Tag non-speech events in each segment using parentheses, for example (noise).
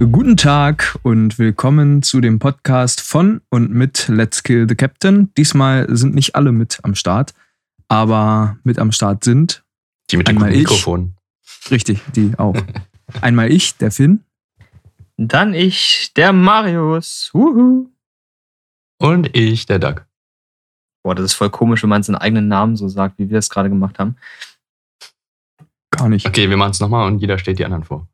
Guten Tag und willkommen zu dem Podcast von und mit Let's Kill the Captain. Diesmal sind nicht alle mit am Start, aber mit am Start sind. Die mit dem Einmal ich. Mikrofon. Richtig, die auch. (laughs) Einmal ich, der Finn. Dann ich, der Marius. Huhu. Und ich, der Doug. Boah, das ist voll komisch, wenn man seinen eigenen Namen so sagt, wie wir es gerade gemacht haben. Gar nicht. Okay, wir machen es nochmal und jeder stellt die anderen vor.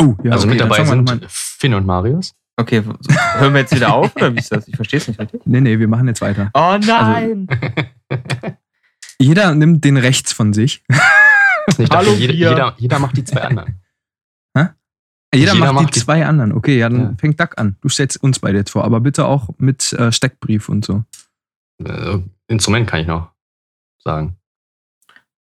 Oh, ja, also okay, mit dabei sind mal- Finn und Marius. Okay, hören wir jetzt wieder auf oder wie ist das? Ich verstehe es nicht richtig. Nee, nee, wir machen jetzt weiter. Oh nein! (laughs) Jeder nimmt den rechts von sich. Ich dachte, Hallo, jeder, jeder, jeder macht die zwei anderen. Jeder, Jeder macht, macht die die- zwei anderen. Okay, ja, dann Ja. fängt Duck an. Du stellst uns beide jetzt vor, aber bitte auch mit äh, Steckbrief und so. Äh, Instrument kann ich noch sagen.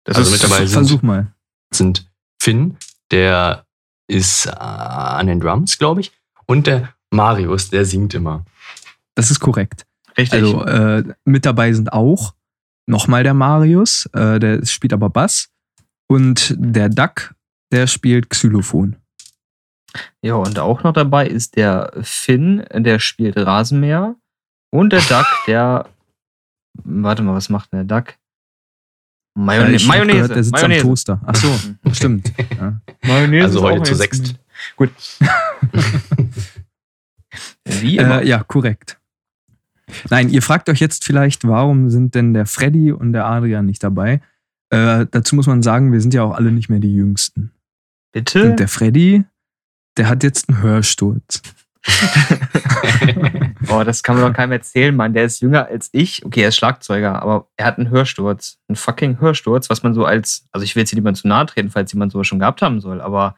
Das Also ist mit dabei sind- Versuch mal. Sind Finn, der ist äh, an den Drums, glaube ich, und der Marius, der singt immer. Das ist korrekt. richtig. Also äh, mit dabei sind auch nochmal der Marius, äh, der spielt aber Bass. Und der Duck, der spielt Xylophon. ja, und auch noch dabei ist der Finn, der spielt Rasenmäher. Und der Duck, der. Warte mal, was macht denn der Duck? Mayonnaise. Äh, ich hab Mayonnaise. Gehört, der sitzt Mayonnaise. am Toaster. Ach so, (laughs) stimmt. (laughs) Ja. Mayonnaise Also ist heute auch zu sechst. Gut. (laughs) Wie immer. Äh, ja, korrekt. Nein, ihr fragt euch jetzt vielleicht, warum sind denn der Freddy und der Adrian nicht dabei? Äh, dazu muss man sagen, wir sind ja auch alle nicht mehr die Jüngsten. Bitte? Und der Freddy, der hat jetzt einen Hörsturz. (laughs) Oh, das kann man doch keinem erzählen, Mann. Der ist jünger als ich. Okay, er ist Schlagzeuger, aber er hat einen Hörsturz. Einen fucking Hörsturz, was man so als. Also, ich will jetzt hier niemand zu nahe treten, falls jemand sowas schon gehabt haben soll, aber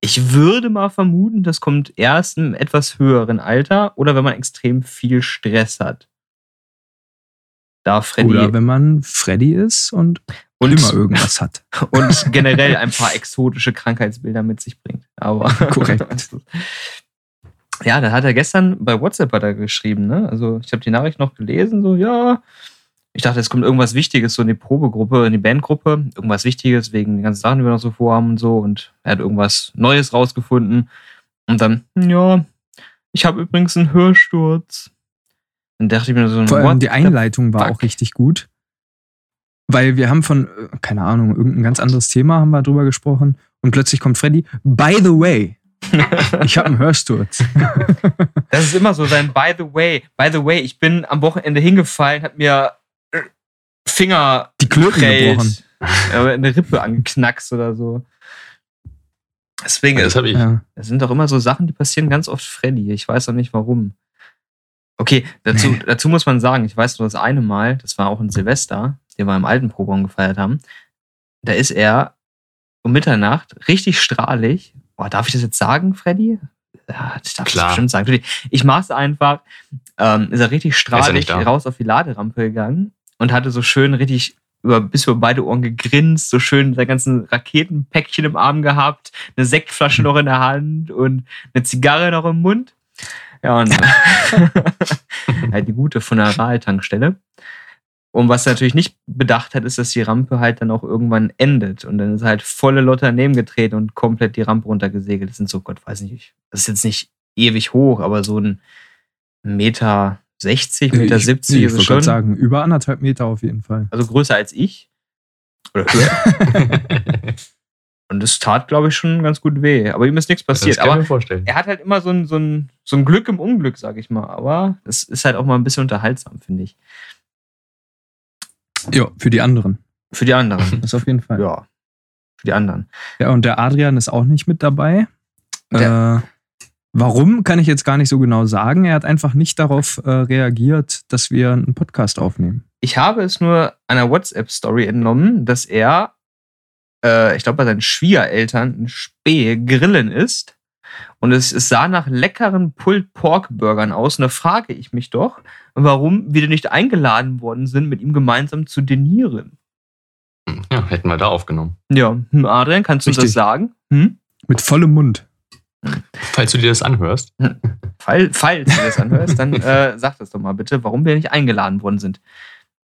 ich würde mal vermuten, das kommt erst im etwas höheren Alter oder wenn man extrem viel Stress hat. Da Freddy Oder wenn man Freddy ist und und, immer irgendwas hat. (laughs) und generell ein paar exotische Krankheitsbilder mit sich bringt. Aber Korrekt. (laughs) Ja, da hat er gestern bei WhatsApp hat er geschrieben, ne? Also ich habe die Nachricht noch gelesen, so ja. Ich dachte, es kommt irgendwas Wichtiges so in die Probegruppe, in die Bandgruppe, irgendwas Wichtiges wegen den ganzen Sachen, die wir noch so vorhaben und so. Und er hat irgendwas Neues rausgefunden. Und dann, ja, ich habe übrigens einen Hörsturz. Dann dachte ich mir so, Vor allem die Einleitung war fuck? auch richtig gut. Weil wir haben von, äh, keine Ahnung, irgendein ganz anderes Thema haben wir drüber gesprochen. Und plötzlich kommt Freddy, by the way, ich habe einen Hörsturz. Das ist immer so sein By the way. By the way, ich bin am Wochenende hingefallen, hat mir äh, Finger Die Klöten gebrochen. eine Rippe angeknackst oder so. Deswegen, das habe ich. Das sind doch immer so Sachen, die passieren ganz oft Freddy. Ich weiß auch nicht warum. Okay, dazu, Nee. dazu muss man sagen, ich weiß nur das eine Mal, das war auch ein Silvester, den wir im alten Proberaum gefeiert haben. Da ist er um Mitternacht richtig strahlig. Boah, darf ich das jetzt sagen, Freddy? Ja, ich darf Klar. das bestimmt sagen. Ich mach's einfach. Ähm, ist er richtig er strahlig da. raus auf die Laderampe gegangen und hatte so schön richtig über, bis über beide Ohren gegrinst, so schön sein ganzen Raketenpäckchen im Arm gehabt, eine Sektflasche noch in der Hand und eine Zigarre noch im Mund. Ja, und (laughs) (laughs) halt die gute Funeraltankstelle. Und was er natürlich nicht bedacht hat, ist, dass die Rampe halt dann auch irgendwann endet. Und dann ist er halt volle Lotte daneben getreten und komplett die Rampe runtergesegelt. Das sind so, Gott weiß nicht, das ist jetzt nicht ewig hoch, aber so ein Meter 60, Meter ich, 70 nee, ich ist es schon. sagen, über anderthalb Meter auf jeden Fall. Also größer als ich. Oder höher. (laughs) Und das tat, glaube ich, schon ganz gut weh. Aber ihm ist nichts passiert. das kann ich Aber mir vorstellen. er hat halt immer so ein, so, ein, so ein Glück im Unglück, sag ich mal. Aber es ist halt auch mal ein bisschen unterhaltsam, finde ich. Ja, für die anderen. Für die anderen. (laughs) Das auf jeden Fall. Ja, ja. Für die anderen. und der Adrian ist auch nicht mit dabei. Der- Äh, warum, kann ich jetzt gar nicht so genau sagen. Er hat einfach nicht darauf äh, reagiert, dass wir einen Podcast aufnehmen. Ich habe es nur einer WhatsApp-Story entnommen, dass er, äh, ich glaube, bei seinen Schwiegereltern in Spee grillen ist. Und es, es sah nach leckeren Pulled Pork Burgern aus. Und da frage ich mich doch, warum wir denn nicht eingeladen worden sind, mit ihm gemeinsam zu denieren. Ja, hätten wir da aufgenommen. Ja, hm, Adrian, kannst du uns das Richtig. sagen? Hm? Mit vollem Mund. Falls du dir das anhörst. Fall, falls du das anhörst, dann äh, sag das doch mal bitte, warum wir nicht eingeladen worden sind.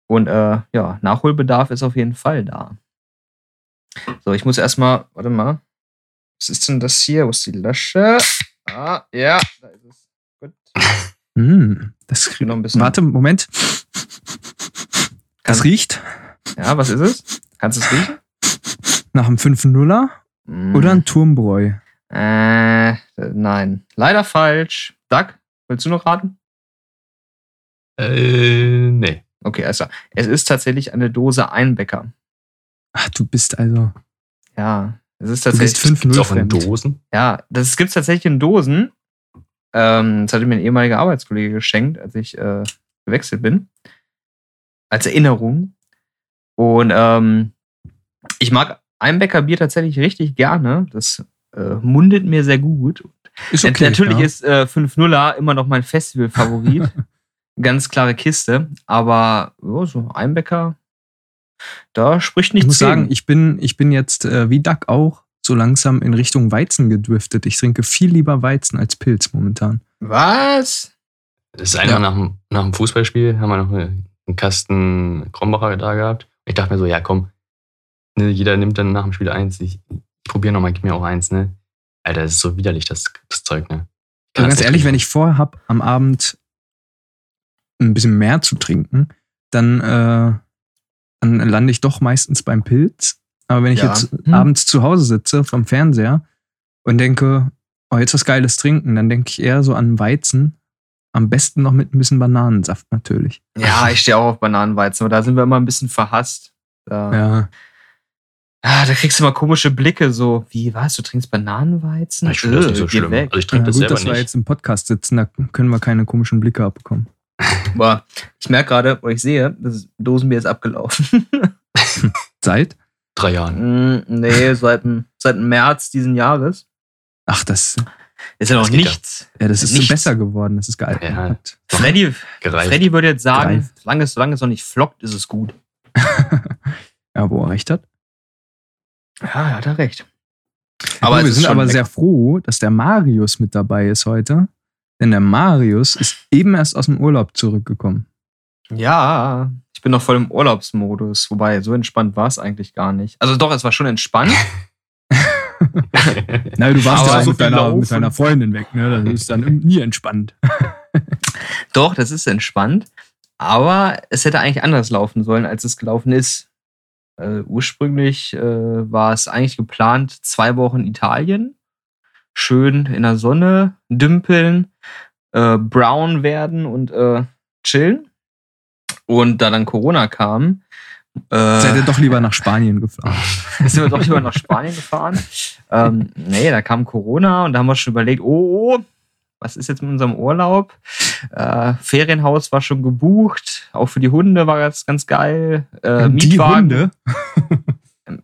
Und äh, ja, Nachholbedarf ist auf jeden Fall da. So, ich muss erstmal, warte mal. Was ist denn das hier? Wo ist die Lasche? Ah, ja, da ist es. Gut. Mm, das Ich noch ein bisschen. Warte, Moment. Das riecht Ja, was ist es? Kannst du es riechen? nach einem 5-0er Mm. oder ein Turmbräu. Äh, nein. Leider falsch. Doug, willst du noch raten? Äh, nee. Okay, also es ist tatsächlich eine Dose Einbecker. Ach, du bist also. Ja, es ist Du tatsächlich. 5-0 Gibt's auch in. Dosen? Ja, das gibt's tatsächlich in Dosen. Ähm, das hatte mir ein ehemaliger Arbeitskollege geschenkt, als ich äh, gewechselt bin. Als Erinnerung. Und ähm, ich mag Einbecker Bier tatsächlich richtig gerne. Das äh, mundet mir sehr gut. Ist Nat- Natürlich ja. ist äh, 5-0er immer noch mein Festival-Favorit. (laughs) Ganz klare Kiste. Aber ja, so Einbecker, da spricht Ich nichts muss sagen, ich bin, ich bin jetzt äh, wie Duck auch so langsam in Richtung Weizen gedriftet. Ich trinke viel lieber Weizen als Pilz momentan. Was? Das ist einmal Ja. nach, dem, nach dem Fußballspiel, haben wir noch einen Kasten Krombacher da gehabt. Ich dachte mir so, ja komm, ne, jeder nimmt dann nach dem Spiel eins. Ich, ich probiere nochmal, gib mir auch eins, ne? Alter, das ist so widerlich, das, das Zeug, ne? Ich Also ganz ehrlich, wenn ich vorhab, am Abend ein bisschen mehr zu trinken, dann, äh, dann lande ich doch meistens beim Pilz. Aber wenn ich Ja. jetzt Hm. abends zu Hause sitze vom Fernseher und denke, oh, jetzt was Geiles trinken, dann denke ich eher so an Weizen. Am besten noch mit ein bisschen Bananensaft natürlich. Ja, ich stehe auch auf Bananenweizen, aber da sind wir immer ein bisschen verhasst. Da, Ja. Ah, da kriegst du immer komische Blicke, so, wie, was, du trinkst Bananenweizen? Ich finde das nicht so Äh, schlimm. weg. Also ich trinke ja das gut, selber dass wir nicht. jetzt im Podcast sitzen, da können wir keine komischen Blicke abbekommen. (laughs) Aber ich merke gerade, wo ich sehe, das Dosenbier ist abgelaufen. (laughs) Seit? Drei Jahren. Mm, nee, seit, seit März diesen Jahres. Ach, das, Ist ja noch nichts. ja, das ist Nichts. so besser geworden. Das ist geil. Ja. Freddy. Freddy würde jetzt sagen, solange es, solange es noch nicht flockt, ist es gut. (laughs) ja, wo er recht hat. Ja, hat er recht. Aber es wir sind aber lecker. sehr froh, dass der Marius mit dabei ist heute. Denn der Marius ist eben erst aus dem Urlaub zurückgekommen. Ja, ich bin noch voll im Urlaubsmodus, wobei so entspannt war es eigentlich gar nicht. Also doch, es war schon entspannt. (laughs) Na, du warst Aber ja auch so mit deiner, mit deiner Freundin weg, ne? Das ist dann nie entspannt. (laughs) Doch, das ist entspannt. Aber es hätte eigentlich anders laufen sollen, als es gelaufen ist. Äh, ursprünglich äh, war es eigentlich geplant, zwei Wochen Italien. Schön in der Sonne, dümpeln, äh, brown werden und äh, chillen. Und da dann Corona kam, äh, Seid ihr doch lieber nach Spanien gefahren. (laughs) sind wir doch lieber nach Spanien gefahren. Ähm, nee, da kam Corona und da haben wir schon überlegt, oh, oh was ist jetzt mit unserem Urlaub? Äh, Ferienhaus war schon gebucht, auch für die Hunde war das ganz geil. Äh, Die Mietwagen, Hunde. (laughs)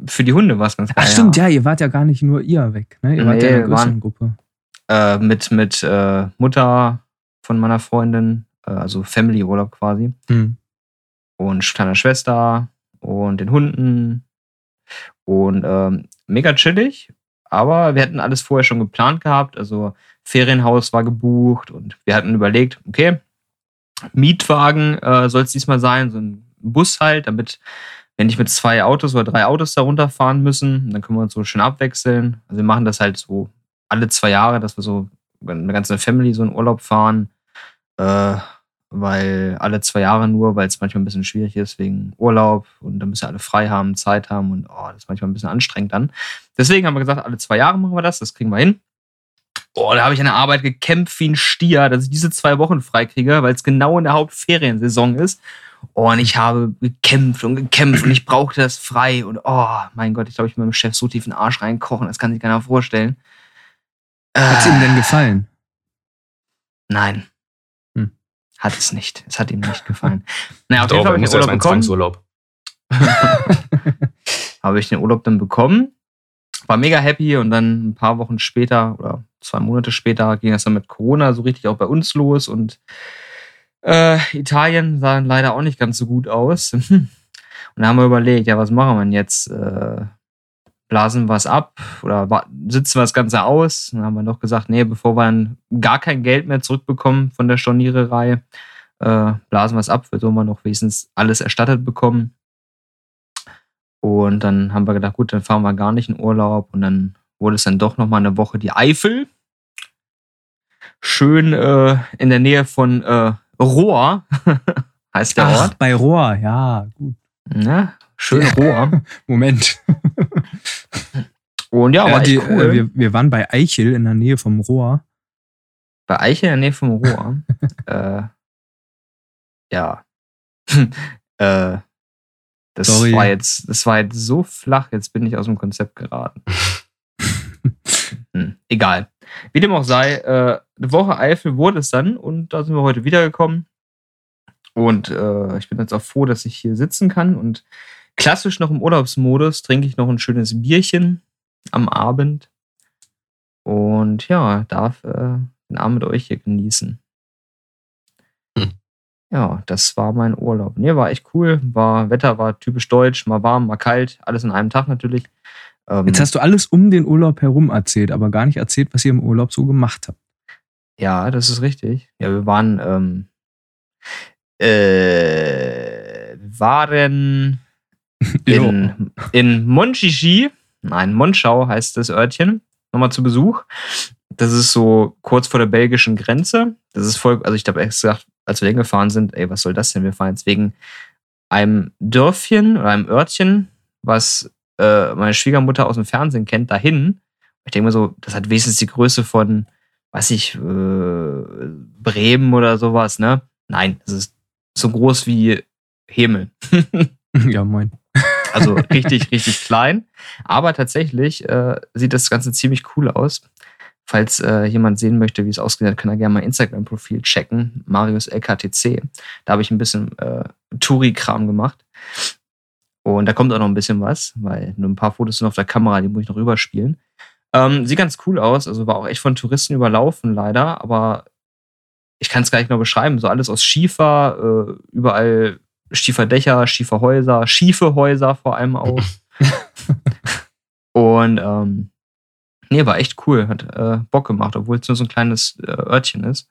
Für die Hunde war es ganz geil. Ach stimmt, ja. ihr wart ja gar nicht nur ihr weg, ne? Ihr wart ja Nee, in einer größeren waren- Gruppe. Äh, mit mit äh, Mutter von meiner Freundin, äh, also Family-Urlaub quasi. Hm. und kleiner Schwester und den Hunden und ähm, mega chillig. Aber wir hatten alles vorher schon geplant gehabt. Also Ferienhaus war gebucht und wir hatten überlegt, okay, Mietwagen äh, soll es diesmal sein, so ein Bus halt, damit wir nicht mit zwei Autos oder drei Autos da runterfahren müssen. Dann können wir uns so schön abwechseln. Also wir machen das halt so alle zwei Jahre, dass wir so eine ganze Family so in Urlaub fahren. Äh, weil alle zwei Jahre nur, weil es manchmal ein bisschen schwierig ist wegen Urlaub und dann müssen alle frei haben, Zeit haben und oh, das ist manchmal ein bisschen anstrengend dann. Deswegen haben wir gesagt, alle zwei Jahre machen wir das, das kriegen wir hin. Oh, da habe ich an der Arbeit gekämpft wie ein Stier, dass ich diese zwei Wochen frei kriege, weil es genau in der Hauptferiensaison ist. Oh, und ich habe gekämpft und gekämpft und ich brauchte das frei und oh, mein Gott, ich glaube, ich will meinem Chef so tief in den Arsch reinkochen, das kann sich keiner vorstellen. Hat es Äh, ihm denn gefallen? Nein. Hm. Hat es nicht. Es hat ihm nicht gefallen. Naja, auf Doch, jeden Fall habe ich den Urlaub bekommen. (laughs) Habe ich den Urlaub dann bekommen. War mega happy und dann ein paar Wochen später oder zwei Monate später ging es dann mit Corona so richtig auch bei uns los und äh, Italien sah dann leider auch nicht ganz so gut aus. (laughs) und da haben wir überlegt, ja, was machen wir denn jetzt? Äh, blasen wir es ab oder sitzen wir das Ganze aus? Dann haben wir doch gesagt, nee, bevor wir dann gar kein Geld mehr zurückbekommen von der Storniererei, äh, blasen wir es ab, wir sollen wir noch wenigstens alles erstattet bekommen. Und dann haben wir gedacht, gut, dann fahren wir gar nicht in Urlaub. Und dann wurde es dann doch nochmal eine Woche die Eifel. schön äh, in der Nähe von äh, Rohr, (laughs) heißt der Ach, Ort. bei Rohr, ja, gut. Ne? Schön Rohr. (laughs) Moment. Und ja, Ja, war die, cool. äh, wir, wir waren bei Eichel in der Nähe vom Rohr. Bei Eiche in der Nähe vom Rohr. (laughs) äh, ja. äh, das Sorry. war jetzt, das war jetzt so flach, jetzt bin ich aus dem Konzept geraten. hm, egal. Wie dem auch sei, äh, eine Woche Eifel wurde es dann und da sind wir heute wiedergekommen. Und äh, ich bin jetzt auch froh, dass ich hier sitzen kann. Und klassisch noch im Urlaubsmodus trinke ich noch ein schönes Bierchen am Abend. Und ja, darf äh, den Abend mit euch hier genießen. Hm. Ja, das war mein Urlaub. Nee, war echt cool. War, Wetter war typisch deutsch, mal warm, mal kalt, alles in einem Tag natürlich. Ähm, Jetzt hast du alles um den Urlaub herum erzählt, aber gar nicht erzählt, was ihr im Urlaub so gemacht habt. Ja, das ist richtig. Ja, wir waren, ähm, äh, waren (laughs) in, in Monchichi, nein, Monschau heißt das Örtchen, nochmal zu Besuch. Das ist so kurz vor der belgischen Grenze. Das ist voll, also ich habe echt gesagt, als wir hingefahren sind, ey, was soll das denn? Wir fahren jetzt wegen einem Dörfchen oder einem Örtchen, was äh, meine Schwiegermutter aus dem Fernsehen kennt, dahin. Ich denke mir so, das hat wenigstens die Größe von, weiß ich, äh, Bremen oder sowas, ne? Nein, es ist so groß wie Hemel. (laughs) ja, moin. (laughs) Also richtig, richtig klein. Aber tatsächlich äh, sieht das Ganze ziemlich cool aus. Falls äh, jemand sehen möchte, wie es ausgesehen hat, kann er gerne mein Instagram-Profil checken. Marius LKTC. Da habe ich ein bisschen äh, Touri-Kram gemacht. Und da kommt auch noch ein bisschen was, weil nur ein paar Fotos sind auf der Kamera, die muss ich noch rüberspielen. Ähm, sieht ganz cool aus, also war auch echt von Touristen überlaufen, leider, aber ich kann es gar nicht genau beschreiben. So alles aus Schiefer, äh, überall Schieferdächer, Schieferhäuser, schiefe Häuser vor allem auch. (laughs) Und ähm, nee, war echt cool, hat äh, Bock gemacht, obwohl es nur so ein kleines äh, Örtchen ist.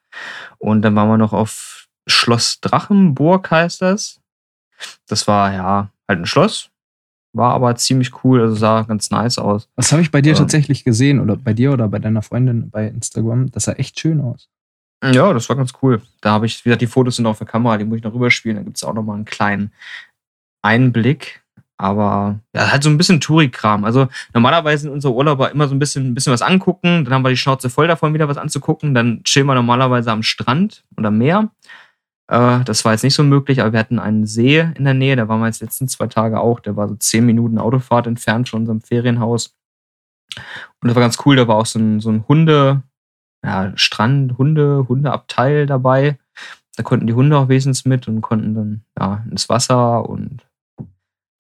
Und dann waren wir noch auf Schloss Drachenburg, heißt das. Das war ja halt ein Schloss, war aber ziemlich cool, also sah ganz nice aus. Was habe ich bei dir Ähm. tatsächlich gesehen oder bei dir oder bei deiner Freundin bei Instagram? Das sah echt schön aus. Ja, das war ganz cool. Da habe ich, wie gesagt, die Fotos sind auf der Kamera, die muss ich noch rüberspielen. Da gibt es auch noch mal einen kleinen Einblick. Aber ja, halt so ein bisschen Touri-Kram. Also normalerweise sind unsere Urlauber immer so ein bisschen, ein bisschen was angucken. Dann haben wir die Schnauze voll davon, wieder was anzugucken. Dann chillen wir normalerweise am Strand oder am Meer. Äh, das war jetzt nicht so möglich, aber wir hatten einen See in der Nähe. Da waren wir jetzt letzten zwei Tage auch. Der war so zehn Minuten Autofahrt entfernt von unserem Ferienhaus. Und das war ganz cool. Da war auch so ein, so ein Hunde, ja, Strand, Hunde, Hundeabteil dabei. Da konnten die Hunde auch wesentlich mit und konnten dann ja, ins Wasser und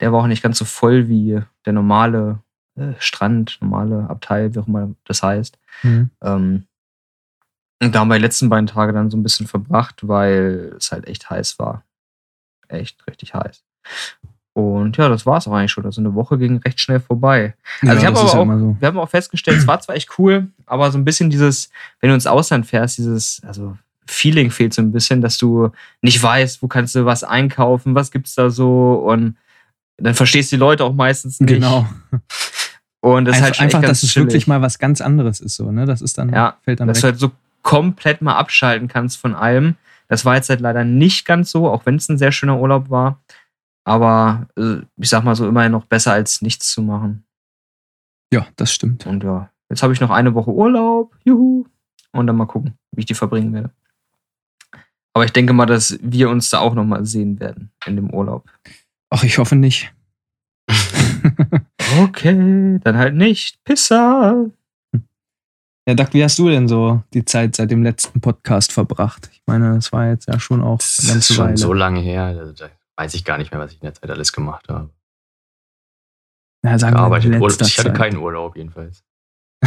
der war auch nicht ganz so voll wie der normale äh, Strand, normale Abteil, wie auch immer das heißt. Mhm. Ähm, und da haben wir die letzten beiden Tage dann so ein bisschen verbracht, weil es halt echt heiß war. Echt richtig heiß. Und ja, das war es auch eigentlich schon. Also eine Woche ging recht schnell vorbei. Also ich habe aber ist ja auch, so. wir haben auch festgestellt, es war zwar echt cool, aber so ein bisschen dieses, wenn du ins Ausland fährst, dieses, also Feeling fehlt so ein bisschen, dass du nicht weißt, wo kannst du was einkaufen, was gibt's da so und dann verstehst du die Leute auch meistens nicht. Genau. Und das ist Einfach, halt schon einfach dass es wirklich mal was ganz anderes ist, so, ne? Das ist dann, Ja, fällt dann dass weg. du halt so komplett mal abschalten kannst von allem. Das war jetzt halt leider nicht ganz so, auch wenn es ein sehr schöner Urlaub war. Aber äh, ich sag mal so, immerhin noch besser als nichts zu machen. Ja, das stimmt. Und ja, jetzt habe ich noch eine Woche Urlaub. Juhu. Und dann mal gucken, wie ich die verbringen werde. Aber ich denke mal, dass wir uns da auch noch mal sehen werden in dem Urlaub. Ach, ich hoffe nicht. (laughs) (laughs) Okay, dann halt nicht. Pisser. Ja, Doug, wie hast du denn so die Zeit seit dem letzten Podcast verbracht? Ich meine, es war jetzt ja schon auch Das eine ist ganze schon Weile. so lange her, da, da weiß ich gar nicht mehr, was ich in der Zeit alles gemacht habe. ja, sagen aber wir ich, in hatte Urlaub, ich hatte Zeit. keinen Urlaub jedenfalls. (laughs)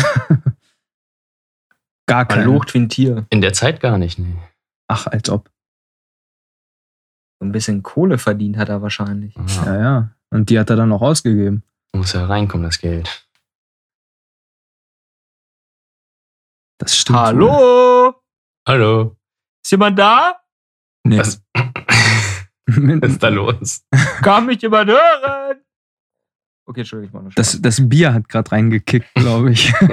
Gar Man keinen. locht wie ein Tier. In der Zeit gar nicht, nee. Ach, als ob. So ein bisschen Kohle verdient hat er wahrscheinlich. Ja, Ja, ja. Und die hat er dann noch ausgegeben. Muss ja reinkommen, das Geld. Das stimmt. Hallo? Hallo. Ist jemand da? Nee. Was, was (laughs) ist da los? Kann mich jemand hören? Okay, mach nur Das, das Bier hat gerade reingekickt, glaube ich. (laughs)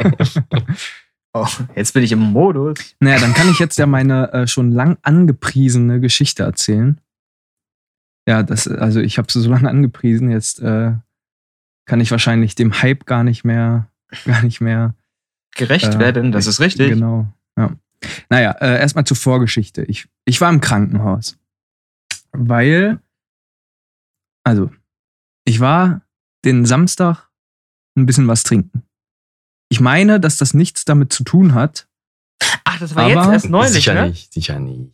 Oh, jetzt bin ich im Modus. Naja, dann kann ich jetzt ja meine äh, schon lang angepriesene Geschichte erzählen. Ja, das, also ich habe sie so lange angepriesen, jetzt äh, kann ich wahrscheinlich dem Hype gar nicht mehr, gar nicht mehr. Gerecht Äh, werden, das ist richtig. Genau. Ja. Naja, äh, erstmal zur Vorgeschichte. Ich, ich war im Krankenhaus. Weil, also, ich war den Samstag ein bisschen was trinken. Ich meine, dass das nichts damit zu tun hat. Ach, das war Aber- jetzt erst neulich, sicher ne? nicht, sicher nicht.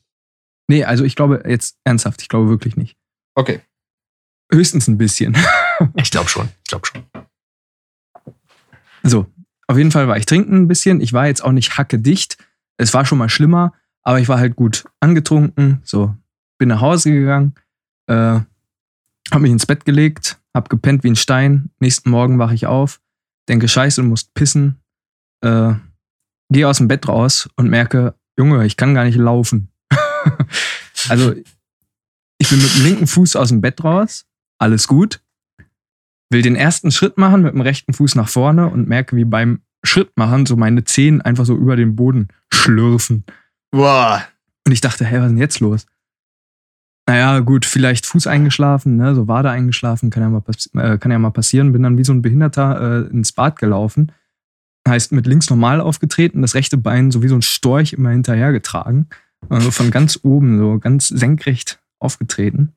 Nee, also ich glaube jetzt ernsthaft, ich glaube wirklich nicht. Okay. Höchstens ein bisschen. Ich glaube schon, ich glaube schon. So, auf jeden Fall war ich trinken ein bisschen. Ich war jetzt auch nicht hackedicht. Es war schon mal schlimmer, aber ich war halt gut angetrunken. So, bin nach Hause gegangen, äh, hab mich ins Bett gelegt, hab gepennt wie ein Stein. Nächsten Morgen wache ich auf, denke, scheiße, du musst pissen. Äh, gehe aus dem Bett raus und merke, Junge, ich kann gar nicht laufen. (laughs) also, ich bin mit dem linken Fuß aus dem Bett raus, alles gut will den ersten Schritt machen mit dem rechten Fuß nach vorne und merke, wie beim Schrittmachen so meine Zehen einfach so über den Boden schlürfen. Boah. Und ich dachte, hä, was ist denn jetzt los? Naja, gut, vielleicht Fuß eingeschlafen, ne, so Wade eingeschlafen, kann ja mal, äh, kann ja mal passieren. Bin dann wie so ein Behinderter äh, ins Bad gelaufen. Heißt, mit links normal aufgetreten, das rechte Bein so wie so ein Storch immer hinterhergetragen. Also von ganz oben, so ganz senkrecht aufgetreten.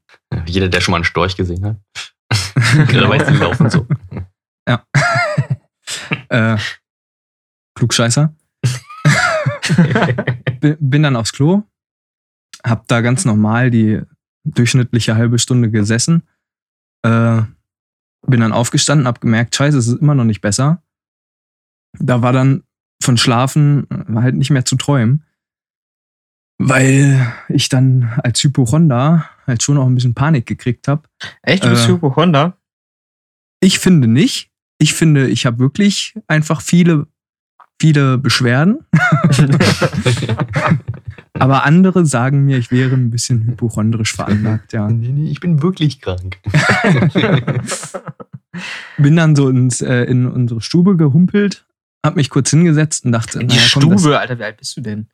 Jeder, der schon mal einen Storch gesehen hat, der weiß, die laufen so. (laughs) Äh, Klugscheißer. (laughs) Bi- bin dann aufs Klo, hab da ganz normal die durchschnittliche halbe Stunde gesessen, äh, bin dann aufgestanden, hab gemerkt, scheiße, es ist immer noch nicht besser. Da war dann von Schlafen äh, halt nicht mehr zu träumen, weil ich dann als Hypochonder halt schon auch ein bisschen Panik gekriegt habe. Echt, du bist Äh. Hypochonder? Ich finde nicht. Ich finde, ich habe wirklich einfach viele, viele Beschwerden. (laughs) Aber andere sagen mir, ich wäre ein bisschen hypochondrisch veranlagt, ja. nee, nee, ich bin wirklich krank. (laughs) Bin dann so ins, äh, in unsere Stube gehumpelt, hab mich kurz hingesetzt und dachte, In die naja, komm, Stube, Alter, wie alt bist du denn?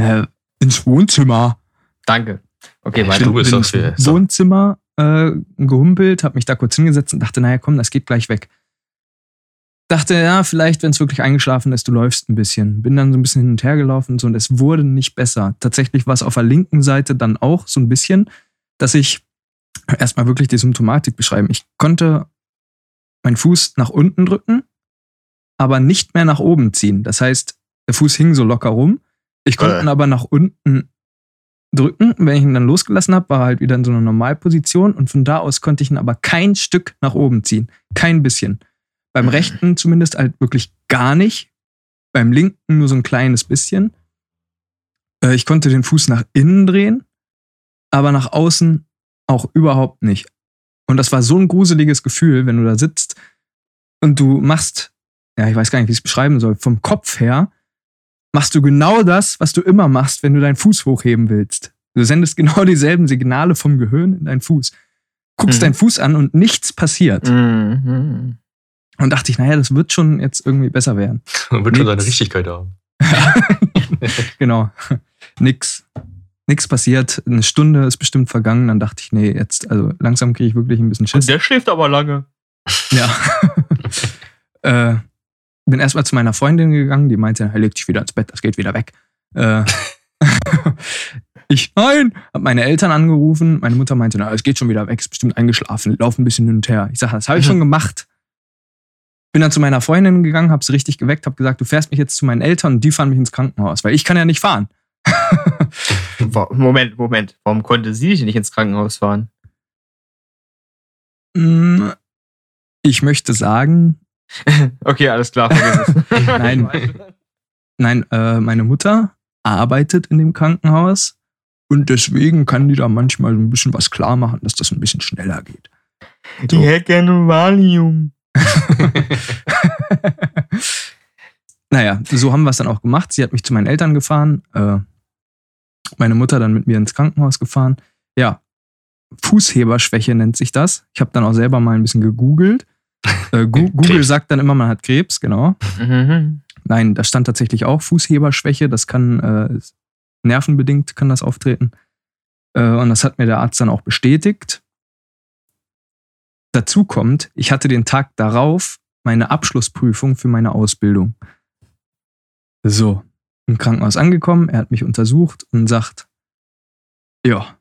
Äh, ins Wohnzimmer. Danke. Okay, Ja, weiter. Stube ist bin doch ins für-. Wohnzimmer äh, gehumpelt, hab mich da kurz hingesetzt und dachte, naja, komm, das geht gleich weg. Dachte, ja, vielleicht, wenn es wirklich eingeschlafen ist, du läufst ein bisschen. Bin dann so ein bisschen hin und her gelaufen und so und es wurde nicht besser. Tatsächlich war es auf der linken Seite dann auch so ein bisschen, dass ich erstmal wirklich die Symptomatik beschreiben. Ich konnte meinen Fuß nach unten drücken, aber nicht mehr nach oben ziehen. Das heißt, der Fuß hing so locker rum. Ich konnte Äh. ihn aber nach unten drücken. Wenn ich ihn dann losgelassen habe, war er halt wieder in so einer Normalposition und von da aus konnte ich ihn aber kein Stück nach oben ziehen. Kein bisschen. Beim Mhm. rechten zumindest halt wirklich gar nicht. Beim linken nur so ein kleines bisschen. Äh, Ich konnte den Fuß nach innen drehen, aber nach außen auch überhaupt nicht. Und das war so ein gruseliges Gefühl, wenn du da sitzt und du machst, ja, ich weiß gar nicht, wie ich es beschreiben soll, vom Kopf her machst du genau das, was du immer machst, wenn du deinen Fuß hochheben willst. Du sendest genau (laughs) dieselben Signale vom Gehirn in deinen Fuß. Guckst Mhm. deinen Fuß an und nichts passiert. Mhm. Und dachte ich, naja, das wird schon jetzt irgendwie besser werden. Man (laughs) wird schon seine Nix. Richtigkeit haben. (laughs) Genau. Nix. Nix passiert. Eine Stunde ist bestimmt vergangen. Dann dachte ich, nee, jetzt, also langsam kriege ich wirklich ein bisschen Schiss. Und der schläft aber lange. Ja. äh, bin erstmal zu meiner Freundin gegangen, die meinte, er leg dich wieder ins Bett, das geht wieder weg. Äh, (laughs) ich, nein, hab meine Eltern angerufen. Meine Mutter meinte, na, es geht schon wieder weg, ist bestimmt eingeschlafen, lauf ein bisschen hin und her. Ich sage, das habe ich (laughs) schon gemacht. Bin dann zu meiner Freundin gegangen, hab sie richtig geweckt, hab gesagt, du fährst mich jetzt zu meinen Eltern und die fahren mich ins Krankenhaus, weil ich kann ja nicht fahren. (laughs) Moment, Moment. Warum konnte sie dich nicht ins Krankenhaus fahren? Mm, Ich möchte sagen, (laughs) Okay, alles klar, vergiss es. (laughs) Nein. Nein, äh, meine Mutter arbeitet in dem Krankenhaus und deswegen kann die da manchmal so ein bisschen was klar machen, dass das ein bisschen schneller geht. Die hätte gerne Valium. (laughs) naja, so haben wir es dann auch gemacht. Sie hat mich zu meinen Eltern gefahren, äh, meine Mutter dann mit mir ins Krankenhaus gefahren. Ja, Fußheberschwäche nennt sich das. Ich habe dann auch selber mal ein bisschen gegoogelt. Äh, Google Krebs. sagt dann immer, man hat Krebs, genau. Mhm. nein, da stand tatsächlich auch Fußheberschwäche. Das kann äh, nervenbedingt kann das auftreten. Äh, und das hat mir der Arzt dann auch bestätigt. Dazu kommt, ich hatte den Tag darauf meine Abschlussprüfung für meine Ausbildung. So, im Krankenhaus angekommen, er hat mich untersucht und sagt, ja,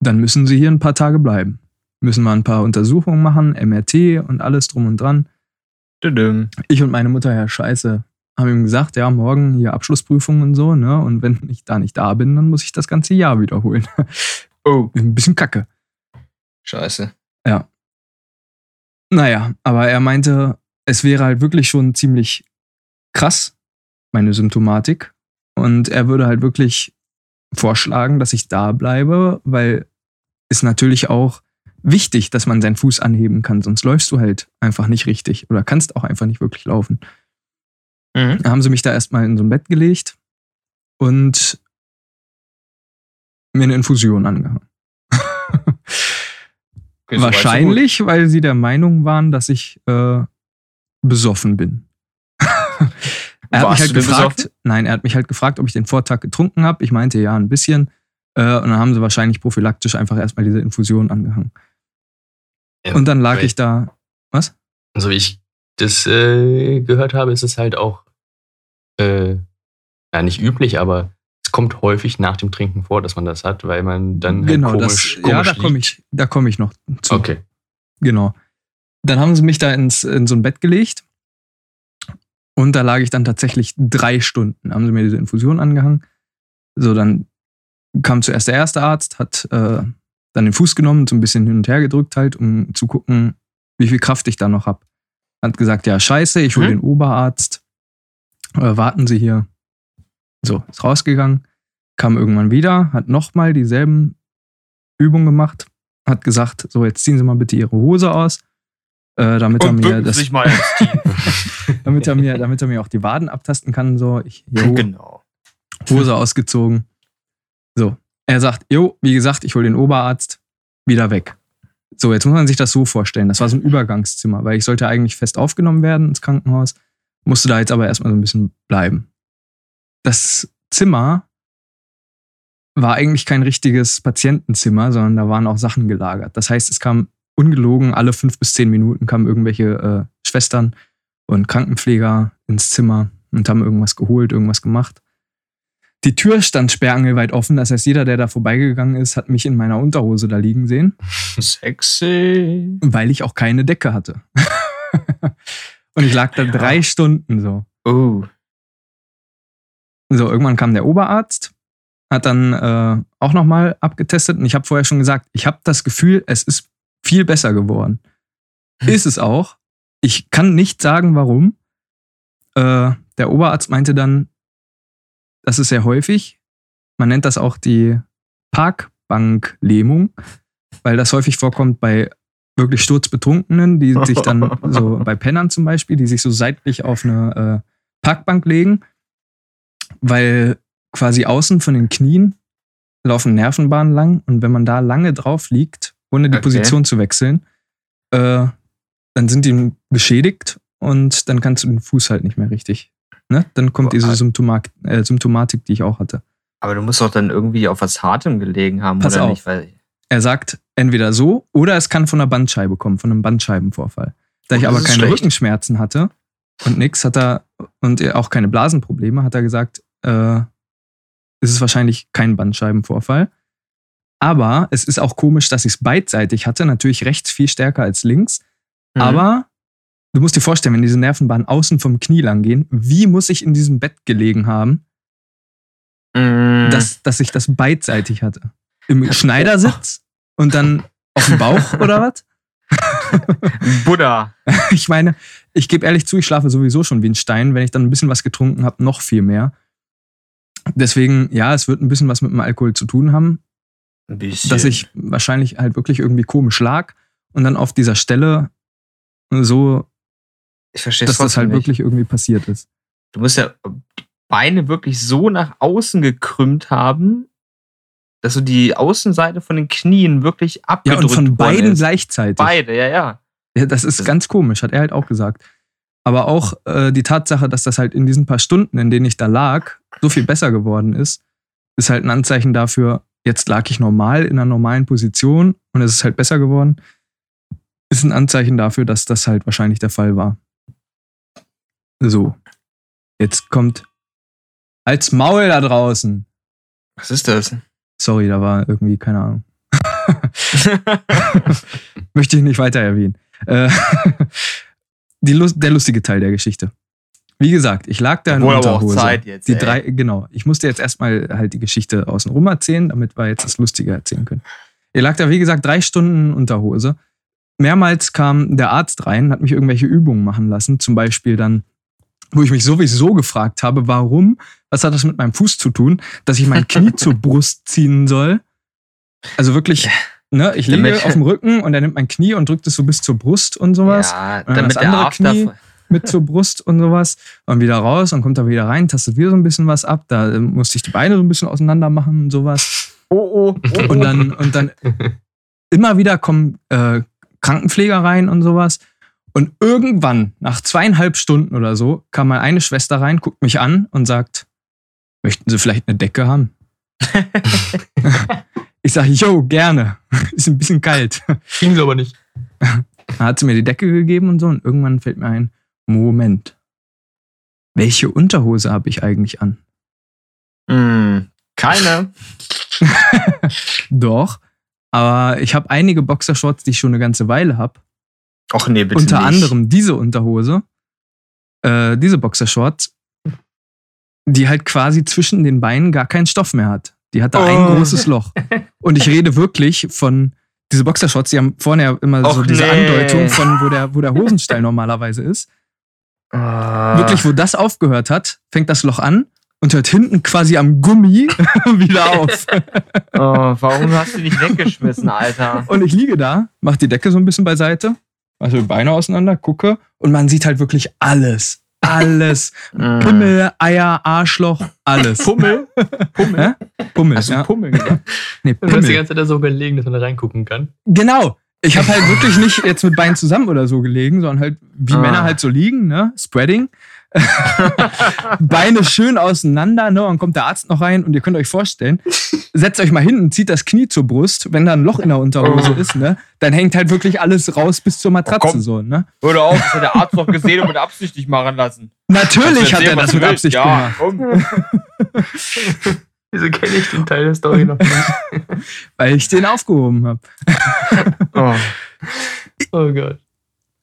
dann müssen Sie hier ein paar Tage bleiben. Müssen wir ein paar Untersuchungen machen, MRT und alles drum und dran. Ich und meine Mutter, ja, scheiße, haben ihm gesagt, ja, morgen hier Abschlussprüfung und so, ne? Und wenn ich da nicht da bin, dann muss ich das ganze Jahr wiederholen. (laughs) Oh. Ein bisschen kacke. Scheiße. Ja. Naja, aber er meinte, es wäre halt wirklich schon ziemlich krass, meine Symptomatik. Und er würde halt wirklich vorschlagen, dass ich da bleibe, weil es natürlich auch wichtig, dass man seinen Fuß anheben kann, sonst läufst du halt einfach nicht richtig oder kannst auch einfach nicht wirklich laufen. Mhm. Da haben sie mich da erstmal in so ein Bett gelegt und mir eine Infusion angehangen. (laughs) okay, Wahrscheinlich, so weil sie der Meinung waren, dass ich äh, besoffen bin. (laughs) er hat mich halt gefragt, besoffen? nein, er hat mich halt gefragt, ob ich den Vortag getrunken habe. Ich meinte ja, ein bisschen. Äh, und dann haben sie wahrscheinlich prophylaktisch einfach erstmal diese Infusion angehangen. Ja, und dann lag ich da. Was? So wie ich das äh, gehört habe, ist es halt auch äh, ja, nicht üblich, aber es kommt häufig nach dem Trinken vor, dass man das hat, weil man dann halt genau, komisch, das, komisch Ja, da komme ich, da komm ich noch zu. Okay. Genau. Dann haben sie mich da ins, in so ein Bett gelegt und da lag ich dann tatsächlich drei Stunden. Haben sie mir diese Infusion angehangen. So, dann kam zuerst der erste Arzt, hat äh, dann den Fuß genommen, so ein bisschen hin und her gedrückt halt, um zu gucken, wie viel Kraft ich da noch habe. Hat gesagt, ja, scheiße, ich hole mhm. den Oberarzt. Äh, warten Sie hier. So, ist rausgegangen, kam irgendwann wieder, hat nochmal dieselben Übungen gemacht, hat gesagt, so, jetzt ziehen Sie mal bitte Ihre Hose aus. Äh, damit er mir das, (laughs) damit er mir, damit er mir auch die Waden abtasten kann. So, ich, jo, genau. Hose ausgezogen. So, er sagt, jo, wie gesagt, ich hole den Oberarzt wieder weg. So, jetzt muss man sich das so vorstellen. Das war so ein Übergangszimmer, weil ich sollte eigentlich fest aufgenommen werden ins Krankenhaus, musste da jetzt aber erstmal so ein bisschen bleiben. Das Zimmer war eigentlich kein richtiges Patientenzimmer, sondern da waren auch Sachen gelagert. Das heißt, es kam ungelogen, alle fünf bis zehn Minuten kamen irgendwelche äh, Schwestern und Krankenpfleger ins Zimmer und haben irgendwas geholt, irgendwas gemacht. Die Tür stand sperrangelweit offen, das heißt, jeder, der da vorbeigegangen ist, hat mich in meiner Unterhose da liegen sehen. Sexy. Weil ich auch keine Decke hatte. (laughs) und ich lag da ja. drei Stunden so. Oh. So, irgendwann kam der Oberarzt, hat dann äh, auch nochmal abgetestet und ich habe vorher schon gesagt, ich habe das Gefühl, es ist viel besser geworden. Hm. Ist es auch. Ich kann nicht sagen, warum. Äh, der Oberarzt meinte dann, das ist sehr häufig. Man nennt das auch die Parkbanklähmung, weil das häufig vorkommt bei wirklich sturzbetrunkenen, die sich dann so (laughs) bei Pennern zum Beispiel, die sich so seitlich auf eine äh, Parkbank legen, weil quasi außen von den Knien laufen Nervenbahnen lang und wenn man da lange drauf liegt, ohne die okay. Position zu wechseln, äh, dann sind die geschädigt und dann kannst du den Fuß halt nicht mehr richtig Ne? Dann kommt diese äh, Symptomatik, äh, Symptomatik, die ich auch hatte. Aber du musst doch dann irgendwie auf was Hartem gelegen haben, Pass oder auf. nicht? Weil er sagt entweder so oder es kann von einer Bandscheibe kommen, von einem Bandscheibenvorfall. Da oh, ich aber keine schlecht. Rückenschmerzen hatte und nix, hat er und auch keine Blasenprobleme, hat er gesagt, äh, ist es wahrscheinlich kein Bandscheibenvorfall. Aber es ist auch komisch, dass ich es beidseitig hatte, natürlich rechts viel stärker als links. Mhm. Aber du musst dir vorstellen, wenn diese Nervenbahnen außen vom Knie lang gehen, wie muss ich in diesem Bett gelegen haben, mm. dass, dass ich das beidseitig hatte? Im Schneidersitz und dann auf dem Bauch oder was? (laughs) Buddha. (laughs) Ich meine, ich gebe ehrlich zu, ich schlafe sowieso schon wie ein Stein. Wenn ich dann ein bisschen was getrunken habe, noch viel mehr. Deswegen, ja, es wird ein bisschen was mit dem Alkohol zu tun haben. Ein bisschen. Dass ich wahrscheinlich halt wirklich irgendwie komisch lag und dann auf dieser Stelle so ich verstehe Dass das halt nicht. wirklich irgendwie passiert ist. Du musst ja die Beine wirklich so nach außen gekrümmt haben, dass so die Außenseite von den Knien wirklich abgedrückt Ja, und von beiden ist. gleichzeitig. Beide, ja, ja. Ja, das ist das ganz komisch, hat er halt auch gesagt. aber auch äh, die Tatsache, dass das halt in diesen paar Stunden, in denen ich da lag, so viel besser geworden ist, ist halt ein Anzeichen dafür, jetzt lag ich normal in einer normalen Position und es ist halt besser geworden, ist ein Anzeichen dafür, dass das halt wahrscheinlich der Fall war. So. Jetzt kommt als Maul da draußen. Was ist das? Sorry, da war irgendwie, keine Ahnung. (laughs) (laughs) Möchte ich nicht weiter erwähnen. Äh, (laughs) die, Lust- der lustige Teil der Geschichte. Wie gesagt, ich lag da in Wohl aber auch Unterhose. Zeit jetzt. Die ey. drei, genau. Ich musste jetzt erstmal halt die Geschichte außenrum erzählen, damit wir jetzt das Lustige erzählen können. Ihr lag da, wie gesagt, drei Stunden in Unterhose. Mehrmals kam der Arzt rein, hat mich irgendwelche Übungen machen lassen. Zum Beispiel dann, wo ich mich sowieso gefragt habe, warum, was hat das mit meinem Fuß zu tun, dass ich mein Knie (laughs) zur Brust ziehen soll. Also wirklich, ne, ich liege Damit- auf dem Rücken und er nimmt mein Knie und drückt es so bis zur Brust und sowas Ja, dann damit das der andere. Knie. mit zur Brust und sowas und wieder raus und kommt da wieder rein, tastet wieder so ein bisschen was ab. Da äh, musste ich die Beine so ein bisschen auseinander machen und sowas. Oh, oh, oh, Und dann, und dann (laughs) immer wieder kommen äh, Krankenpfleger rein und sowas. Und irgendwann, nach zweieinhalb Stunden oder so, kam mal eine Schwester rein, guckt mich an und sagt, möchten Sie vielleicht eine Decke haben? (laughs) ich sage, yo, gerne. (laughs) Ist ein bisschen kalt. Ging aber nicht. Dann hat sie mir die Decke gegeben und so und irgendwann fällt mir ein, Moment. Welche Unterhose habe ich eigentlich an? Hm, keine. (laughs) Doch, aber ich habe einige Boxershorts, die ich schon eine ganze Weile habe. Och nee, bitte Unter nicht. anderem diese Unterhose, äh, diese Boxershorts, die halt quasi zwischen den Beinen gar keinen Stoff mehr hat. Die hat da ein Oh. großes Loch. Und ich rede wirklich von diese Boxershorts, die haben vorne ja immer so Och, diese nee. Andeutung von wo der, wo der Hosenstall normalerweise ist. Ah. Wirklich, wo das aufgehört hat, fängt das Loch an und hört hinten quasi am Gummi (laughs) wieder auf. Oh, warum hast du dich weggeschmissen, Alter? Und ich liege da, mach die Decke so ein bisschen beiseite, also Beine auseinander, gucke und man sieht halt wirklich alles. (laughs) Alles. Hm. Pimmel, Eier, Arschloch, alles. Pummel? Pummel? Pummel, Hast du ja. Pummel (laughs) gesagt? Nee, Du hast die ganze Zeit da so gelegen, dass man da reingucken kann. Genau. Ich habe halt wirklich nicht jetzt mit Beinen zusammen oder so gelegen, sondern halt wie Ah. Männer halt so liegen, ne? Spreading. (laughs) Beine schön auseinander, ne? Und kommt der Arzt noch rein und ihr könnt euch vorstellen, setzt euch mal hinten, zieht das Knie zur Brust, wenn da ein Loch in der Unterhose Oh. ist, ne? Dann hängt halt wirklich alles raus bis zur Matratze Oh, so, ne? Hör auf, das hat der Arzt doch gesehen und mit Absicht nicht machen lassen. Natürlich hat er das mit? Absicht ja, gemacht, Komm. (laughs) Wieso kenne ich den Teil der Story noch nicht? (laughs) weil ich den aufgehoben habe. Oh, Oh Gott.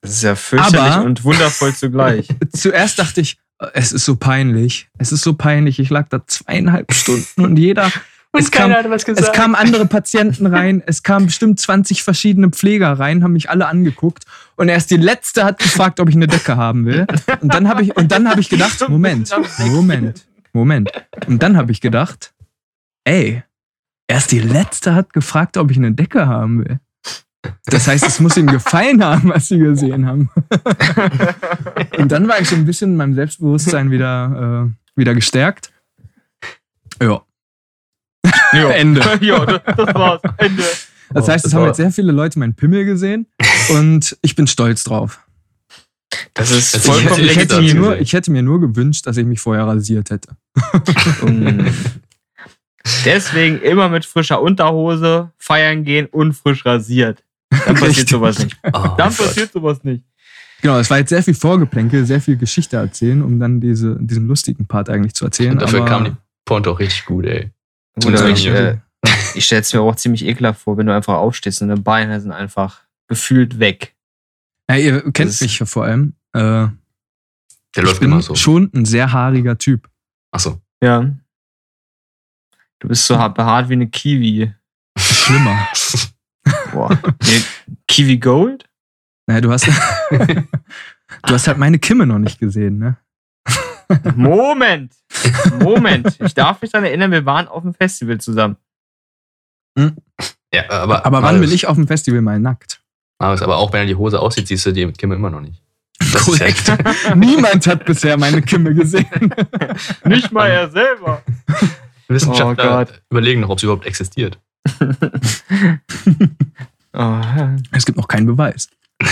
Das ist ja fürchterlich Aber- und wundervoll zugleich. (laughs) Zuerst dachte ich, es ist so peinlich. Es ist so peinlich. Ich lag da zweieinhalb Stunden und jeder (laughs) Und Es kam- keiner hat was gesagt. Es kamen andere (laughs) Patienten rein, es kamen bestimmt 20 verschiedene Pfleger rein, haben mich alle angeguckt und erst die letzte hat gefragt, ob ich eine Decke haben will. Und dann habe ich und dann habe ich gedacht, Moment, Moment, Moment. Und dann habe ich gedacht, ey, erst die letzte hat gefragt, ob ich eine Decke haben will. Das heißt, es muss ihnen gefallen haben, was sie gesehen haben. (laughs) Und dann war ich so ein bisschen in meinem Selbstbewusstsein wieder, äh, wieder gestärkt. Ja, Ja. (laughs) Ende. (laughs) ja, das, das war's. Ende. Das heißt, es das haben jetzt sehr viele Leute meinen Pimmel gesehen und ich bin stolz drauf. Das ist Das vollkommen Ich hätte, mir nur, ich hätte mir nur gewünscht, dass ich mich vorher rasiert hätte. Deswegen immer mit frischer Unterhose feiern gehen und frisch rasiert. Dann (laughs) passiert Richtig. sowas nicht. Oh, Dann Gott. passiert sowas nicht. Genau, es war jetzt sehr viel Vorgeplänkel, sehr viel Geschichte erzählen, um dann diese, diesen lustigen Part eigentlich zu erzählen. Und dafür aber kam die Pointe auch richtig gut, ey. Oder ich, äh, ich stelle es mir auch ziemlich ekelhaft vor, wenn du einfach aufstehst und deine Beine sind einfach gefühlt weg. ja, ihr kennt Das- mich ja vor allem. Äh, Der ich läuft bin immer so. schon ein sehr haariger Typ. Achso. Ja. Du bist so behaart wie eine Kiwi. Schlimmer. (laughs) Boah. (laughs) Kiwi Gold? naja, du hast, (laughs) du hast halt meine Kimme noch nicht gesehen, ne? (laughs) Moment! Moment! Ich darf mich daran erinnern, wir waren auf dem Festival zusammen. Ja, aber, Aber wann Marius, bin ich auf dem Festival mal nackt? Marius, aber auch wenn er die Hose aussieht, siehst du die Kimme immer noch nicht. Das Korrekt. Niemand hat bisher meine Kimme gesehen. Nicht mal er selber. Wissenschaftler Oh Gott. überlegen noch, ob sie überhaupt existiert. (laughs) Oh, Es gibt noch keinen Beweis. Wie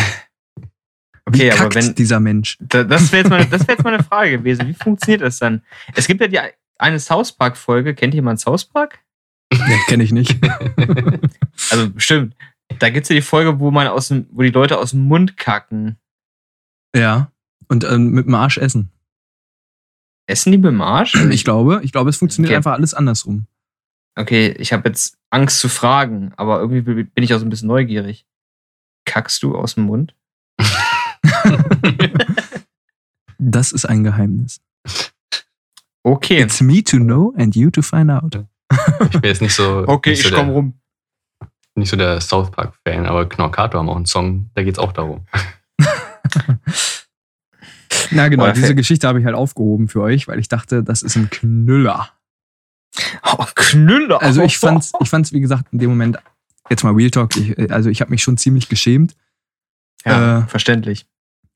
Okay, aber kackt wenn- dieser Mensch? Da- Das wäre jetzt, meine- das wär jetzt meine Frage gewesen. Wie funktioniert das dann? Es gibt ja die eine South Park-Folge. Kennt jemand South Park? Nee, kenne ich nicht. (laughs) Also bestimmt. Da gibt es ja die Folge, wo man aus dem, wo die Leute aus dem Mund kacken. ja. Und ähm, mit dem Arsch essen. Essen die mit dem Arsch? Ich glaube, ich glaube, es funktioniert Okay. einfach alles andersrum. Okay, ich habe jetzt Angst zu fragen, aber irgendwie bin ich auch so ein bisschen neugierig. Kackst du aus dem Mund? (laughs) Das ist ein Geheimnis. Okay. It's me to know and you to find out. Ich bin jetzt nicht so, (laughs) Okay, nicht so, ich komme der, rum. nicht so der South Park-Fan, aber Knorkato haben auch einen Song, da geht es auch darum. (laughs) Na genau, Boah, diese Geschichte habe ich halt aufgehoben für euch, weil ich dachte, das ist ein Knüller. Oh, Knüller. Also ich fand's, ich fand's, wie gesagt, in dem Moment, jetzt mal Real Talk, ich, also ich habe mich schon ziemlich geschämt, Ja, äh, verständlich.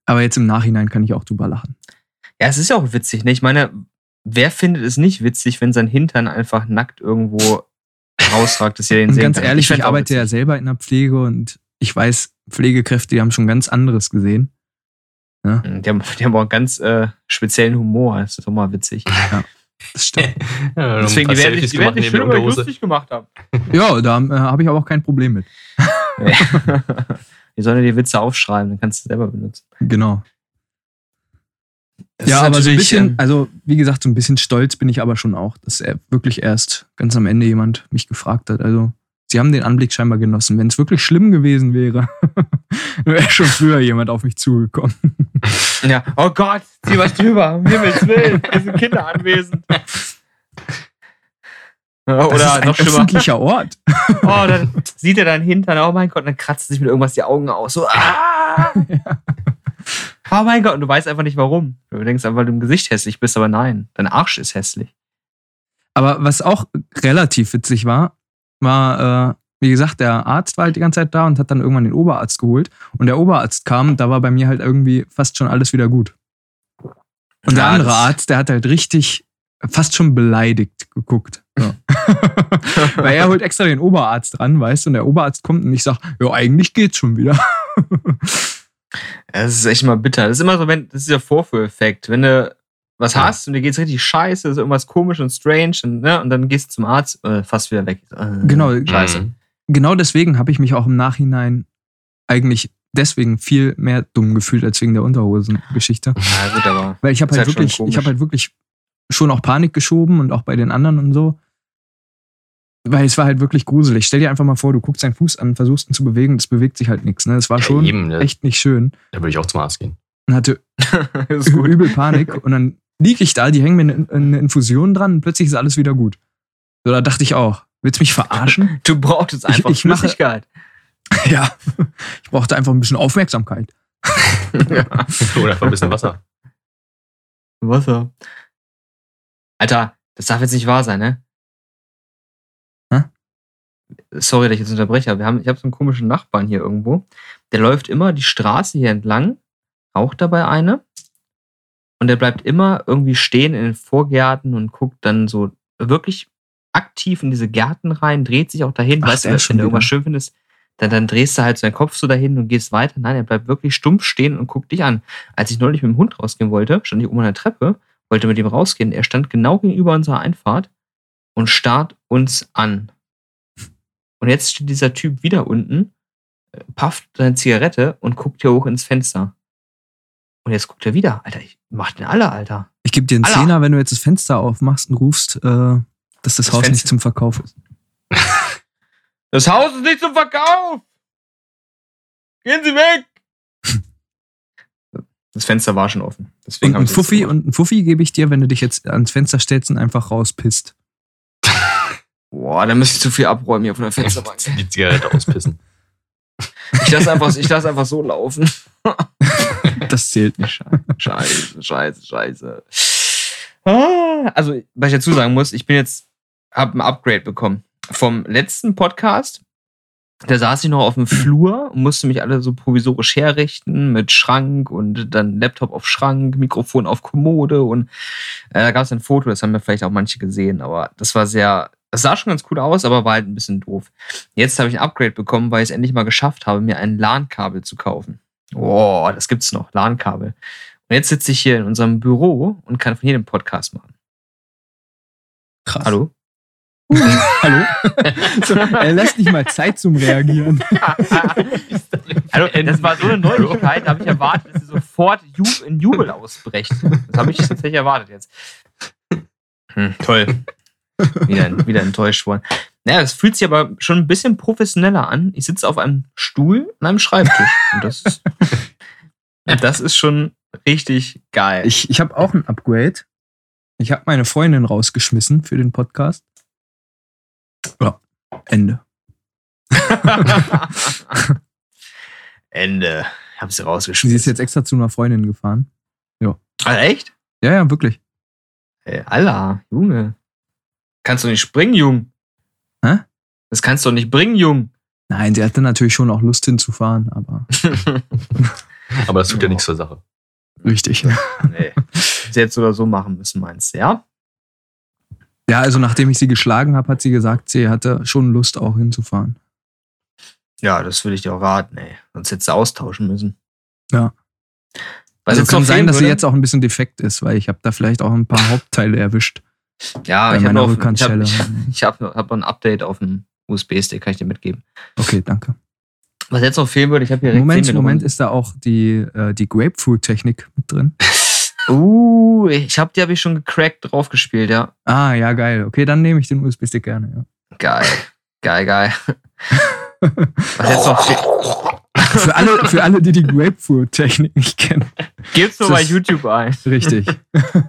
aber jetzt im Nachhinein kann ich auch drüber lachen. Ja, es ist ja auch witzig, ne? Ich meine, wer findet es nicht witzig, wenn sein Hintern einfach nackt irgendwo rausragt, dass ihr den Und sehen ganz kann? ehrlich, ich, auch arbeite ja selber in der Pflege und ich weiß, Pflegekräfte, die haben schon ganz anderes gesehen. Mhm, Die haben, die haben auch einen ganz äh, speziellen Humor. Das ist doch mal witzig. Das stimmt. (laughs) Ja, Deswegen, die werden die werden neben schön über lustig gemacht haben. (laughs) ja, da äh, habe ich aber auch kein Problem mit. Die (laughs) sollen dir die Witze aufschreiben, dann kannst du sie selber benutzen. Genau. Das ja, aber so ein bisschen, also wie gesagt, so ein bisschen stolz bin ich aber schon auch, dass er wirklich erst ganz am Ende jemand mich gefragt hat. Also, sie haben den Anblick scheinbar genossen. Wenn es wirklich schlimm gewesen wäre, wäre schon früher jemand auf mich zugekommen. Ja, oh Gott, zieh was drüber, um Himmels Willen, hier sind Kinder anwesend. Das ist Oder ein noch schlimmer, öffentlicher Ort. oh, dann sieht er dein Hintern, oh mein Gott, dann kratzt er sich mit irgendwas die Augen aus. So, ah! Oh mein Gott, und du weißt einfach nicht warum. Du denkst einfach, weil du im Gesicht hässlich bist, aber nein, dein Arsch ist hässlich. Aber was auch relativ witzig war, war, äh, wie gesagt, der Arzt war halt die ganze Zeit da und hat dann irgendwann den Oberarzt geholt. Und der Oberarzt kam, da war bei mir halt irgendwie fast schon alles wieder gut. Und der andere Arzt, der hat halt richtig fast schon beleidigt geguckt. So. (laughs) Weil er holt extra den Oberarzt ran, weißt du, und der Oberarzt kommt und ich sag, ja, eigentlich geht's schon wieder. Das ist echt mal bitter. Das ist immer so, wenn, das ist der Vorführeffekt. Wenn du was Ja. hast und dir geht's richtig scheiße, ist irgendwas komisch und strange und, ne, und dann gehst du zum Arzt, äh, fast wieder weg. Äh, Genau, Scheiße. Mhm. Genau deswegen habe ich mich auch im Nachhinein eigentlich deswegen viel mehr dumm gefühlt als wegen der Unterhosen-Geschichte. (laughs) Ja, gut, aber. Weil ich habe halt halt wirklich, komisch. ich habe halt wirklich schon auch Panik geschoben und auch bei den anderen und so. Weil es war halt wirklich gruselig. Stell dir einfach mal vor, du guckst deinen Fuß an, versuchst ihn zu bewegen, es bewegt sich halt nichts. Ne? Das war Ja, schon eben, ne? echt nicht schön. Da würde ich auch zum Arzt gehen. Und hatte (laughs) übel Panik. Und dann liege ich da, die hängen mir eine, eine Infusion dran und plötzlich ist alles wieder gut. So, da dachte ich auch, willst du mich verarschen? (laughs) Du brauchtest einfach ich mache- Flüssigkeit. (laughs) ja. Ich brauchte einfach ein bisschen Aufmerksamkeit. Oder einfach ein bisschen Wasser. Wasser. Alter, das darf jetzt nicht wahr sein, ne? Hä? Sorry, dass ich jetzt unterbreche, aber wir haben, ich habe so einen komischen Nachbarn hier irgendwo. Der läuft immer die Straße hier entlang, raucht dabei eine. Und der bleibt immer irgendwie stehen in den Vorgärten und guckt dann so wirklich aktiv in diese Gärten rein, dreht sich auch dahin. Ach, weißt du, wenn du irgendwas schön findest, dann, dann drehst du halt so deinen Kopf so dahin und gehst weiter. Nein, er bleibt wirklich stumpf stehen und guckt dich an. Als ich neulich mit dem Hund rausgehen wollte, stand ich oben an der Treppe, wollte mit ihm rausgehen. Er stand genau gegenüber unserer Einfahrt und starrt uns an. Und jetzt steht dieser Typ wieder unten, äh, pafft seine Zigarette und guckt hier hoch ins Fenster. Und jetzt guckt er wieder. Alter, ich mach den alle, Alter. Ich gebe dir einen. Zehner, wenn du jetzt das Fenster aufmachst und rufst, äh, dass das, Das Haus Fenster- nicht zum Verkauf ist. (laughs) Das Haus ist nicht zum Verkauf! Gehen Sie weg! (laughs) Das Fenster war schon offen. Deswegen Und ein Fuffi, und ein Fuffi gebe ich dir, wenn du dich jetzt ans Fenster stellst und einfach rauspisst. (laughs) Boah, da müsste ich zu viel abräumen hier von der Fensterbank. Die Zigarette auspissen. Ich lasse einfach, ich lass einfach so laufen. Das zählt nicht. Scheiße, scheiße, scheiße. Ah, also, was ich dazu sagen muss, ich bin jetzt, hab ein Upgrade bekommen. Vom letzten Podcast, da saß ich noch auf dem Flur und musste mich alle so provisorisch herrichten mit Schrank und dann Laptop auf Schrank, Mikrofon auf Kommode und äh, da gab es ein Foto, das haben ja vielleicht auch manche gesehen, aber das war sehr, das sah schon ganz cool aus, aber war halt ein bisschen doof. Jetzt habe ich ein Upgrade bekommen, weil ich es endlich mal geschafft habe, mir ein LAN-Kabel zu kaufen. Oh, das gibt's noch. LAN-Kabel. Und jetzt sitze ich hier in unserem Büro und kann von hier den Podcast machen. Krass. Hallo? (laughs) Hallo? so, er lässt nicht mal Zeit zum Reagieren. Also, das war so eine Neuigkeit, da habe ich erwartet, dass sie sofort in Jubel ausbrecht. Das habe ich tatsächlich erwartet jetzt. Hm, toll. Wieder, wieder enttäuscht worden. Naja, es fühlt sich aber schon ein bisschen professioneller an. Ich sitze auf einem Stuhl an einem Schreibtisch. Und das ist, und das ist schon richtig geil. Ich, ich habe auch ein Upgrade. Ich habe meine Freundin rausgeschmissen für den Podcast. Ja, Ende. (laughs) Ende. Ich habe sie Sie rausgeschmissen. ist jetzt extra zu einer Freundin gefahren. ah, echt? Ja, ja, wirklich. Ey, Allah, Junge. Kannst du nicht springen, Jung? Hä? Das kannst du doch nicht bringen, Jung. Nein, sie hatte natürlich schon auch Lust hinzufahren, aber (laughs) Aber das tut ja nichts zur Sache. richtig. nee. Sie hätte es oder so machen müssen, meinst du, ja? Ja, also nachdem ich sie geschlagen habe, hat sie gesagt, sie hatte schon Lust auch hinzufahren. Ja, das würde ich dir auch raten, ey. Sonst hättest du austauschen müssen. Ja. Was also kann sein, fehlen dass sie jetzt auch ein bisschen defekt ist, weil ich habe da vielleicht auch ein paar Hauptteile erwischt Ja, ich habe noch, ich hab, (laughs) ich hab, hab noch ein Update auf dem USB-Stick, kann ich dir mitgeben. Okay, danke. Was jetzt noch fehlen würde, ich habe hier Moment, Moment, ist da auch die, äh, die Grapefruit-Technik mit drin? (laughs) Uh, ich hab, die habe ich schon gecrackt drauf gespielt, ja. Ah, ja, geil. Okay, dann nehme ich den USB-Stick gerne, Geil. Geil, geil. ja. (laughs) Was jetzt noch fehlt. für, alle, für alle, die die Grapefruit-Technik nicht kennen. Gib's nur bei YouTube ein. Richtig.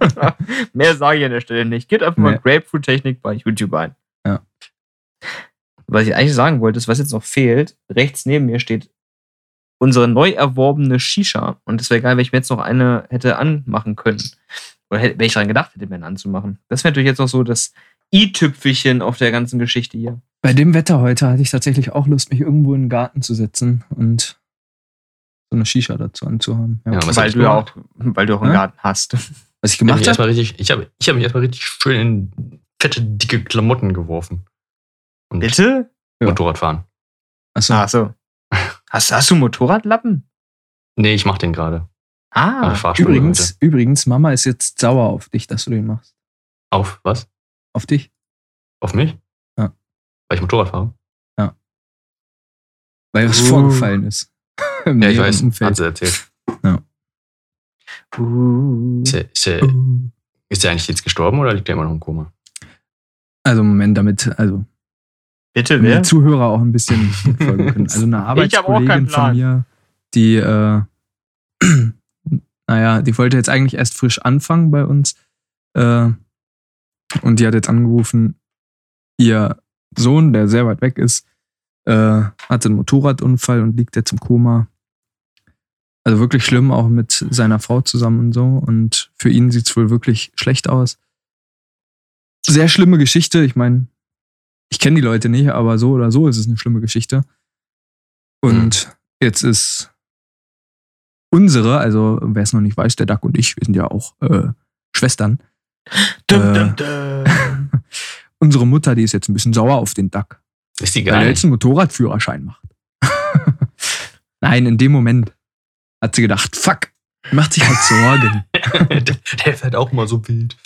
(laughs) Mehr sage ich an der Stelle nicht. Geht einfach mal Nee. Grapefruit-Technik bei YouTube ein. Ja. Was ich eigentlich sagen wollte, ist, was jetzt noch fehlt, rechts neben mir steht unsere neu erworbene Shisha. Und es wäre geil, wenn ich mir jetzt noch eine hätte anmachen können. Oder hätte, wenn ich daran gedacht hätte, mir eine anzumachen. Das wäre natürlich jetzt noch so das i-Tüpfelchen auf der ganzen Geschichte hier. Bei dem Wetter heute hatte ich tatsächlich auch Lust, mich irgendwo in den Garten zu setzen und so eine Shisha dazu anzuhaben. Ja. Ja, weil du ja auch, weil du auch einen Hä? Garten hast. Was ich gemacht mich habe? richtig, ich habe ich hab mich erstmal richtig schön in fette, dicke Klamotten geworfen. Und Bitte? Ja. Motorradfahren. Achso, Ach so. Hast, hast du Motorradlappen? Nee, ich mach den gerade. Ah, übrigens, übrigens, Mama ist jetzt sauer auf dich, dass du den machst. Auf was? Auf dich? Auf mich? Ja. Weil ich Motorrad fahre? Weil was Uh. vorgefallen ist. (laughs) Ja, ich weiß. Umfeld. Hat sie erzählt. Uh. Ist der, ist, Uh. ist der eigentlich jetzt gestorben oder liegt der immer noch im Koma? Also Moment, damit, also Bitte, wer? die Zuhörer auch ein bisschen mitfolgen können. Also eine (laughs) Arbeitskollegin von mir, die, äh, (clears throat) naja, die wollte jetzt eigentlich erst frisch anfangen bei uns. Äh, und die hat jetzt angerufen, ihr Sohn, der sehr weit weg ist, äh, hatte einen Motorradunfall und liegt jetzt im Koma. Also wirklich schlimm, auch mit seiner Frau zusammen und so. Und für ihn sieht es wohl wirklich schlecht aus. Sehr schlimme Geschichte. Ich meine, ich kenne die Leute nicht, aber so oder so ist es eine schlimme Geschichte. Und jetzt ist unsere, also wer es noch nicht weiß, der Duck und ich, wir sind ja auch äh, Schwestern. Dum, Äh, dum, dum. (laughs) Unsere Mutter, die ist jetzt ein bisschen sauer auf den Duck, Ist die weil gar er jetzt einen Motorradführerschein macht. (laughs) Nein, in dem Moment hat sie gedacht, fuck, macht sich halt Sorgen. der, (laughs) der fährt auch mal so wild.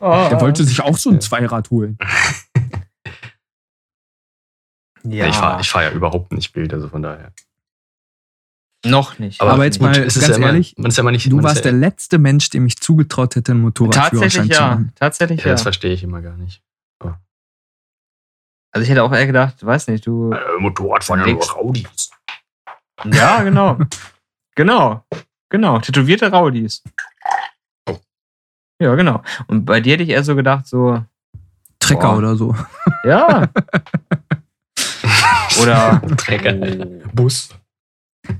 Oh. Der wollte sich auch so ein Zweirad holen. (laughs) ja, Ich fahre ich fahr ja überhaupt nicht wild, also von daher. noch nicht. Aber jetzt mal es ist ganz ja immer, ehrlich, man ist ja immer nicht, Du warst ja, der letzte Mensch, dem ich zugetraut hätte, einen Motorradführerschein tatsächlich zu ja. machen. Tatsächlich ja, ja. das verstehe ich immer gar nicht. Also ich hätte auch eher gedacht, weiß nicht, du. Äh, Motorrad fahren ja nur. Raudis. Ja, genau. (laughs) genau. Genau. Tätowierte Raudis. Oh. Ja, genau. Und bei dir hätte ich eher so gedacht, so, Trecker Boah. oder so. ja. (laughs) Oder Trecker. Bus.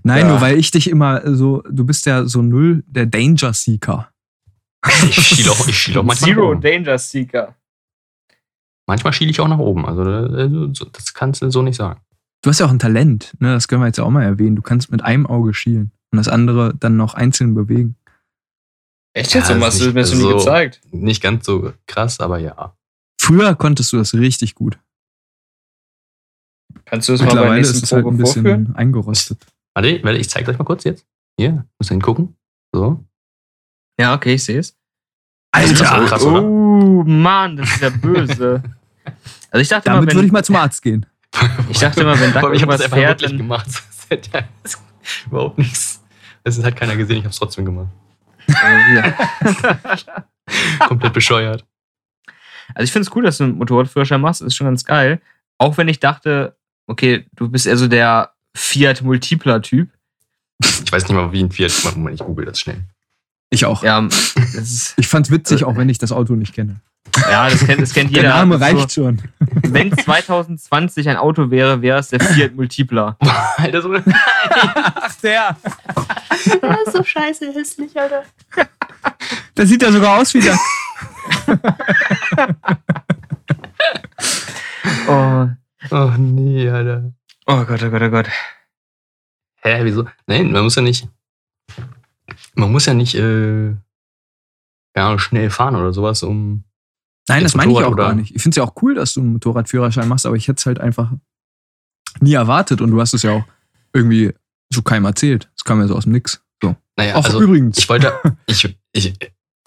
Nein, Ja. nur weil ich dich immer so, du bist ja so null der Danger Seeker. Ich schiele auch, ich schiel auch manchmal Zero. Danger Seeker. Manchmal schiele ich auch nach oben. Also äh, so- das kannst du so nicht sagen. Du hast ja auch ein Talent, ne? Das können wir jetzt ja auch mal erwähnen. Du kannst mit einem Auge schielen und das andere dann noch einzeln bewegen. Echt Ja, jetzt? Und ist was nicht ist mir so nie gezeigt? Nicht ganz so krass, aber ja. Früher konntest du das richtig gut. Kannst du das mal bei der Mittlerweile ist nächsten es halt ein bisschen vorführen? eingerostet. Warte, warte, ich zeig euch mal kurz jetzt. Hier, ihr hingucken. So. Ja, okay, ich sehe es. Das ist so krass, oder? Oh, Mann, das ist ja böse. (laughs) Also ich dachte Damit immer, würde ich wenn, mal zum Arzt gehen. (laughs) ich dachte immer, wenn Duck ich habe das irgendwas einfach fährt, dann, gemacht. (laughs) Das ja überhaupt nichts. Das hat keiner gesehen, ich habe es trotzdem gemacht. Äh, (laughs) ja. Komplett bescheuert. Also ich finde es cool, dass du einen Motorradführerschein machst, ist schon ganz geil. Auch wenn ich dachte, okay, du bist eher so der Fiat Multipler-Typ. Ich weiß nicht mal, wie ein Fiat. Moment, ich google das schnell. Ich auch. Ja, das ist, Ich fand's witzig, auch wenn ich das Auto nicht kenne. ja das, kennt, das kennt Der jeder. Name Das ist reicht schon. So, wenn 2020 ein Auto wäre, wäre es der Fiat Multipler. (laughs) Alter, so Ach, der. (laughs) Das ist so scheiße hässlich, Alter. Der sieht ja sogar aus wie der. (laughs) Oh. Oh nee, Alter. oh Gott, oh Gott, oh Gott. Hä, wieso? Nein, man muss ja nicht. Man muss ja nicht äh, ja, schnell fahren oder sowas, um. Nein, das meine ich auch Motorrad, gar oder? nicht. Ich finde es ja auch cool, dass du einen Motorradführerschein machst, aber ich hätte es halt einfach nie erwartet und du hast es ja auch irgendwie so keinem erzählt. Kam ja so aus dem Nix. So. Naja, Auch also übrigens. ich wollte. (laughs) Ich, ich,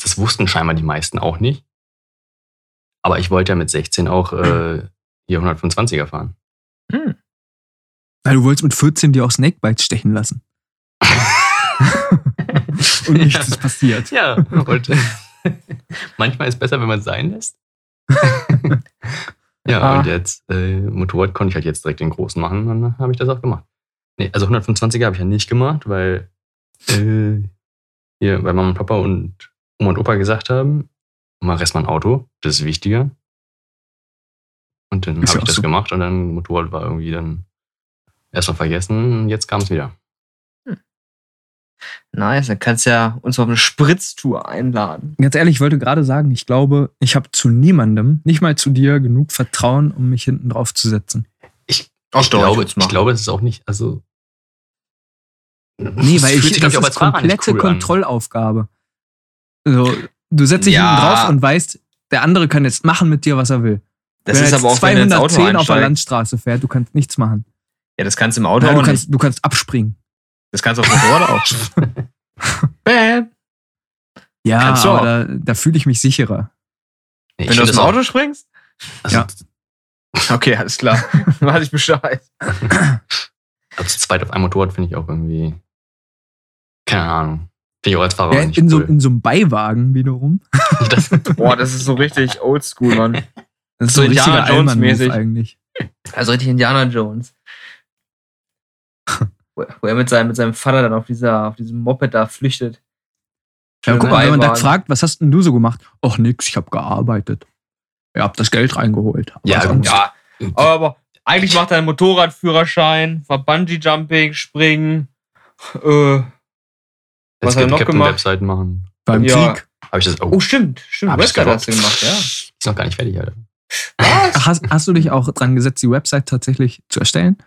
das wussten scheinbar die meisten auch nicht. Aber ich wollte ja mit 16 auch äh, hier 125er fahren. Hm. Weil du wolltest mit 14 dir auch Snakebites stechen lassen. (laughs) und nichts ist passiert. Ja, und (laughs) manchmal ist es besser, wenn man es sein lässt. ja, Ah. und jetzt, äh, Motorrad konnte ich halt jetzt direkt den großen machen, dann habe ich das auch gemacht. Nee, also 125er habe ich ja nicht gemacht, weil äh, hier bei Mama und Papa und Oma und Opa gesagt haben, mach erstmal ein Auto, das ist wichtiger. Und dann habe ich das so. gemacht und dann Motorrad war irgendwie dann erstmal vergessen und jetzt kam es wieder. Nice, dann kannst du ja uns auf eine Spritztour einladen. Ganz ehrlich, ich wollte gerade sagen, ich glaube, ich habe zu niemandem, nicht mal zu dir, genug Vertrauen, um mich hinten drauf zu setzen. Ach ich, glaube, ich glaube, es ist auch nicht, also. Nee, es weil fühlt ich, das ich, ist nicht komplette cool. Kontrollaufgabe. So, du setzt dich Ja. hinten drauf und weißt, der andere kann jetzt machen mit dir, was er will. Das Wenn ist jetzt aber auch, wenn du ins Auto 210 auf der. Landstraße fährt, du kannst nichts machen. Ja, das kannst du im Auto Ja, auch du, nicht. kannst, du kannst abspringen. Das kannst du auf dem Motorrad auch. (laughs) Bam. Ja, Kannst du auch. da, da fühle ich mich sicherer. Nee, ich Wenn du aus dem das Auto springst? Also, Ja. Okay, alles klar. (laughs) Weiß ich Bescheid. (laughs) also zu zweit auf einem Motorrad finde ich auch irgendwie. Keine Ahnung. Auch als Fahrer Ja, nicht in, so, cool. in so einem Beiwagen wiederum. (laughs) das, Boah, das ist so richtig oldschool, Mann. Das ist So so Indiana Jones Allmann-Move mäßig. eigentlich. Also richtig Indiana Jones. Wo wo er mit seinem, mit seinem Vater dann auf, dieser, auf diesem Moped da flüchtet. Ja, guck mal, wenn man da fragt, was hast denn du so gemacht? Och, nix, ich habe gearbeitet. Ihr habt das Geld reingeholt. Aber Ja, sonst- Ja, aber eigentlich macht er einen Motorradführerschein, war Bungee-Jumping, Springen. Äh, was hat er noch gemacht? Webseiten machen. beim Ja. Krieg. Habe ich das auch. Oh, stimmt. Stimmt, Hab Website hast du gemacht, ja. Ist noch gar nicht fertig, Alter. Ach, Hast, hast du dich auch dran gesetzt, die Website tatsächlich zu erstellen?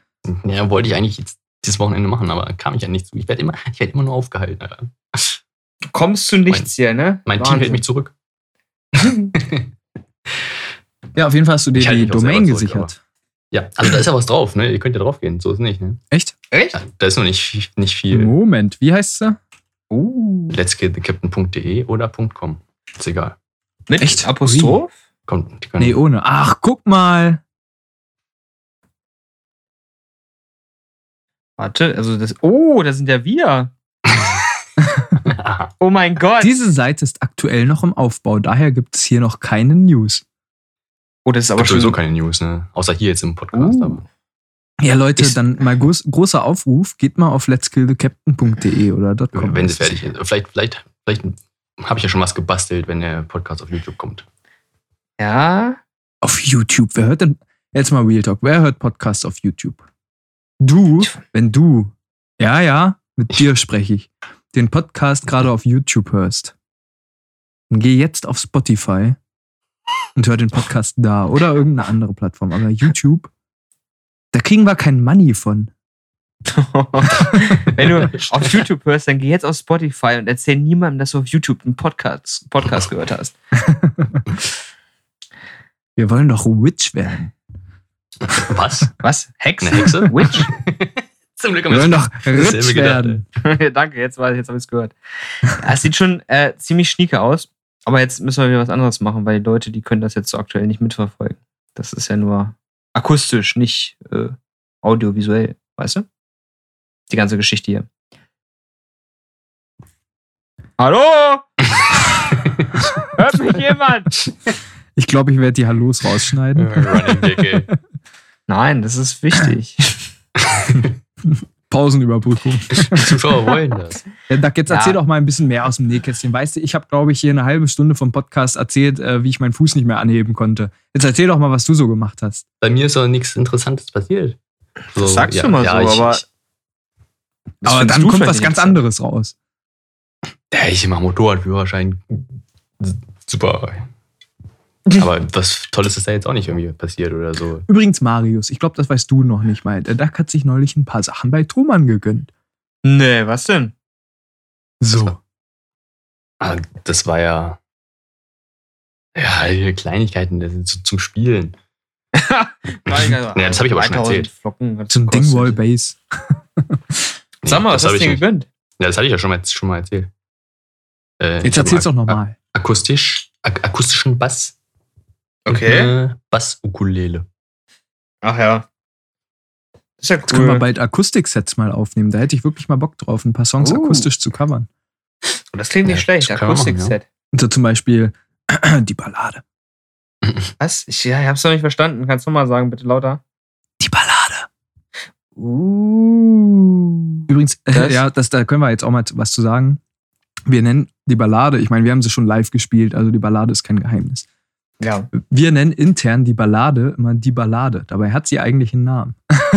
Ja, wollte ich eigentlich jetzt dieses Wochenende machen, aber kam ich ja nicht zu. Ich werde immer, ich werd immer nur aufgehalten, Alter. Du kommst zu nichts hier, ne? Mein Team hält mich zurück. (laughs) Ja, auf jeden Fall hast du dir die Domain zurück, gesichert. Ja, also da ist ja was drauf, ne? Ihr könnt ja drauf gehen, so ist nicht, ne? Echt? Echt? Ja, da ist noch nicht, viel- nicht viel. Moment, wie heißt sie? Uh. Let's get thecaptain.de oder .com. Ist egal. Mit Echt? Apostroph? Kommt, Nee, ohne. Ach, guck mal. Warte, also das. Oh, da sind ja wir. (laughs) Oh mein Gott. Diese Seite ist aktuell noch im Aufbau, daher gibt es hier noch keine News. oh, das ist aber schon sowieso keine News, ne? Außer hier jetzt im Podcast. Uh. Ja, Leute, Ist- dann mal groß, großer Aufruf, geht mal auf let'skillthecaptain.de oder .com. Wenn es fertig ist. Vielleicht, vielleicht, vielleicht habe ich ja schon was gebastelt, wenn der Podcast auf YouTube kommt. Ja. Auf YouTube, wer hört denn, jetzt mal Real Talk, wer hört Podcasts auf YouTube? Du, wenn du, ja, ja, mit dir spreche ich, den Podcast gerade auf YouTube hörst, dann geh jetzt auf Spotify und hör den Podcast da oder irgendeine andere Plattform. Aber YouTube, da kriegen wir kein Money von. (laughs) Wenn du auf YouTube hörst, dann geh jetzt auf Spotify und erzähl niemandem, dass du auf YouTube einen Podcast, Podcast gehört hast. (laughs) Wir wollen doch rich werden. Was? Was? Hexe? Eine Hexe? Witch? (laughs) Zum Glück Wir wollen doch rich werden. Danke, jetzt, weiß ich- jetzt habe ich es gehört. Es sieht schon äh, ziemlich schnieke aus, aber jetzt müssen wir wieder was anderes machen, weil die Leute, die können das jetzt so aktuell nicht mitverfolgen. Das ist ja nur akustisch, nicht äh, audiovisuell, weißt du? Die ganze Geschichte hier. Hallo? (laughs) Hört mich jemand? Ich glaube, ich werde die Hallos rausschneiden. Running Dick, ey. Nein, das ist wichtig. (laughs) Pausenüberbrückung. Die Zuschauer (laughs) wollen das. Ja, Doug, jetzt Ja. erzähl doch mal ein bisschen mehr aus dem Nähkästchen. Weißt du, ich habe, glaube ich, hier eine halbe Stunde vom Podcast erzählt, äh, wie ich meinen Fuß nicht mehr anheben konnte. Jetzt erzähl doch mal, was du so gemacht hast. Bei mir ist auch nichts Interessantes passiert. So, Das sagst du mal so, ich, aber- Ich, Aber dann kommt was ganz anderes raus. ja, ich mache Motorradführerschein. Super. Aber was Tolles ist da jetzt auch nicht irgendwie passiert oder so. Übrigens, Marius, ich glaube, das weißt du noch nicht mal. Der Doug hat sich neulich ein paar Sachen bei Thomann gegönnt. Nee, was denn? So. Ah, das war ja. Ja, hier Kleinigkeiten das sind so zum Spielen. (laughs) ja, Ja, das habe ich aber schon erzählt. Flocken, Zum. Dingwall Base. (laughs) Sag mal, was das hast du ich dir gegönnt? Ja, das hatte ich ja schon mal, schon mal erzählt. Äh, Jetzt erzähl's doch nochmal. Akustisch, ak akustischen Bass. Okay. Äh, Bass-Ukulele. Ach ja. Das ist ja Jetzt können wir cool. bald Akustiksets mal aufnehmen. Da hätte ich wirklich mal Bock drauf, ein paar Songs Uh. akustisch zu covern. Das klingt nicht Ja, schlecht. Akustikset. Und so zum Beispiel (clears throat) die Ballade. (laughs) Was? Ich, ja, ich hab's noch nicht verstanden. Kannst du mal sagen, bitte lauter? Die Ballade. Uh. Übrigens, äh, Das- ja, das, da können wir jetzt auch mal was zu sagen. Wir nennen die Ballade, ich meine, wir haben sie schon live gespielt, also die Ballade ist kein Geheimnis. Ja. Wir nennen intern die Ballade immer die Ballade. Dabei hat sie eigentlich einen Namen.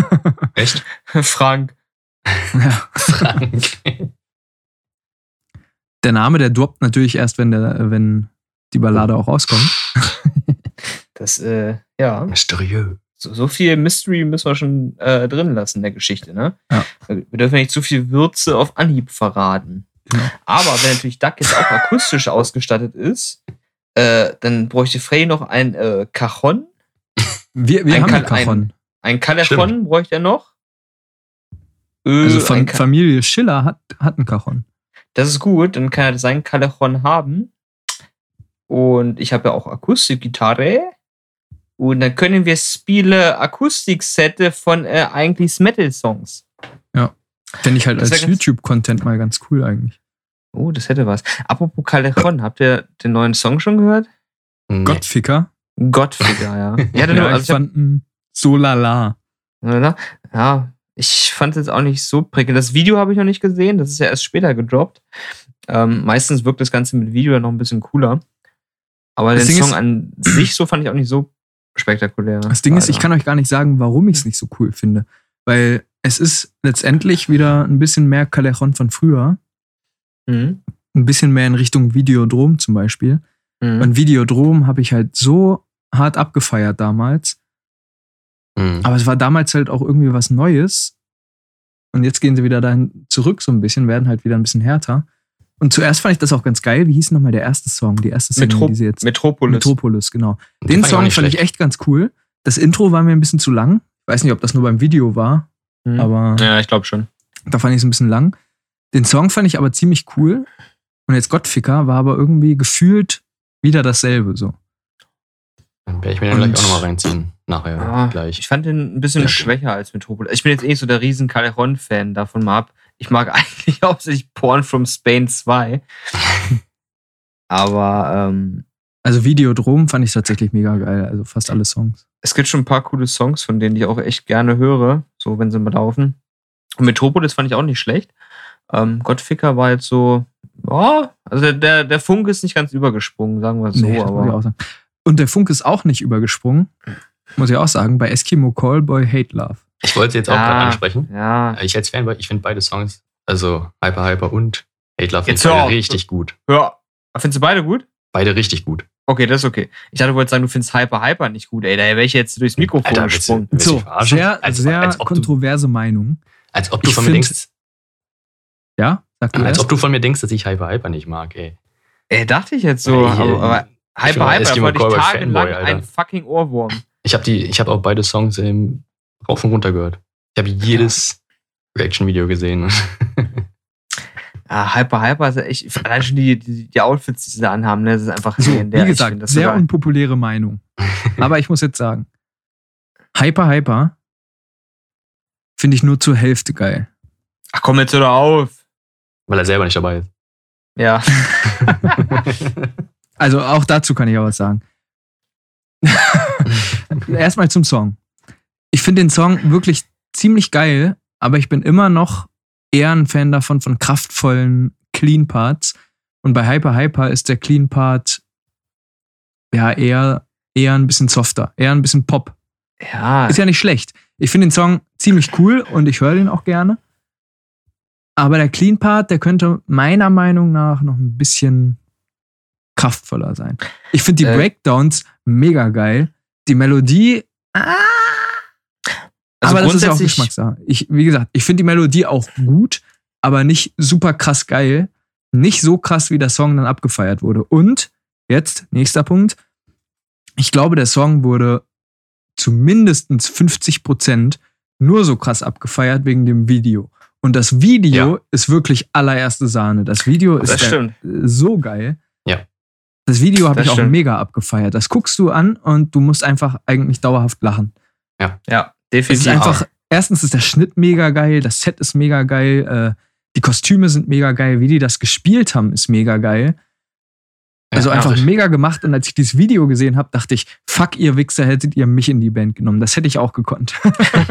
(laughs) Echt? Frank. Ja. Frank. (laughs) Der Name, der droppt natürlich erst, wenn, der, wenn die Ballade auch rauskommt. (laughs) Das, äh, ja. Mysteriös. So, so viel Mystery müssen wir schon äh, drin lassen in der Geschichte, ne? Ja. Wir dürfen nicht zu viel Würze auf Anhieb verraten. Genau. Aber wenn natürlich Duck jetzt auch akustisch ausgestattet ist, äh, dann bräuchte Frey noch ein äh, Cajon. Wir, wir Ein haben einen Cajon. Ein Calefon bräuchte er noch. Äh, Also ein Ka- Familie Schiller hat, hat einen Cajon. Das ist gut, dann kann er sein Callejon haben. Und ich habe ja auch Akustikgitarre. Und dann können wir spielen Akustiksette von äh, eigentlich Metal-Songs. Fände ich halt Das als YouTube-Content mal ganz cool eigentlich. Oh, das hätte was. Apropos Callejon, habt ihr den neuen Song schon gehört? Nee. Gottficker. Gottfigur, ja. (laughs) Ich hatte Ja, nur, also ich fand ihn so lala. oder? ja, ich fand es jetzt auch nicht so prickelnd. Das Video habe ich noch nicht gesehen, das ist ja erst später gedroppt. Ähm, meistens wirkt das Ganze mit Video ja noch ein bisschen cooler. Aber Das den Ding Song ist- an sich so fand ich auch nicht so spektakulär. Das Ding ist, ich kann euch gar nicht sagen, warum ich es nicht so cool finde. Weil es ist letztendlich wieder ein bisschen mehr Callejon von früher. Mhm. Ein bisschen mehr in Richtung Videodrom zum Beispiel. Mhm. Und Videodrom habe ich halt so hart abgefeiert damals. Hm. Aber es war damals halt auch irgendwie was Neues. Und jetzt gehen sie wieder dahin zurück so ein bisschen, werden halt wieder ein bisschen härter. Und zuerst fand ich das auch ganz geil. Wie hieß nochmal der erste Song? Die erste Single, Metro die sie jetzt. Metropolis. Metropolis, genau. Die Den ich Song fand ich schlecht. echt ganz cool. Das Intro war mir ein bisschen zu lang. Ich weiß nicht, ob das nur beim Video war, Mhm. aber ja, ich glaube schon. da fand ich es ein bisschen lang. Den Song fand ich aber ziemlich cool. Und jetzt Gottficker war aber irgendwie gefühlt wieder dasselbe so. Dann werde ich mir den gleich auch nochmal reinziehen. Nachher Ah, gleich. Ich fand den ein bisschen Ja, schwächer als Metropolis. Ich bin jetzt eh nicht so der riesen Callejon-Fan davon mal ab. Ich mag (laughs) eigentlich hauptsächlich Porn from Spain 2. (laughs) Aber ähm, Also Videodrom fand ich tatsächlich mega geil. Also fast alle Songs. es gibt schon ein paar coole Songs, von denen ich auch echt gerne höre, so wenn sie mal laufen. Und Metropolis fand ich auch nicht schlecht. Ähm, Gottficker war jetzt so, ja, also der, der, Funk ist nicht ganz übergesprungen, sagen wir so, Nee, aber auch sagen. Und der Funk ist auch nicht übergesprungen, muss ich auch sagen, bei Eskimo Callboy Hate Love. Ich wollte sie jetzt auch Ah. gerade ansprechen. ja, Ich als Fanboy, ich finde beide Songs, also Hyper Hyper und Hate Love, Jetzt finde beide richtig gut. ja. Findest du beide gut? Beide richtig gut. Okay, das ist okay. Ich dachte, du wolltest sagen, du findest Hyper Hyper nicht gut, ey. Da wäre ich jetzt durchs Mikrofon Alter, willst du- gesprungen. willst du So, sehr, Als- sehr als du- kontroverse Meinung. Als ob du Ich von mir denkst, Ja, sag du als erst. ob du von mir denkst, dass ich Hyper Hyper nicht mag, ey. Ey, dachte ich jetzt so. Hier- aber, aber Ich Hyper war Hyper, da wollte ich tagelang ein fucking Ohrwurm. Ich habe die, ich habe auch beide Songs ähm, rauf und runter gehört. Ich habe jedes Reaction-Video gesehen. Ja, (laughs) Hyper Hyper ist ja echt, allein schon die, die, die Outfits, die sie da anhaben, ne, das ist einfach So, legendär. wie gesagt, find das sehr unpopuläre Meinung. (laughs) Aber ich muss jetzt sagen, Hyper Hyper finde ich nur zur Hälfte geil. Ach komm jetzt oder auf. Weil er selber nicht dabei ist. Ja. (laughs) (laughs) Also auch dazu kann ich auch was sagen. (laughs) Erstmal zum Song. Ich finde den Song wirklich ziemlich geil, aber ich bin immer noch eher ein Fan davon von kraftvollen Clean Parts. Und bei Hyper Hyper ist der Clean Part ja eher, eher ein bisschen softer, eher ein bisschen Pop. Ja. Ist ja nicht schlecht. Ich finde den Song ziemlich cool und ich höre den auch gerne. Aber der Clean Part, der könnte meiner Meinung nach noch ein bisschen kraftvoller sein. Ich finde die Äh. Breakdowns mega geil. Die Melodie, ah, Also aber das ist ja auch Geschmackssache. Ich, wie gesagt, ich finde die Melodie auch gut, aber nicht super krass geil. Nicht so krass, wie der Song dann abgefeiert wurde. Und jetzt, nächster Punkt. Ich glaube, der Song wurde zu mindestens 50 Prozent nur so krass abgefeiert wegen dem Video. Und das Video Ja. ist wirklich allererste Sahne. Das Video ist Das stimmt. so geil. Ja. Das Video habe ich auch stimmt. mega abgefeiert. Das guckst du an und du musst einfach eigentlich dauerhaft lachen. Ja, Es ist definitiv. einfach, erstens ist der Schnitt mega geil, das Set ist mega geil, äh, die Kostüme sind mega geil, wie die das gespielt haben, ist mega geil. Also Ja, einfach also- mega gemacht. Und als ich dieses Video gesehen habe, dachte ich, fuck, ihr Wichser, hättet ihr mich in die Band genommen. Das hätte ich auch gekonnt. (laughs)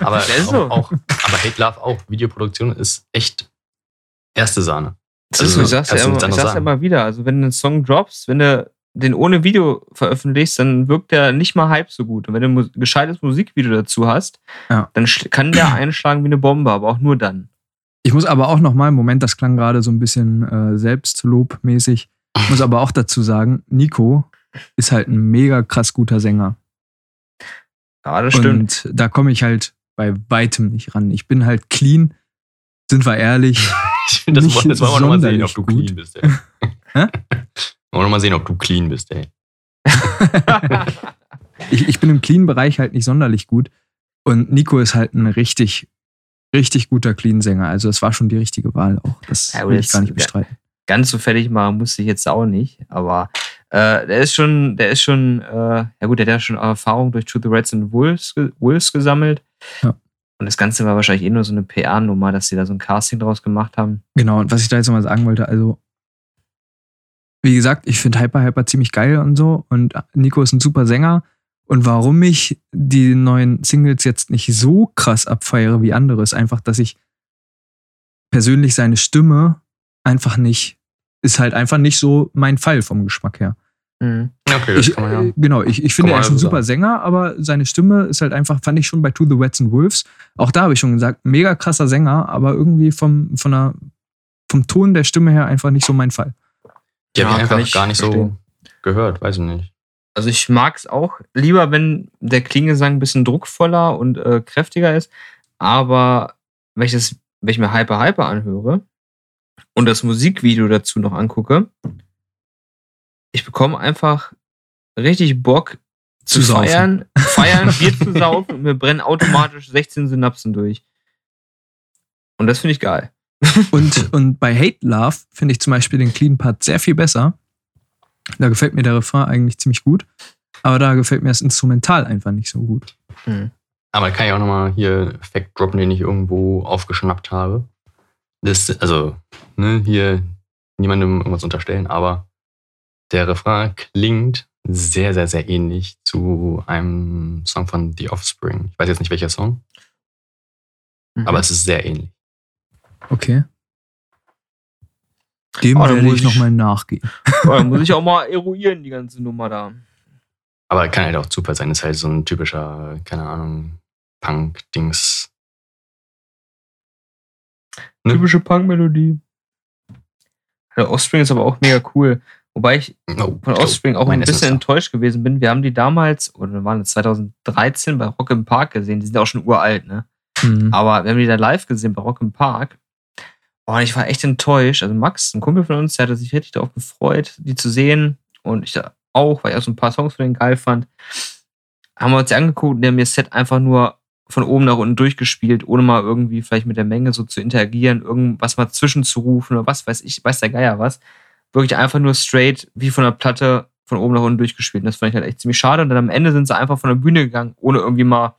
Aber, auch, auch, aber Hate Love auch. Videoproduktion ist echt erste Sahne. Das ist so, ich sag's, ja kannst du immer, ich sag's ja immer wieder. Also, wenn du einen Song droppst, wenn du den ohne Video veröffentlichst, dann wirkt der nicht mal halb so gut. Und wenn du ein gescheites Musikvideo dazu hast, Ja. dann kann der einschlagen wie eine Bombe, aber auch nur dann. Ich muss aber auch nochmal, Moment, das klang gerade so ein bisschen äh, Selbstlobmäßig. Ich muss aber auch dazu sagen, Nico ist halt ein mega krass guter Sänger. Ja, das stimmt. Und da komme ich halt bei weitem nicht ran. Ich bin halt clean, sind wir ehrlich. (laughs) Ich finde, das, das wollen wir nochmal sehen, ob du gut. clean bist, ey. (laughs) Wollen wir nochmal sehen, ob du clean bist, ey. (laughs) Ich, ich bin im Clean-Bereich halt nicht sonderlich gut. Und Nico ist halt ein richtig, richtig guter Clean-Sänger. Also es war schon die richtige Wahl auch. Das Ja, will ich gar nicht bestreiten. Ganz so fertig machen musste ich jetzt auch nicht, aber äh, der ist schon, der ist schon, äh, ja gut, der hat ja schon Erfahrung durch To the Reds and Wolves, Wolves gesammelt. Ja. Und das Ganze war wahrscheinlich eh nur so eine PR-Nummer, dass sie da so ein Casting draus gemacht haben. Genau, und was ich da jetzt nochmal sagen wollte, also, wie gesagt, ich finde Hyper Hyper ziemlich geil und so. Und Nico ist ein super Sänger. Und warum ich die neuen Singles jetzt nicht so krass abfeiere wie andere, ist einfach, dass ich persönlich seine Stimme einfach nicht, ist halt einfach nicht so mein Fall vom Geschmack her. Mhm. Okay, das Ich, kann man ja. äh, genau, ich, ich finde, er ist ein super sagen. Sänger, aber seine Stimme ist halt einfach, fand ich schon bei To the Reds and Wolves. Auch da habe ich schon gesagt, mega krasser Sänger, aber irgendwie vom, von der, vom Ton der Stimme her einfach nicht so mein Fall. Die habe Ja, ich kann einfach ich gar nicht verstehen. so gehört, weiß ich nicht. Also ich mag es auch lieber, wenn der Klingesang ein bisschen druckvoller und äh, kräftiger ist. Aber wenn ich, das, wenn ich mir Hyper Hyper anhöre und das Musikvideo dazu noch angucke, ich bekomme einfach richtig Bock zu, Zu saufen. feiern, feiern, Bier zu (laughs) saufen und mir brennen automatisch 16 Synapsen durch. Und das finde ich geil. (laughs) Und, und bei Hate Love finde ich zum Beispiel den Clean Part sehr viel besser. Da gefällt mir der Refrain eigentlich ziemlich gut. Aber da gefällt mir das Instrumental einfach nicht so gut. Aber kann ich auch nochmal hier Fact droppen, den ich irgendwo aufgeschnappt habe. Das, also, ne, hier niemandem irgendwas unterstellen, aber der Refrain klingt sehr, sehr, sehr ähnlich zu einem Song von The Offspring. Ich weiß jetzt nicht welcher Song, aber es ist sehr ähnlich. Okay. Dem Oh, muss ich ich- nochmal nachgehen. (laughs) Oh, dann muss ich auch mal eruieren, die ganze Nummer da. Aber kann halt auch Zufall sein, ist halt so ein typischer, keine Ahnung, Punk-Dings. Ne? Typische Punk-Melodie. Der Offspring ist aber auch mega cool. Wobei ich Oh, von ich Offspring auch ein bisschen enttäuscht gewesen bin. Wir haben die damals, oder waren es 2013 bei Rock im Park gesehen. Die sind ja auch schon uralt, ne? Mhm. Aber wir haben die da live gesehen bei Rock im Park. Oh, und ich war echt enttäuscht. Also Max, ein Kumpel von uns, der hatte sich richtig darauf gefreut, die zu sehen. Und ich auch, weil ich auch so ein paar Songs von denen geil fand. haben wir uns die angeguckt und die haben mir das Set einfach nur von oben nach unten durchgespielt, ohne mal irgendwie vielleicht mit der Menge so zu interagieren, irgendwas mal zwischenzurufen oder was weiß ich, weiß der Geier was. Wirklich einfach nur straight wie von der Platte von oben nach unten durchgespielt. Und das fand ich halt echt ziemlich schade. Und dann am Ende sind sie einfach von der Bühne gegangen, ohne irgendwie mal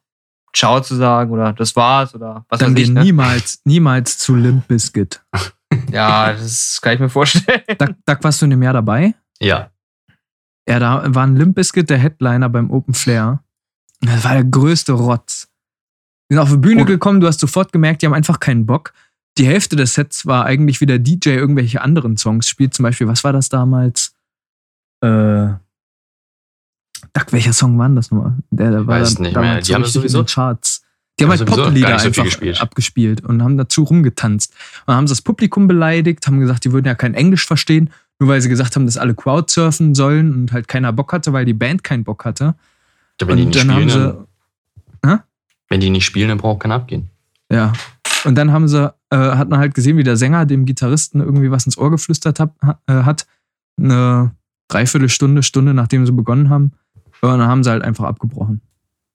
Ciao zu sagen oder das war's oder was Dann weiß ich. gehen Ne? niemals, niemals zu Limp Bizkit. (laughs) Ja, das kann ich mir vorstellen. Doug, Doug, warst du in dem Jahr dabei? Ja. Ja, da war ein Limp Bizkit der Headliner beim Open Flair. Das war der größte Rotz. Die sind auf die Bühne gekommen, du hast sofort gemerkt, die haben einfach keinen Bock. Die Hälfte des Sets war eigentlich, wie der DJ irgendwelche anderen Songs spielt. Zum Beispiel, was war das damals? Äh. Doug, welcher Song war das nochmal? Der, der war Weiß dann nicht damals mehr. Die haben das sowieso- Charts. Die haben haben halt Poplieder so einfach gespielt. abgespielt und haben dazu rumgetanzt. Und dann haben sie das Publikum beleidigt, haben gesagt, die würden ja kein Englisch verstehen, nur weil sie gesagt haben, dass alle Crowdsurfen sollen und halt keiner Bock hatte, weil die Band keinen Bock hatte. Ja, und dann haben spielen, sie, dann, wenn die nicht spielen, dann braucht keiner abgehen. ja. Und dann haben sie, äh, hat man halt gesehen, wie der Sänger dem Gitarristen irgendwie was ins Ohr geflüstert hat, ha- äh, hat. Eine Dreiviertelstunde, Stunde, nachdem sie begonnen haben. Und dann haben sie halt einfach abgebrochen.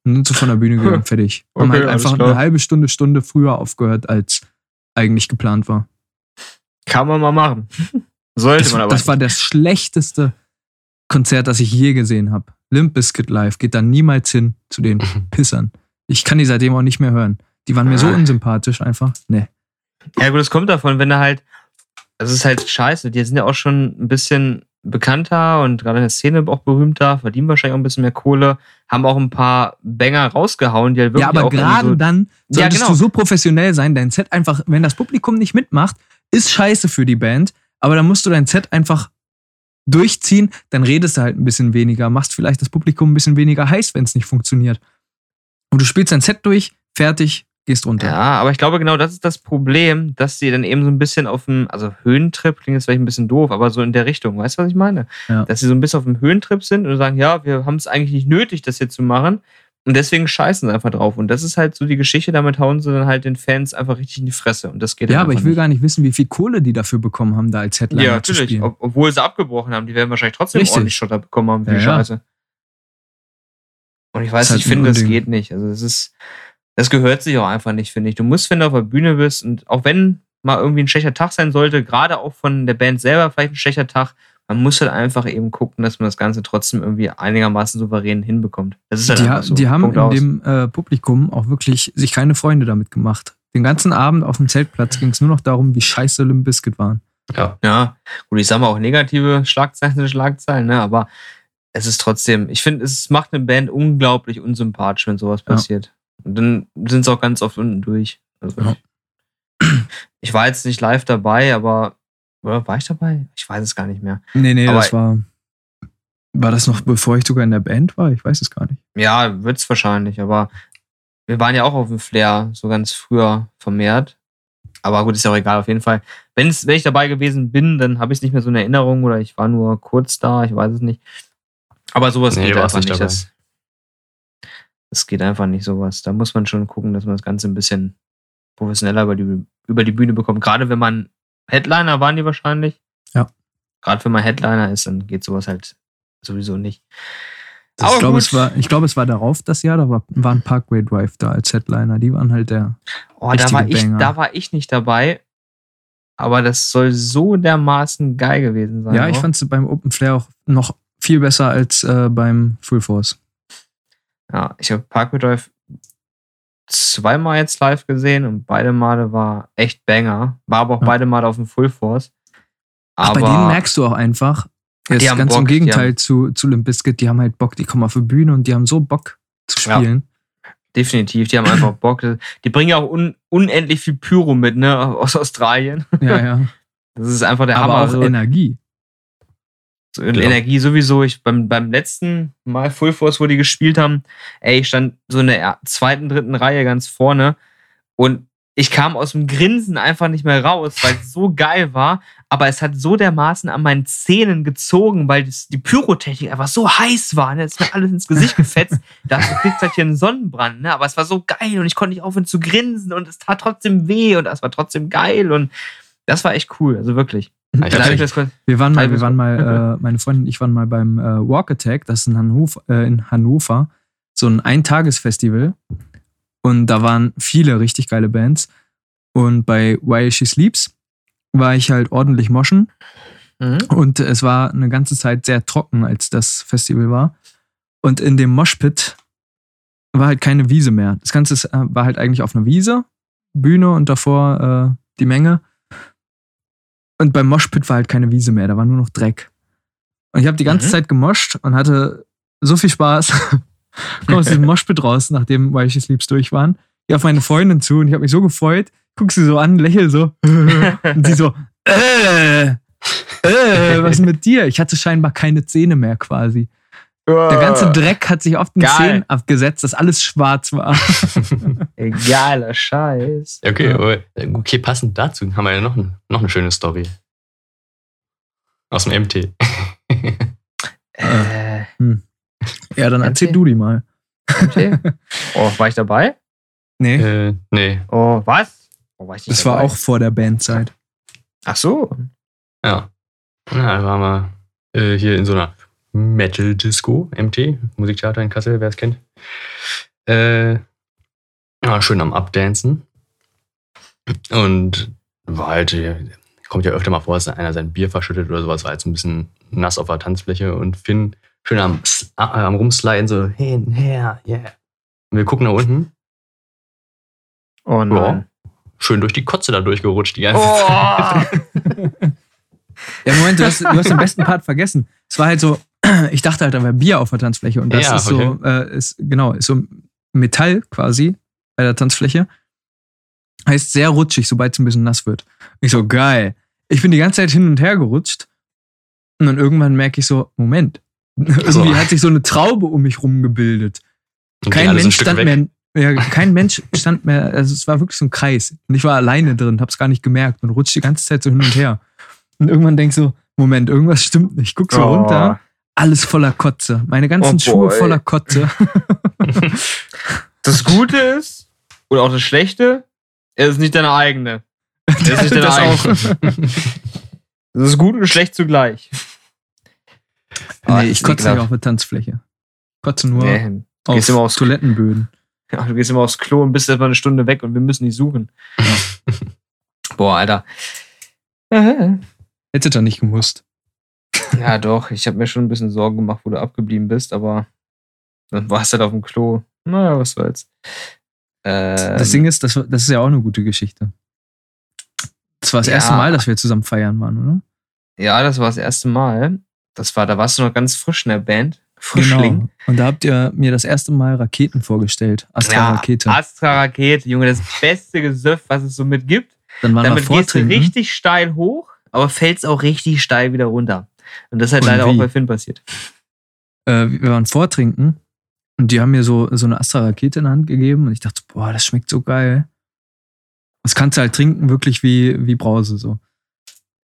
Und sind so von der Bühne gegangen, (laughs) fertig. haben Okay, halt einfach eine halbe Stunde, Stunde früher aufgehört, als eigentlich geplant war. Kann man mal machen. (laughs) Sollte Das, man aber. das war das schlechteste Konzert, das ich je gesehen habe. Limp Bizkit Live geht da niemals hin zu den (laughs) Pissern. Ich kann die seitdem auch nicht mehr hören. Die waren mir so Ah. unsympathisch einfach. Nee. Ja, gut, das kommt davon, wenn er halt. Das ist halt scheiße. Die sind ja auch schon ein bisschen bekannter und gerade in der Szene auch berühmter, verdienen wahrscheinlich auch ein bisschen mehr Kohle, haben auch ein paar Banger rausgehauen, die halt wirklich Ja, aber gerade so, dann Ja, solltest genau. du so professionell sein, dein Set einfach, wenn das Publikum nicht mitmacht, ist scheiße für die Band, aber dann musst du dein Set einfach durchziehen, dann redest du halt ein bisschen weniger, machst vielleicht das Publikum ein bisschen weniger heiß, wenn es nicht funktioniert. Und du spielst dein Set durch, fertig, gehst runter. Ja, aber ich glaube, genau das ist das Problem, dass sie dann eben so ein bisschen auf dem, also Höhentrip klingt jetzt vielleicht ein bisschen doof, aber so in der Richtung, weißt du, was ich meine? Ja. Dass sie so ein bisschen auf dem Höhentrip sind und sagen, ja, wir haben es eigentlich nicht nötig, das hier zu machen. Und deswegen scheißen sie einfach drauf. Und das ist halt so die Geschichte, damit hauen sie dann halt den Fans einfach richtig in die Fresse. Und das geht Ja, aber ich will nicht. gar nicht wissen, wie viel Kohle die dafür bekommen haben, da als Headliner Ja, zu natürlich. spielen. Ob, obwohl sie abgebrochen haben, die werden wahrscheinlich trotzdem Richtig. ordentlich Schotter bekommen haben, wie Ja, ja. Scheiße. Und ich weiß, halt ich finde, das geht nicht. Also, es ist, das gehört sich auch einfach nicht, finde ich. Du musst, wenn du auf der Bühne bist und auch wenn mal irgendwie ein schlechter Tag sein sollte, gerade auch von der Band selber vielleicht ein schlechter Tag, man muss halt einfach eben gucken, dass man das Ganze trotzdem irgendwie einigermaßen souverän hinbekommt. Das ist halt die, ha- so. die haben Punkt in aus. dem äh, Publikum auch wirklich sich keine Freunde damit gemacht. Den ganzen Abend auf dem Zeltplatz ging es nur noch darum, wie scheiße Limp Bizkit waren. Ja. Ja, gut, ich sag mal auch negative Schlagzeilen sind Schlagzeilen, ne? aber es ist trotzdem, ich finde, es macht eine Band unglaublich unsympathisch, wenn sowas Ja. passiert. Und dann sind sie auch ganz oft unten durch. Also, Ja. Ich war jetzt nicht live dabei, aber oder war ich dabei? Ich weiß es gar nicht mehr. Nee, nee, Aber- das war. War das noch bevor ich sogar in der Band war? Ich weiß es gar nicht. Ja, wird's wahrscheinlich, aber wir waren ja auch auf dem Flair so ganz früher vermehrt. Aber gut, ist ja auch egal, auf jeden Fall. Wenn's, wenn ich dabei gewesen bin, dann habe ich es nicht mehr so in Erinnerung oder ich war nur kurz da, ich weiß es nicht. Aber sowas Nee, geht einfach nicht. Das, das geht einfach nicht, sowas. Da muss man schon gucken, dass man das Ganze ein bisschen professioneller über die, über die Bühne bekommt. Gerade wenn man Headliner waren die wahrscheinlich. Ja. Gerade wenn man Headliner ist, dann geht sowas halt sowieso nicht. ich, glaube, es war, ich glaube, es war darauf das Jahr, da war, waren Parkway Drive da als Headliner. Die waren halt der. Oh, da war, ich, Banger. da war ich nicht dabei. Aber das soll so dermaßen geil gewesen sein. Ja, ich auch. fand es beim Open Flair auch noch viel besser als äh, beim Full Force. Ja, ich habe Parkway Drive zweimal jetzt live gesehen und beide Male war echt Banger. War aber auch Ja. beide Male auf dem Full Force. Ach, Aber bei denen merkst du auch einfach, jetzt ganz im Bock, die Gegenteil zu, zu Limp Bizkit, die haben halt Bock, die kommen auf die Bühne und die haben so Bock zu Ja. spielen. definitiv, die haben einfach (coughs) Bock. Die bringen ja auch un unendlich viel Pyro mit, ne, aus Australien. Ja, ja. Das ist einfach der Aber Hammer. auch So- Energie. In Energie sowieso. Ich beim, beim letzten Mal Full Force, wo die gespielt haben, ey, ich stand so in der er- zweiten, dritten Reihe ganz vorne und ich kam aus dem Grinsen einfach nicht mehr raus, weil es so (laughs) geil war. Aber es hat so dermaßen an meinen Zähnen gezogen, weil das, die Pyrotechnik einfach so heiß war. Ne? Es mir alles ins Gesicht gefetzt. (laughs) Da du kriegst halt hier einen Sonnenbrand, ne? Aber es war so geil und ich konnte nicht aufhören zu grinsen und es tat trotzdem weh und es war trotzdem geil und das war echt cool, also wirklich. Dachte, das Wir waren mal, wir waren mal, äh, meine Freundin und ich waren mal beim äh, Walk Attack, das ist in Hannover, äh, in Hannover. so ein Eintagesfestival und da waren viele richtig geile Bands. Und bei While She Sleeps war ich halt ordentlich moschen Mhm. und es war eine ganze Zeit sehr trocken, als das Festival war. Und in dem Moshpit war halt keine Wiese mehr. Das Ganze äh, war halt eigentlich auf einer Wiese, Bühne und davor äh, die Menge. Und beim Moshpit war halt keine Wiese mehr, da war nur noch Dreck. Und ich habe die ganze Mhm. Zeit gemoscht und hatte so viel Spaß. (laughs) Komm aus diesem (laughs) Moshpit raus, nachdem She Sleeps durch waren. Gehe auf meine Freundin zu und ich habe mich so gefreut. Guck sie so an, lächel so. (laughs) Und sie so, äh, äh, was ist mit dir? Ich hatte scheinbar keine Zähne mehr quasi. Der ganze Dreck hat sich auf den Geil. Zähnen abgesetzt, dass alles schwarz war. (laughs) Geiler Scheiß. Okay, äh, okay, passend dazu haben wir ja noch, ein, noch eine schöne Story. Aus dem MT. (laughs) Äh, Ja, dann erzähl Okay. du die mal. okay. (laughs) Oh, war ich dabei? Nee, äh, nee, Oh, was? Oh, war ich nicht das war dabei? auch vor der Bandzeit. Ach so. ja. Na, da waren wir äh, hier in so einer Metal Disco, MT, Musiktheater in Kassel, wer es kennt. Äh, ja, schön am Abdancen. Und war halt, kommt ja öfter mal vor, dass einer sein Bier verschüttet oder sowas, war halt so ein bisschen nass auf der Tanzfläche und Finn schön am, äh, am Rumsliden, so hin, her, yeah. Und wir gucken nach unten, Oh ja, schön durch die Kotze da durchgerutscht die ganze Oh. Zeit. Ja, Moment, du hast, du hast den besten Part vergessen. Es war halt so, ich dachte halt, da wäre Bier auf der Tanzfläche und das Ja, ist so, äh, ist, genau, ist so Metall quasi bei der Tanzfläche. Heißt sehr rutschig, sobald es ein bisschen nass wird. Ich so, geil. Ich bin die ganze Zeit hin und her gerutscht und dann irgendwann merke ich so, Moment, (laughs) irgendwie So. hat sich so eine Traube um mich rumgebildet. Kein Mensch stand weg. mehr, ja, kein Mensch stand mehr, also es war wirklich so ein Kreis. Und ich war alleine drin, hab's gar nicht gemerkt und rutscht die ganze Zeit so hin und her. Und irgendwann denk ich so, Moment, irgendwas stimmt nicht. Ich guck so Oh. runter, alles voller Kotze. Meine ganzen Oh Schuhe voller Kotze. (laughs) Das Gute ist, oder auch das Schlechte, es ist nicht deine eigene. Es ist (laughs) nicht deine Das eigene. (laughs) Das ist gut und schlecht zugleich. Ah, nee, das ich kotze nicht auf der Tanzfläche. Kotze nur Nee. auf gehst immer aufs- Toilettenböden. Ja, du gehst immer aufs Klo und bist etwa eine Stunde weg und wir müssen dich suchen. Boah, Alter. Hätte da nicht gemusst. Ja, doch. Ich habe mir schon ein bisschen Sorgen gemacht, wo du abgeblieben bist, aber dann warst du halt auf dem Klo. Naja, was soll's. Ähm, Das Ding ist, das, das ist ja auch eine gute Geschichte. Das war das Ja. erste Mal, dass wir zusammen feiern waren, oder? Ja, das war das erste Mal. Das war, da warst du noch ganz frisch in der Band. Frischling. Genau. Und da habt ihr mir das erste Mal Raketen vorgestellt. Astra-Rakete. Astra Rakete, Junge, das beste Gesöff, was es so mit gibt. Dann waren wir Damit gehst du vortrinken. richtig steil hoch, aber fällst auch richtig steil wieder runter. Und das ist halt Und leider wie? auch bei Finn passiert. äh, wir waren vortrinken und die haben mir so, so eine Astra-Rakete in die Hand gegeben und ich dachte, boah, das schmeckt so geil. Das kannst du halt trinken, wirklich wie, wie Brause so.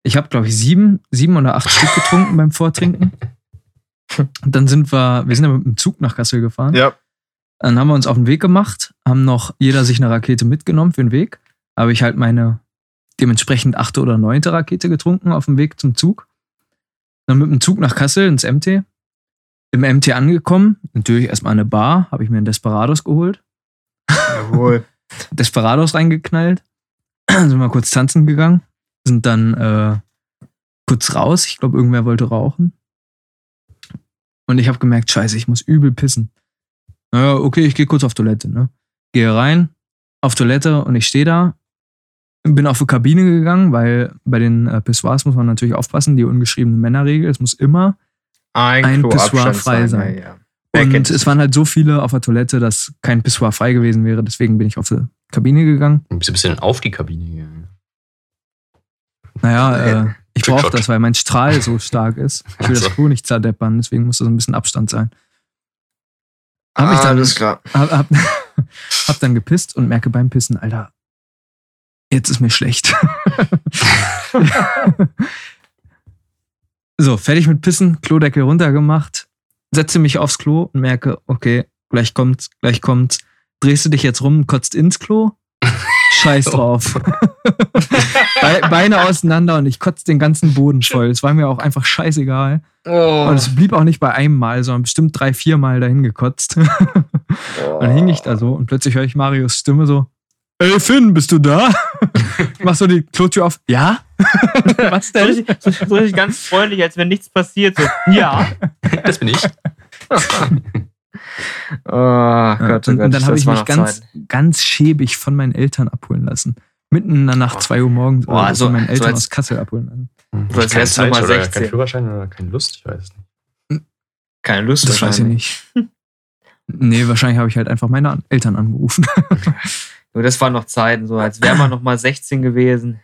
Ich habe, glaube ich, sieben, sieben oder acht Stück getrunken beim Vortrinken. Und dann sind wir, wir sind ja mit dem Zug nach Kassel gefahren. Ja. Dann haben wir uns auf den Weg gemacht, haben noch jeder sich eine Rakete mitgenommen für den Weg. Habe ich halt meine dementsprechend achte oder neunte Rakete getrunken auf dem Weg zum Zug. Dann mit dem Zug nach Kassel ins MT. Im MT angekommen, natürlich erstmal eine Bar, habe ich mir einen Desperados geholt. Jawohl. (laughs) Desperados reingeknallt. (clears throat) sind wir kurz tanzen gegangen. Sind dann äh, kurz raus. Ich glaube, irgendwer wollte rauchen. Und ich habe gemerkt, scheiße, ich muss übel pissen. Naja, okay, ich gehe kurz auf Toilette. Ne? Gehe rein, auf Toilette und ich stehe da. Bin auf die Kabine gegangen, weil bei den äh, Pissoirs muss man natürlich aufpassen, die ungeschriebene Männerregel. Es muss immer Ein, Ein Pissoir frei sein. Ja, ja. Und es waren halt so viele auf der Toilette, dass kein Pissoir frei gewesen wäre. Deswegen bin ich auf die Kabine gegangen. Du bist ein bisschen auf die Kabine gegangen. Naja, äh, ich brauche das, weil mein Strahl so stark ist. Ich will Ach so. das Klo nicht zerdeppern, deswegen muss da so ein bisschen Abstand sein. Hab ich dann- Alles klar. Hab, hab, (laughs) hab dann gepisst und merke beim Pissen, Alter, jetzt ist mir schlecht. (laughs) so, fertig mit Pissen, Klodeckel runtergemacht, setze mich aufs Klo und merke, okay, gleich kommt's, gleich kommt's. Drehst du dich jetzt rum, kotzt ins Klo Scheiß (laughs) drauf. (laughs) Be Beine auseinander und ich kotze den ganzen Boden voll. Es war mir auch einfach scheißegal. Oh. Und es blieb auch nicht bei einem Mal, sondern bestimmt drei, vier Mal dahin gekotzt. Dann hing ich da so und plötzlich höre ich Marios Stimme so: Ey Finn, bist du da? Ich mach so die Klotür auf. Ja? (laughs) Was So denn? richtig, so, so richtig ganz freundlich, als wenn nichts passiert. So, ja. (laughs) Das bin ich. (laughs) Oh Gott, oh und, Gott. und dann das habe ich mich ganz, Zeit. ganz schäbig von meinen Eltern abholen lassen. Mitten in der Nacht, 2 Uhr morgens, Boah, oder so- von meinen so Eltern als- aus Kassel abholen lassen. So als wärst du mal oder 16. kein Führerschein oder keine Lust, ich weiß nicht. Keine Lust Das weiß ich nicht. Nee, wahrscheinlich habe ich halt einfach meine Eltern angerufen. Nur das waren noch Zeiten, so als wäre man noch mal 16 gewesen.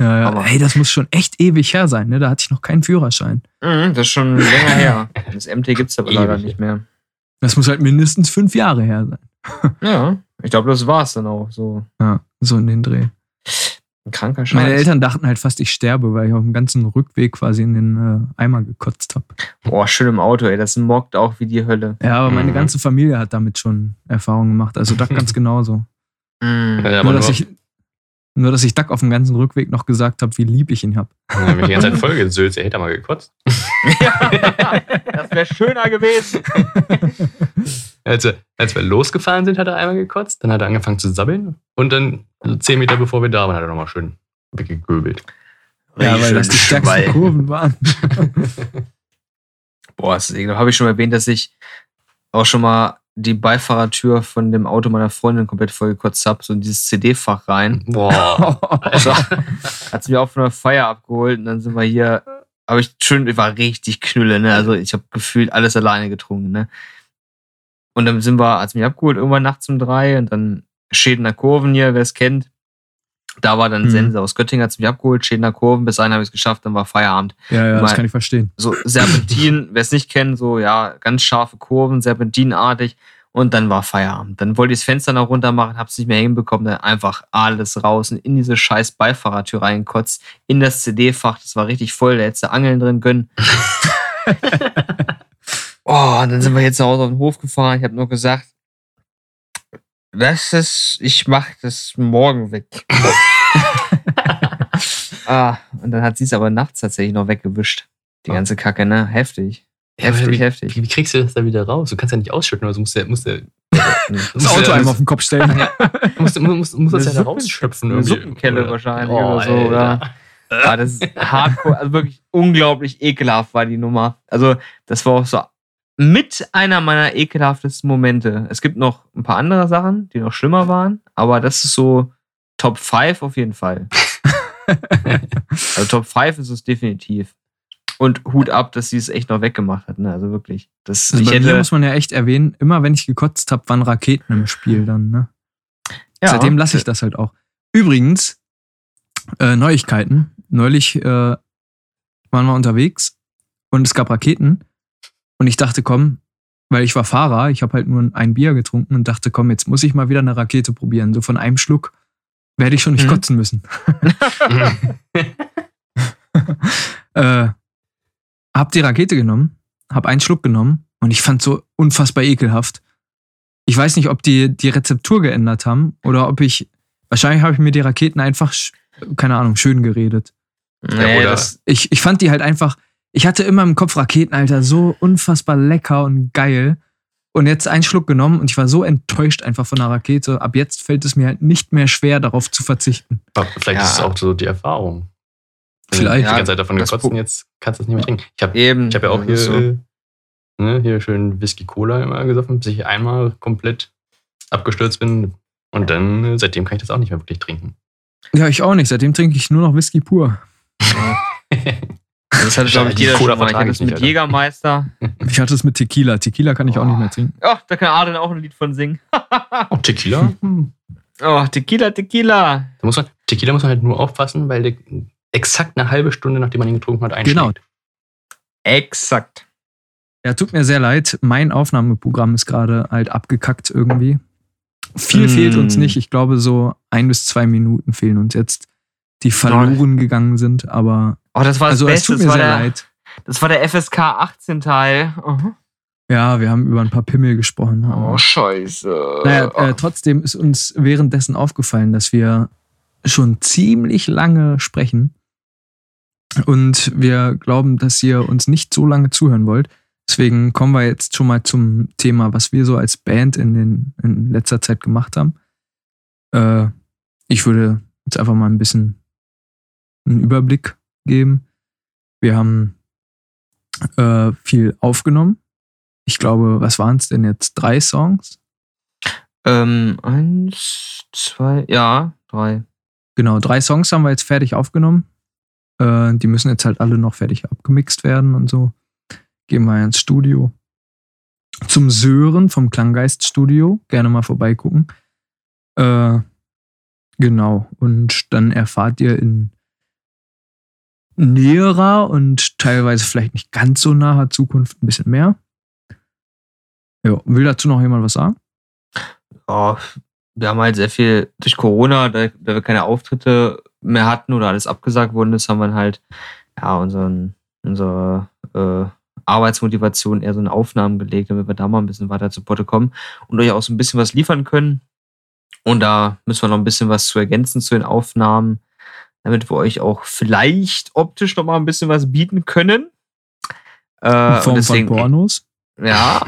Ja, ja. Aber- Ey, das muss schon echt ewig her sein, ne? Da hatte ich noch keinen Führerschein. Mhm, das ist schon länger her. Das MT gibt es aber leider Ewig. nicht mehr. Das muss halt mindestens fünf Jahre her sein. (laughs) Ja, ich glaube, das war es dann auch. So Ja, so in den Dreh. ein kranker Scheiß. Meine Eltern dachten halt fast, ich sterbe, weil ich auf dem ganzen Rückweg quasi in den äh, Eimer gekotzt habe. Boah, schön im Auto, ey. Das mockt auch wie die Hölle. Ja, aber meine Mhm. ganze Familie hat damit schon Erfahrungen gemacht. Also Duck ganz (laughs) genauso. Mhm. Ja, nur, dass nur, ich, nur, dass ich Duck auf dem ganzen Rückweg noch gesagt habe, wie lieb ich ihn habe. (laughs) hab ich die ganze Zeit vollgesülzt. Er hätte mal gekotzt. (laughs) das wäre schöner gewesen. (laughs) Als wir, als wir losgefahren sind, hat er einmal gekotzt. Dann hat er angefangen zu sabbeln. Und dann, zehn Meter bevor wir da waren, hat er nochmal schön weggegöbelt. Ja, weil das die stärksten Kurven waren. Boah, das ist ekelhaft. Habe ich schon erwähnt, dass ich auch schon mal die Beifahrertür von dem Auto meiner Freundin komplett vollgekotzt habe, so in dieses CD-Fach rein. Boah. (laughs) Also, hat sie mir auch von der Feier abgeholt und dann sind wir hier, habe ich schön, ich war richtig knülle, ne? Also ich habe gefühlt alles alleine getrunken, ne? Und dann sind wir, hat sie mich abgeholt, irgendwann nachts um drei und dann Schädener Kurven hier, wer es kennt. Da war dann Mhm. Sense aus Göttingen, hat mich abgeholt, Schädener Kurven, bis dahin habe ich es geschafft, dann war Feierabend. Ja, ja, das Mal- kann ich verstehen. So Serpentin, (laughs) wer es nicht kennt, so ja, ganz scharfe Kurven, serpentinartig. Und dann war Feierabend. Dann wollte ich das Fenster noch runter machen, hab's nicht mehr hinbekommen, dann einfach alles raus und in diese scheiß Beifahrertür reingekotzt, in das CD-Fach, das war richtig voll, da hättest du Angeln drin können. (laughs) oh, und dann sind wir jetzt zu Hause auf den Hof gefahren. Ich habe nur gesagt, das ist, ich mach das morgen weg. (laughs) ah, und dann hat sie es aber nachts tatsächlich noch weggewischt. Die Ah. ganze Kacke, ne? Heftig. Ja, Heftig, wie, heftig. Wie, wie kriegst du das da wieder raus? Du kannst ja nicht ausschütten, also musst du, musst du, (laughs) Das Auto du- einem auf den Kopf stellen. du- musst, musst das ja da rausschöpfen. eine. Suppenkelle wahrscheinlich Oh, oder so, oder? Ah, das ist hardcore, also wirklich unglaublich ekelhaft war die Nummer. Also, das war auch so mit einer meiner ekelhaftesten Momente. Es gibt noch ein paar andere Sachen, die noch schlimmer waren, aber das ist so Top 5 auf jeden Fall. (laughs) also Top 5 ist es definitiv. Und Hut ab, dass sie es echt noch weggemacht hat, ne? Also wirklich. Das, Also ich bei mir hätte, muss man ja echt erwähnen, immer wenn ich gekotzt habe, waren Raketen im Spiel dann. Ne? ja, Seitdem lasse ich das halt auch. Übrigens, äh, Neuigkeiten. Neulich äh, waren wir unterwegs und es gab Raketen. Und ich dachte, komm, weil ich war Fahrer, ich habe halt nur ein Bier getrunken und dachte, komm, jetzt muss ich mal wieder eine Rakete probieren. So von einem Schluck werde ich schon nicht Mhm. kotzen müssen. (laughs) (laughs) äh, hab die Rakete genommen, hab einen Schluck genommen und ich fand so unfassbar ekelhaft. Ich weiß nicht, ob die die Rezeptur geändert haben oder ob ich, wahrscheinlich habe ich mir die Raketen einfach, keine Ahnung, schön geredet. nee, oder- das, Ich, ich fand die halt einfach, ich hatte immer im Kopf Raketen, Alter, so unfassbar lecker und geil. Und jetzt einen Schluck genommen und ich war so enttäuscht einfach von der Rakete. Ab jetzt fällt es mir halt nicht mehr schwer, darauf zu verzichten. Aber Vielleicht Ja. ist es auch so die Erfahrung. Vielleicht. Die ganze Zeit davon gekotzt und jetzt kannst du es nicht mehr trinken. Ich habe ich hab ja auch hier, so. äh, ne, hier schön Whisky Cola immer gesoffen, bis ich einmal komplett abgestürzt bin. Und dann, äh, seitdem kann ich das auch nicht mehr wirklich trinken. Ja, ich auch nicht. Seitdem trinke ich nur noch Whisky pur. (laughs) Das hat, glaube ich, Die jeder Cola schon mal. Ich hatte es nicht, mit Alter. Jägermeister. Ich hatte es mit Tequila. Tequila kann ich auch nicht mehr trinken. Oh, da kann Adrian auch ein Lied von singen. (laughs) Oh, Tequila? Oh, Tequila, Tequila. Da muss man, Tequila muss man halt nur aufpassen, weil der exakt eine halbe Stunde, nachdem man ihn getrunken hat, einschlägt. Genau. Exakt. Ja, tut mir sehr leid. Mein Aufnahmeprogramm ist gerade halt abgekackt irgendwie. Viel Mm. fehlt uns nicht. Ich glaube, so ein bis zwei Minuten fehlen uns jetzt, die verloren gegangen sind. Aber Oh, das war das also es Beste. tut Das mir war, sehr der, leid. das war der FSK 18 Teil. Mhm. Ja, wir haben über ein paar Pimmel gesprochen. Oh, scheiße. Naja, äh, trotzdem ist uns währenddessen aufgefallen, dass wir schon ziemlich lange sprechen. Und wir glauben, dass ihr uns nicht so lange zuhören wollt. Deswegen kommen wir jetzt schon mal zum Thema, was wir so als Band in, den, in letzter Zeit gemacht haben. Äh, ich würde jetzt einfach mal ein bisschen einen Überblick geben. Wir haben äh, viel aufgenommen. Ich glaube, was waren es denn jetzt? Drei Songs? ähm, eins, zwei, ja, drei. Genau, drei Songs haben wir jetzt fertig aufgenommen. Äh, die müssen jetzt halt alle noch fertig abgemixt werden und so. Gehen wir ins Studio. Zum Sören vom Klanggeist Studio. Gerne mal vorbeigucken. Äh, genau. Und dann erfahrt ihr in näherer und teilweise vielleicht nicht ganz so naher Zukunft ein bisschen mehr. Ja, will dazu noch jemand was sagen? Ja, wir haben halt sehr viel durch Corona, da, da wir keine Auftritte mehr hatten oder alles abgesagt worden ist, haben wir halt ja unseren, unsere äh, Arbeitsmotivation eher so in Aufnahmen gelegt, damit wir da mal ein bisschen weiter zu Potte kommen und euch auch so ein bisschen was liefern können. Und da müssen wir noch ein bisschen was zu ergänzen zu den Aufnahmen, damit wir euch auch vielleicht optisch noch mal ein bisschen was bieten können. Äh, In Form deswegen, von Pornos? ja,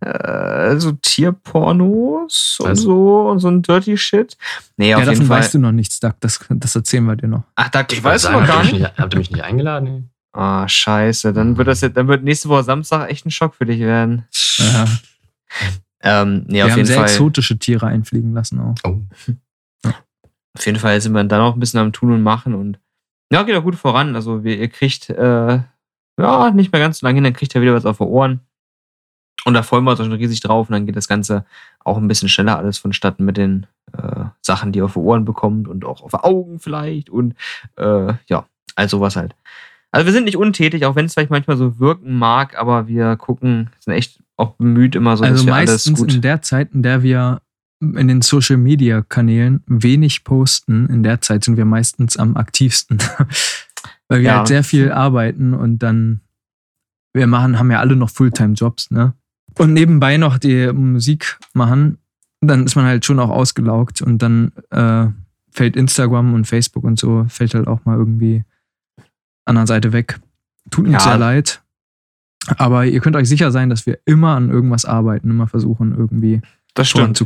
äh, so Tierpornos und Also- so und so ein Dirty Shit. Nee, Ja, auf jeden davon Fall. weißt du noch nichts, Doug. Das, das erzählen wir dir noch. Ach, da Ich weißt du wollte noch sagen, gar nicht. mich nicht. Habt ihr mich nicht eingeladen? Ah, scheiße. Dann wird das jetzt, dann wird nächste Woche Samstag echt ein Schock für dich werden. Ja. Ähm, nee, Wir auf haben jeden sehr Fall. exotische Tiere einfliegen lassen auch. Oh. Auf jeden Fall sind wir dann auch ein bisschen am Tun und Machen und ja, geht auch gut voran. Also wir, ihr kriegt äh, ja nicht mehr ganz so lange hin, dann kriegt ihr wieder was auf die Ohren. Und da freuen wir uns auch schon riesig drauf. Und dann geht das Ganze auch ein bisschen schneller alles vonstatten mit den äh, Sachen, die ihr auf die Ohren bekommt und auch auf die Augen vielleicht. Und äh, ja, also was halt. Also wir sind nicht untätig, auch wenn es vielleicht manchmal so wirken mag, aber wir gucken, sind echt auch bemüht immer so, also dass wir alles meistens gut. in der Zeit, in der wir in den Social Media Kanälen wenig posten, in der Zeit sind wir meistens am aktivsten. (laughs) Weil wir Ja. halt sehr viel arbeiten und dann, wir machen, haben ja alle noch Fulltime-Jobs, ne? Und nebenbei noch die Musik machen, dann ist man halt schon auch ausgelaugt und dann äh, fällt Instagram und Facebook und so, fällt halt auch mal irgendwie an der Seite weg. Tut uns Ja. sehr leid. Aber ihr könnt euch sicher sein, dass wir immer an irgendwas arbeiten, immer versuchen, irgendwie das stimmt.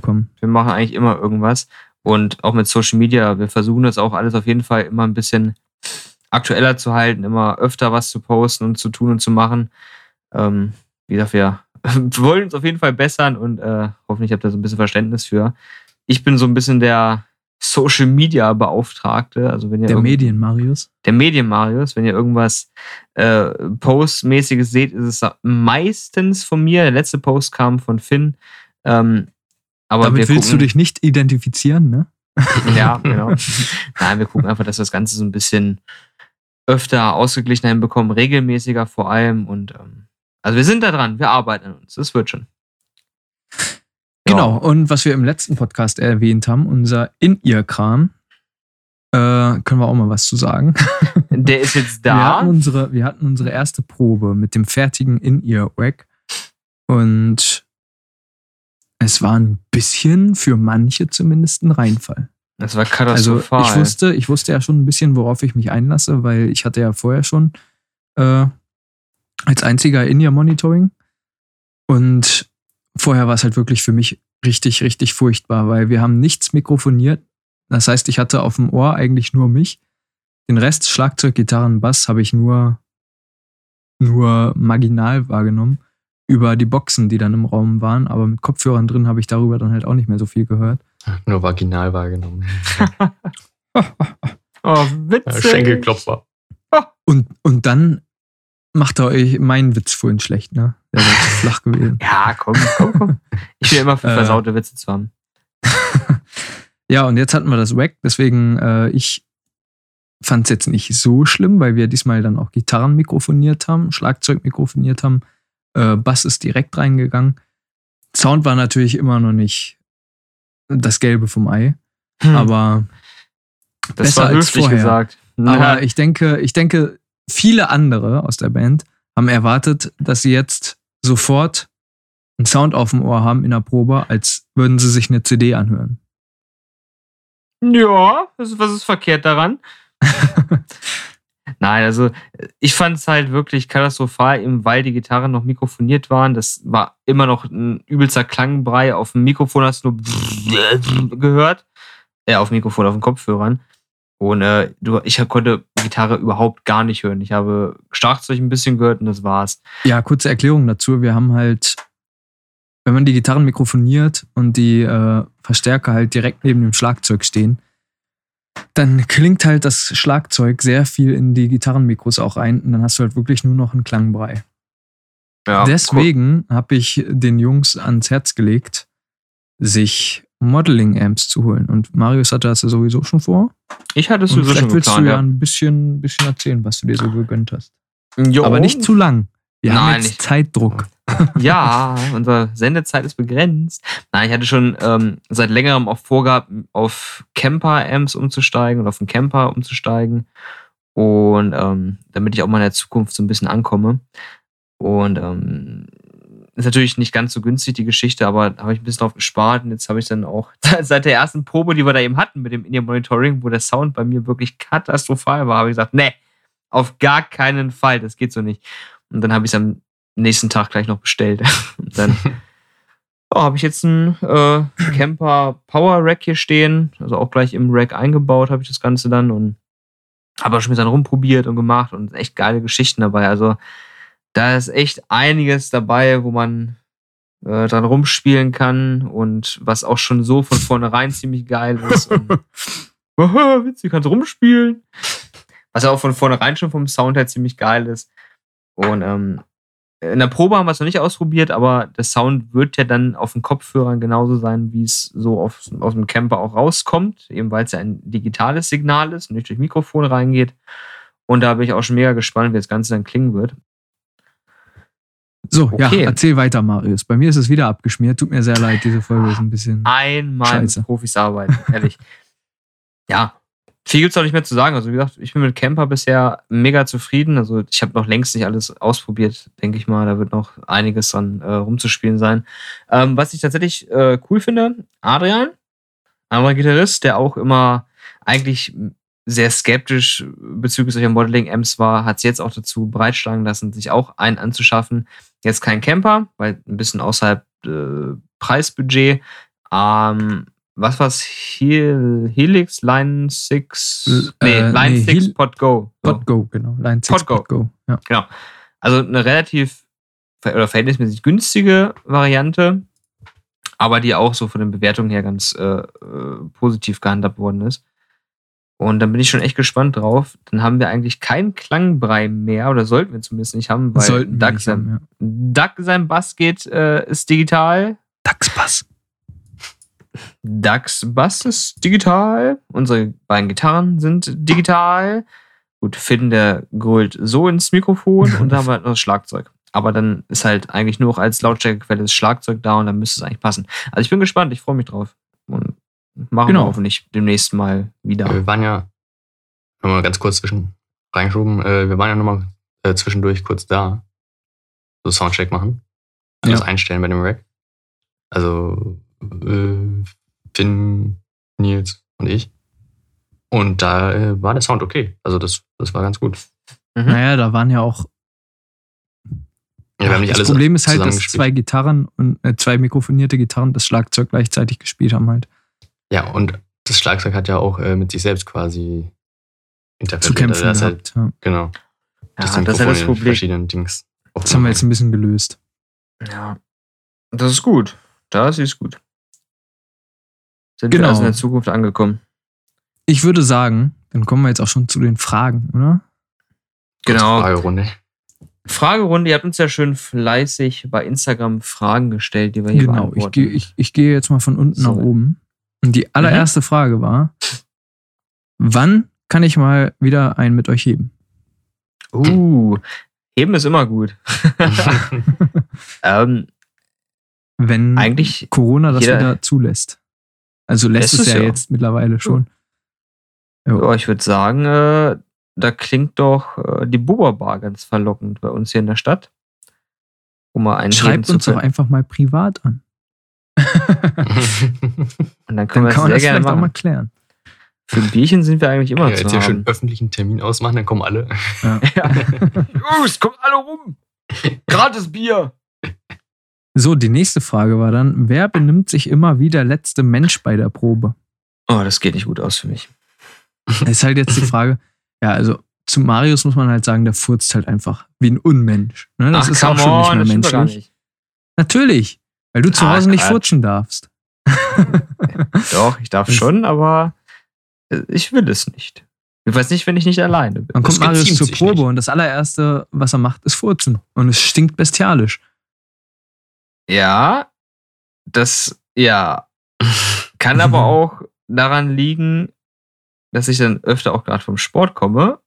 Wir machen eigentlich immer irgendwas. Und auch mit Social Media, wir versuchen das auch alles auf jeden Fall immer ein bisschen aktueller zu halten, immer öfter was zu posten und zu tun und zu machen. Ähm, wie gesagt, wir (laughs) wollen uns auf jeden Fall bessern und äh, hoffentlich habt ihr so ein bisschen Verständnis für. Ich bin so ein bisschen der Social Media Beauftragte. Also wenn ihr Der Medien, Marius. der Medien-Marius. Wenn ihr irgendwas äh, Postmäßiges seht, ist es meistens von mir. Der letzte Post kam von Finn. Ähm, aber Damit wir willst gucken, du dich nicht identifizieren, ne? (laughs) Ja, (laughs) genau. Nein, wir gucken einfach, dass wir das Ganze so ein bisschen öfter ausgeglichener hinbekommen, regelmäßiger vor allem. Und ähm, also wir sind da dran, wir arbeiten an uns. Das wird schon. Genau. Und was wir im letzten Podcast erwähnt haben, unser In-Ear-Kram, äh, können wir auch mal was zu sagen. (laughs) Der ist jetzt Wir da. hatten unsere, wir hatten unsere erste Probe mit dem fertigen In-Ear-Rack und es war ein bisschen, für manche zumindest, ein Reinfall. Das war Also katastrophal. ich wusste, ich wusste ja schon ein bisschen, worauf ich mich einlasse, weil ich hatte ja vorher schon äh, als einziger In-Ear-Monitoring und vorher war es halt wirklich für mich richtig, richtig furchtbar, weil wir haben nichts mikrofoniert. Das heißt, ich hatte auf dem Ohr eigentlich nur mich. Den Rest, Schlagzeug, Gitarren, Bass, habe ich nur, nur marginal wahrgenommen über die Boxen, die dann im Raum waren. Aber mit Kopfhörern drin habe ich darüber dann halt auch nicht mehr so viel gehört. Nur vaginal wahrgenommen. (laughs) oh, Ja, witzig. Schenkelklopfer. Und, und dann macht er euch meinen Witz vorhin schlecht, ne? Der war zu flach gewesen. (laughs) Ja, komm, komm, komm. Ich will immer für (laughs) Äh. versaute Witze zu haben. Ja, und jetzt hatten wir das Wack, deswegen äh, ich fand es jetzt nicht so schlimm, weil wir diesmal dann auch Gitarren mikrofoniert haben, Schlagzeug mikrofoniert haben, äh, Bass ist direkt reingegangen. Sound war natürlich immer noch nicht das Gelbe vom Ei, Hm, aber, das besser war als vorher. gesagt. aber ich denke, ich denke, viele andere aus der Band haben erwartet, dass sie jetzt sofort einen Sound auf dem Ohr haben in der Probe, als würden sie sich eine CD anhören. Ja, was ist verkehrt daran? (laughs) Nein, also ich fand es halt wirklich katastrophal, eben weil die Gitarren noch mikrofoniert waren. Das war immer noch ein übelster Klangbrei. Auf dem Mikrofon hast du nur (laughs) gehört. Äh, auf dem Mikrofon, auf den Kopfhörern. Und äh, du, ich konnte Gitarre überhaupt gar nicht hören. Ich habe Schlagzeug ein bisschen gehört und das war's. Ja, kurze Erklärung dazu. Wir haben halt, wenn man die Gitarren mikrofoniert und die äh, Verstärker halt direkt neben dem Schlagzeug stehen, dann klingt halt das Schlagzeug sehr viel in die Gitarrenmikros auch ein und dann hast du halt wirklich nur noch einen Klangbrei. Ja, Deswegen habe ich den Jungs ans Herz gelegt, sich Modeling-Amps zu holen. Und Marius hatte das ja sowieso schon vor. Ich hatte es sowieso vielleicht schon willst geplant. du ja ja. ein bisschen, bisschen erzählen, was du dir so gegönnt hast. Jo. Aber nicht zu lang. Wir haben Nein, jetzt nicht. Zeitdruck. (laughs) Ja, unsere Sendezeit ist begrenzt. Nein, ich hatte schon ähm, seit längerem auch vorgehabt, auf Camper-Amps umzusteigen oder auf einen Camper umzusteigen. Und ähm, damit ich auch mal in der Zukunft so ein bisschen ankomme. Und ähm, ist natürlich nicht ganz so günstig, die Geschichte, aber habe ich ein bisschen drauf gespart. Und jetzt habe ich dann auch (laughs) seit der ersten Probe, die wir da eben hatten mit dem In-Ear-Monitoring, wo der Sound bei mir wirklich katastrophal war, habe ich gesagt, nee, auf gar keinen Fall, das geht so nicht. Und dann habe ich es am nächsten Tag gleich noch bestellt. Und (laughs) dann (laughs) ja, habe ich jetzt einen äh, Camper Power Rack hier stehen, also auch gleich im Rack eingebaut habe ich das Ganze dann und habe auch schon ein bisschen rumprobiert und gemacht und echt geile Geschichten dabei. Also da ist echt einiges dabei, wo man äh, dran rumspielen kann und was auch schon so von vornherein ziemlich geil ist. Und, (laughs) witzig, kannst rumspielen. Was auch von vornherein schon vom Sound her ziemlich geil ist. Und ähm, in der Probe haben wir es noch nicht ausprobiert, aber der Sound wird ja dann auf den Kopfhörern genauso sein, wie es so auf, aus dem Camper auch rauskommt, eben weil es ja ein digitales Signal ist und nicht durch Mikrofon reingeht. Und da bin ich auch schon mega gespannt, wie das Ganze dann klingen wird. So, ja, Okay. erzähl weiter, Marius. Bei mir ist es wieder abgeschmiert. Tut mir sehr leid, diese Folge ist ein bisschen. Einmal Scheiße. mit Profis arbeiten, ehrlich. (laughs) ja, viel gibt's auch nicht mehr zu sagen. Also wie gesagt, ich bin mit Camper bisher mega zufrieden. Also ich habe noch längst nicht alles ausprobiert, denke ich mal. Da wird noch einiges dran äh, rumzuspielen sein. Ähm, was ich tatsächlich äh, cool finde, Adrian, anderer Gitarrist, der auch immer eigentlich sehr skeptisch bezüglich solcher Modeling-Amps war, hat es jetzt auch dazu bereitschlagen lassen, sich auch einen anzuschaffen. Jetzt kein Camper, weil ein bisschen außerhalb äh, Preisbudget. Ähm, was war's? Hel Helix Line 6? Äh, nee, Line nee, 6 Hel- Pod Go. So. Podgo, genau. Line 6 Podgo. Podgo. Ja. Genau. Also eine relativ oder verhältnismäßig günstige Variante, aber die auch so von den Bewertungen her ganz äh, äh, positiv gehandhabt worden ist. Und dann bin ich schon echt gespannt drauf. Dann haben wir eigentlich keinen Klangbrei mehr, oder sollten wir zumindest nicht haben, weil Doug, nicht sein, haben, ja. Doug sein Bass geht, äh, ist digital. Dachspass. Dax Bass ist digital. Unsere beiden Gitarren sind digital. Gut, Finn, der grölt so ins Mikrofon und dann haben wir halt noch das Schlagzeug. Aber dann ist halt eigentlich nur noch als Lautstärkequelle das Schlagzeug da und dann müsste es eigentlich passen. Also ich bin gespannt, ich freue mich drauf. Und machen Genau. wir hoffentlich demnächst mal wieder. Wir waren ja, nochmal ganz kurz zwischen reingeschoben, äh, wir waren ja nochmal äh, zwischendurch kurz da. So Soundcheck machen. Ja. einstellen bei dem Rack. Also äh, Finn, Nils und ich. Und da äh, war der Sound okay. Also das, das war ganz gut. Mhm. Naja, da waren ja auch. Ja, wir haben nicht das alles Problem ist halt, dass zwei Gitarren und äh, zwei mikrofonierte Gitarren das Schlagzeug gleichzeitig gespielt haben halt. Ja, und das Schlagzeug hat ja auch äh, mit sich selbst quasi interpretiert. Zu kämpfen Also das halt, gehabt. Ja. genau. Ja, das das ist ja das Problem. verschiedenen Dings. Das haben wir jetzt ein bisschen gelöst. Ja. Das ist gut. Das ist gut. Sind Genau. wir also in der Zukunft angekommen. Ich würde sagen, dann kommen wir jetzt auch schon zu den Fragen, oder? Genau. Fragerunde. Fragerunde, ihr habt uns ja schön fleißig bei Instagram Fragen gestellt, die wir hier Genau, ich beantworten. gehe ich, ich gehe jetzt mal von unten So. nach oben. Und die allererste Frage war: Wann kann ich mal wieder einen mit euch heben? Uh, heben ist immer gut. (laughs) (laughs) ähm, Wenn eigentlich, Corona das jeder- wieder zulässt. Also lässt es ja ja. jetzt mittlerweile schon. ja, ich würde sagen, äh, da klingt doch äh, die Boba Bar ganz verlockend bei uns hier in der Stadt. um mal Schreibt uns doch einfach mal privat an. (laughs) Und dann können Dann wir kann das das sehr gerne vielleicht auch mal machen. klären. Für ein Bierchen sind wir eigentlich immer ja, zu jetzt hier schön öffentlichen Termin ausmachen, dann kommen alle. Ja. (laughs) (laughs) Jungs, kommt alle rum! Gratis Bier! So, die nächste Frage war dann, wer benimmt sich immer wie der letzte Mensch bei der Probe? Oh, das geht nicht gut aus für mich. Ist halt jetzt die Frage, ja, also zu Marius muss man halt sagen, der furzt halt einfach wie ein Unmensch. Ne? Das ist auch schon nicht mehr menschlich. nicht. Natürlich, weil du zu Ah, Hause nicht Quatsch. furzen darfst. (laughs) Doch, ich darf schon, aber äh, ich will es nicht. Ich weiß nicht, wenn ich nicht alleine bin. Dann kommt Marius zur Probe nicht. und das allererste, was er macht, ist furzen. Und es stinkt bestialisch. Ja, das, ja. (laughs) Kann aber auch daran liegen, dass ich dann öfter auch gerade vom Sport komme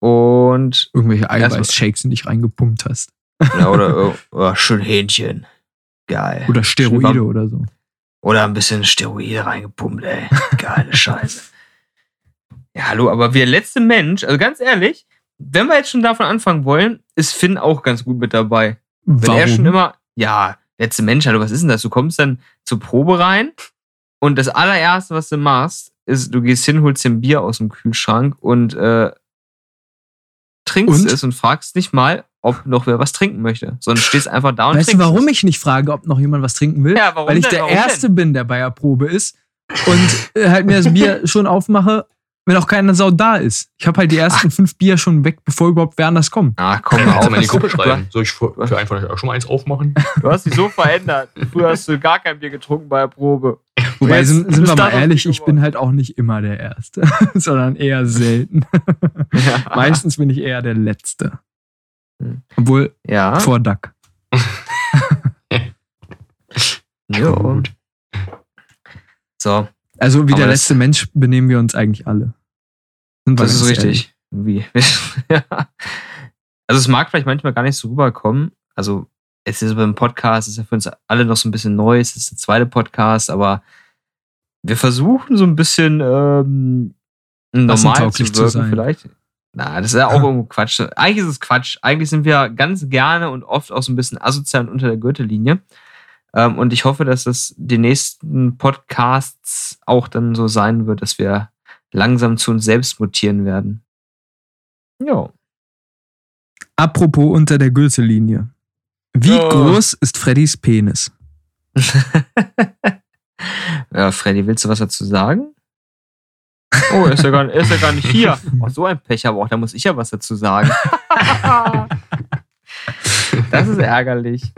und Irgendwelche Eiweißshakes, in die dich reingepumpt hast. ja, oder (laughs) oh, schön Hähnchen. Geil. Oder Steroide oder so. Oder ein bisschen Steroide reingepumpt, ey. Geile (laughs) Scheiße. Ja, hallo, aber wir letzte Mensch, also ganz ehrlich, wenn wir jetzt schon davon anfangen wollen, ist Finn auch ganz gut mit dabei. Wenn er schon immer, ja, letzte Mensch, hallo, was ist denn das? Du kommst dann zur Probe rein und das allererste, was du machst, ist, du gehst hin, holst dir ein Bier aus dem Kühlschrank und äh, trinkst Und? es und fragst nicht mal, ob noch wer was trinken möchte, sondern stehst einfach da und Weißt du, trinkst warum es. ich nicht frage, ob noch jemand was trinken will? Ja, warum Weil ich denn? der Warum Erste denn? bin, der bei der Probe ist und äh, halt mir das Bier (laughs) schon aufmache, wenn auch keine Sau da ist. Ich habe halt die ersten fünf Bier schon weg, bevor überhaupt wer anders kommt. Ah, komm Kann mal in die Gruppe schreiben. Soll ich für, für einen von euch auch schon mal eins aufmachen? Du hast dich so verändert. Früher hast du gar kein Bier getrunken bei der Probe. Wobei, sind, sind wir mal ehrlich, ich bin halt auch nicht immer der Erste, (laughs) sondern eher selten. Ja. Meistens bin ich eher der Letzte. Hm. Obwohl, Ja. vor Duck. (laughs) Jo. Gut. So, Also wie Aber der letzte Mensch benehmen wir uns eigentlich alle. Das ist richtig. Wie? (laughs) ja. Also es mag vielleicht manchmal gar nicht so rüberkommen. Also es ist beim Podcast, es ist ja für uns alle noch so ein bisschen neu, es ist der zweite Podcast, aber wir versuchen so ein bisschen ähm, normal zu Massentauglich zu wirken sein. vielleicht. Na, das ist ja auch irgendwo Quatsch. Eigentlich ist es Quatsch. Eigentlich sind wir ganz gerne und oft auch so ein bisschen asozial und unter der Gürtellinie. Ähm, und ich hoffe, dass das die nächsten Podcasts auch dann so sein wird, dass wir langsam zu uns selbst mutieren werden. Ja. Apropos unter der Gürtellinie. Wie Oh. groß ist Freddys Penis? (laughs) ja, Freddy, willst du was dazu sagen? Oh, er ist ja gar, er ist ja gar nicht hier. (laughs) Oh, so ein Pech aber auch, da muss ich ja was dazu sagen. (laughs) das ist ärgerlich.